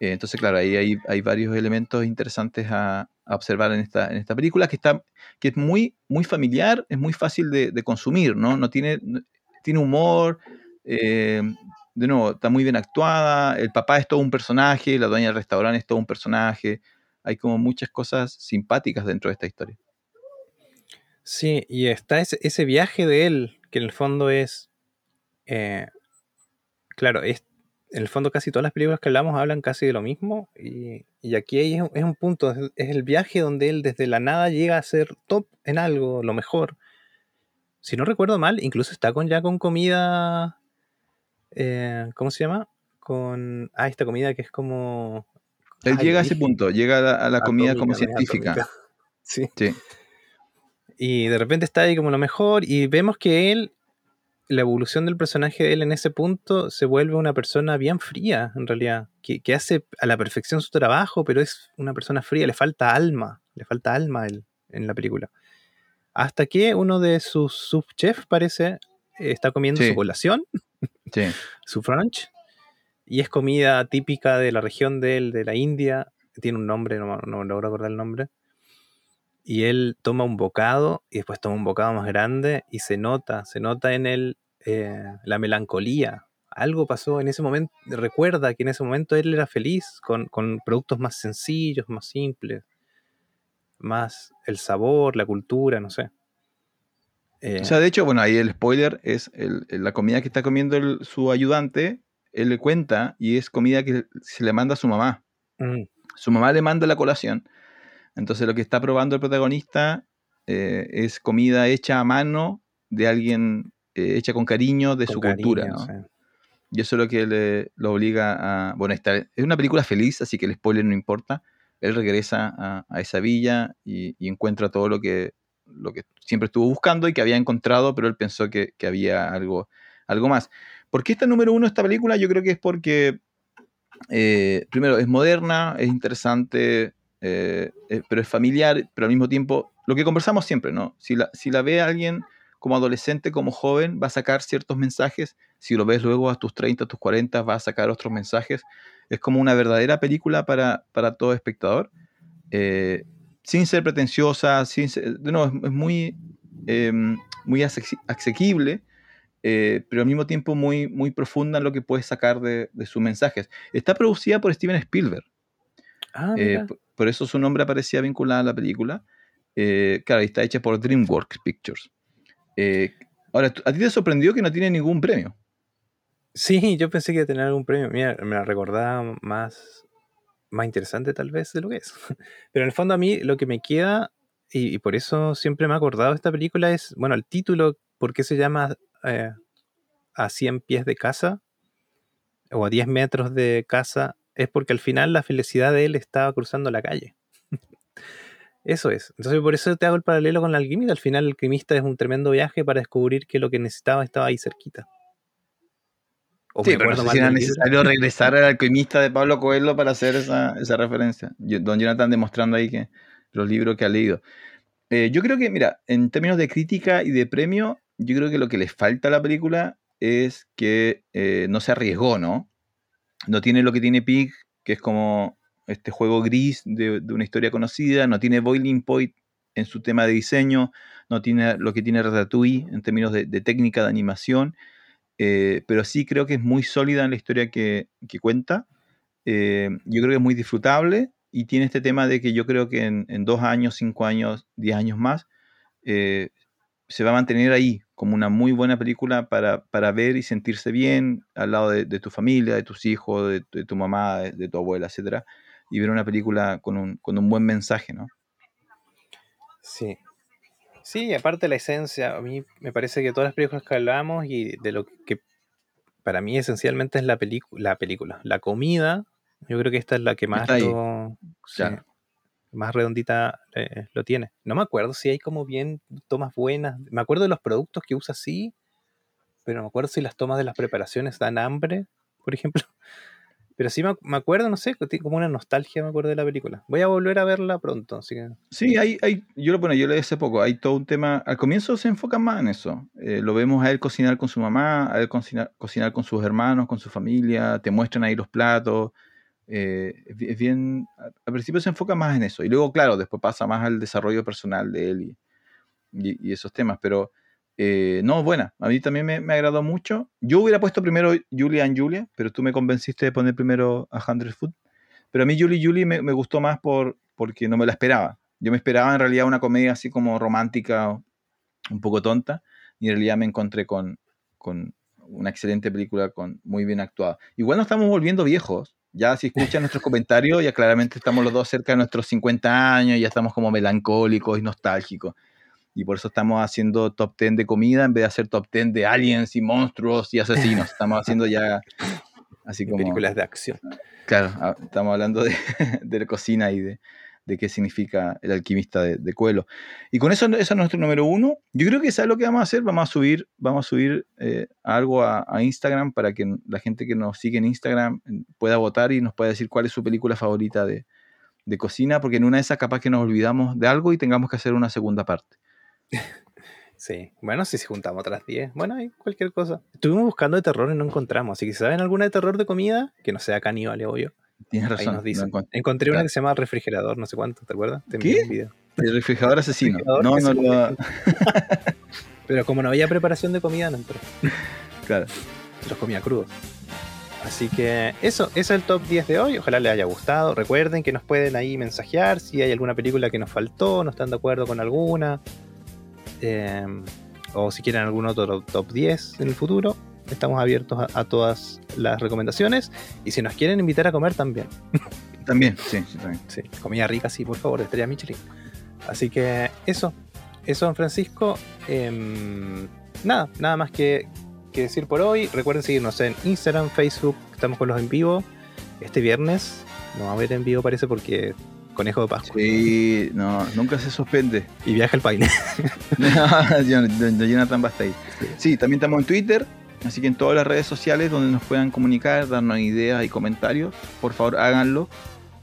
Eh, entonces, claro, ahí hay, varios elementos interesantes a, observar en esta, en esta película que, está, que es muy, muy familiar, es muy fácil de, consumir, ¿no? no tiene, tiene humor, eh, de nuevo, está muy bien actuada, el papá es todo un personaje, la dueña del restaurante es todo un personaje, hay como muchas cosas simpáticas dentro de esta historia. Sí, y está ese, viaje de él, que en el fondo es, eh, claro, es, en el fondo casi todas las películas que hablamos hablan casi de lo mismo, y, aquí es, es, un punto, es, el viaje donde él desde la nada llega a ser top en algo, lo mejor. Si no recuerdo mal, incluso está con ya con comida eh, ¿cómo se llama? Con, ah, esta comida que es como... Él llega a ese punto, llega a la, comida como científica. Sí. sí. Y de repente está ahí como lo mejor y vemos que él, la evolución del personaje de él en ese punto se vuelve una persona bien fría, en realidad, que, que hace a la perfección su trabajo, pero es una persona fría, le falta alma, le falta alma a él en la película. Hasta que uno de sus subchefs parece está comiendo su colación su brunch. Y es comida típica de la región de él, de la India. Tiene un nombre, no, no logro acordar el nombre. Y él toma un bocado y después toma un bocado más grande y se nota, se nota en él eh, la melancolía. Algo pasó en ese momento, recuerda que en ese momento él era feliz con, con productos más sencillos, más simples, más el sabor, la cultura, no sé. Eh, o sea, de hecho, bueno, ahí el spoiler es la comida que está comiendo su ayudante, él le cuenta y es comida que se le manda a su mamá. Mm. Su mamá le manda la colación. Entonces lo que está probando el protagonista eh, es comida hecha a mano de alguien, eh, hecha con cariño de su cultura. Y eso es lo que le, lo obliga a... Bueno, esta, es una película feliz, así que el spoiler no importa. Él regresa a, esa villa y, y, encuentra todo lo que, lo que siempre estuvo buscando y que había encontrado, pero él pensó que, había algo, algo más. ¿Por qué está número uno esta película? Yo creo que es porque, eh, primero, es moderna, es interesante, eh, eh, pero es familiar, pero al mismo tiempo, lo que conversamos siempre, ¿no? Si la, si la ve alguien como adolescente, como joven, va a sacar ciertos mensajes. Si lo ves luego a tus 30, a tus 40, va a sacar otros mensajes. Es como una verdadera película para, para todo espectador sin ser pretenciosa, sin no, es, muy, em, muy asequible, eh, pero al mismo tiempo muy, muy profunda en lo que puedes sacar de, sus mensajes. Está producida por Steven Spielberg. Ah, eh, por, eso su nombre aparecía vinculado a la película. Eh, claro, está hecha por DreamWorks Pictures. ahora, ¿a ti te sorprendió que no tiene ningún premio? Sí, yo pensé que iba a tener algún premio. Mira, me la recordaba más más interesante tal vez de lo que es. Pero en el fondo a mí lo que me queda, y, por eso siempre me he acordado de esta película, es, bueno, el título, ¿por qué se llama eh, A 100 pies de casa? O a 10 metros de casa, es porque al final la felicidad de él estaba cruzando la calle. Eso es. Entonces por eso te hago el paralelo con la alquimista. Al final el alquimista es un tremendo viaje para descubrir que lo que necesitaba estaba ahí cerquita. O sí, pero no sé si era necesario regresar al alquimista de Pablo Coelho para hacer esa, esa referencia. Don Jonathan demostrando ahí que los libros que ha leído. Eh, yo creo que, mira, en términos de crítica y de premio, yo creo que lo que les falta a la película es que eh, no se arriesgó, ¿no? No tiene lo que tiene Pig, que es como este juego gris de, una historia conocida, no tiene Boiling Point en su tema de diseño, no tiene lo que tiene Ratatouille en términos de, técnica de animación, eh, pero sí creo que es muy sólida en la historia que, cuenta. yo creo que es muy disfrutable y tiene este tema de que yo creo que en, dos años, cinco años, diez años más, eh, se va a mantener ahí como una muy buena película para, ver y sentirse bien al lado de, tu familia, de tus hijos, de, tu mamá, de, tu abuela, etc. Y ver una película con un, con un buen mensaje, ¿no? Sí. Sí, aparte la esencia, a mí me parece que todas las películas que hablamos y de lo que para mí esencialmente es la, la película, la comida, yo creo que esta es la que más lo, más redondita eh, lo tiene. No me acuerdo si hay como bien tomas buenas. Me acuerdo de los productos que usa sí, pero no me acuerdo si las tomas de las preparaciones dan hambre, por ejemplo. Pero sí me, acuerdo, no sé, como una nostalgia me acuerdo de la película. Voy a volver a verla pronto, así que... Sí, hay, hay, yo lo bueno, yo leí hace poco, hay todo un tema, al comienzo se enfoca más en eso. Eh, lo vemos a él cocinar con su mamá, a él cocinar, cocinar con sus hermanos, con su familia, te muestran ahí los platos, eh, es bien, al principio se enfoca más en eso y luego, claro, después pasa más al desarrollo personal de él y, y, esos temas, pero eh, no, buena, a mí también me, me, agradó mucho. Yo hubiera puesto primero Julia and Julia, pero tú me convenciste de poner primero a Hundred Foot, pero a mí Julie Julie me, me, gustó más por, porque no me la esperaba. Yo me esperaba en realidad una comedia así como romántica, un poco tonta, y en realidad me encontré con, con una excelente película con muy bien actuada. Igual nos estamos volviendo viejos, ya si escuchan nuestros comentarios, ya claramente estamos los dos cerca de nuestros 50 años, ya estamos como melancólicos y nostálgicos. Y por eso estamos haciendo top 10 de comida en vez de hacer top 10 de aliens y monstruos y asesinos. Estamos haciendo ya así como... Películas de acción. Claro, ah, estamos hablando de, de cocina y de, de qué significa el alquimista de, de. Y con eso, eso es nuestro número uno. Yo creo que es lo que vamos a hacer. Vamos a subir, vamos a subir eh, algo a, Instagram para que la gente que nos sigue en Instagram eh, pueda votar y nos pueda decir cuál es su película favorita de, de cocina, porque en una de esas capaz que nos olvidamos de algo y tengamos que hacer una segunda parte. Sí, bueno, si juntamos otras 10, bueno, hay cualquier cosa. Estuvimos buscando de terror y no encontramos, así que si saben alguna de terror de comida, que no sea caníbal, obvio, Tienes razón. Encontré una que se llama refrigerador, no sé cuánto, ¿te acuerdas? ¿Qué? El refrigerador asesino. no, no lo. Pero como no había preparación de comida, no entró. Claro. Los comía crudos. Así que eso, ese es el top 10 de hoy. Ojalá les haya gustado. Recuerden que nos pueden ahí mensajear si hay alguna película que nos faltó, no están de acuerdo con alguna. Eh, o si quieren algún otro top 10 en el futuro. Estamos abiertos a, todas las recomendaciones. Y si nos quieren invitar a comer también. También, sí, sí, también. Sí, comida rica, sí, por favor, estrella Michelin. Así que eso, eso, Don Francisco. Em, nada, nada más que, decir por hoy. Recuerden seguirnos en Instagram, Facebook, estamos con los en vivo. Este viernes no va a haber en vivo, parece, porque conejo de Pascua. Sí, no, nunca se suspende. Y viaja el paine. no, Jonathan va a estar ahí. Sí, también estamos en Twitter, Así que en todas las redes sociales donde nos puedan comunicar, darnos ideas y comentarios, por favor háganlo.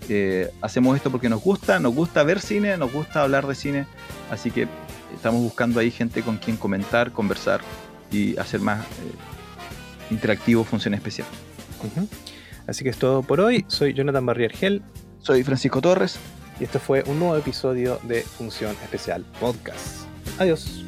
Eh, hacemos esto porque nos gusta, nos gusta ver cine, nos gusta hablar de cine, así que estamos buscando ahí gente con quien comentar, conversar y hacer más eh, interactivo Función Especial. Así que es todo por hoy. Soy Jonathan Barriergel. Soy Francisco Torres. Y esto fue un nuevo episodio de Función Especial Podcast. Adiós.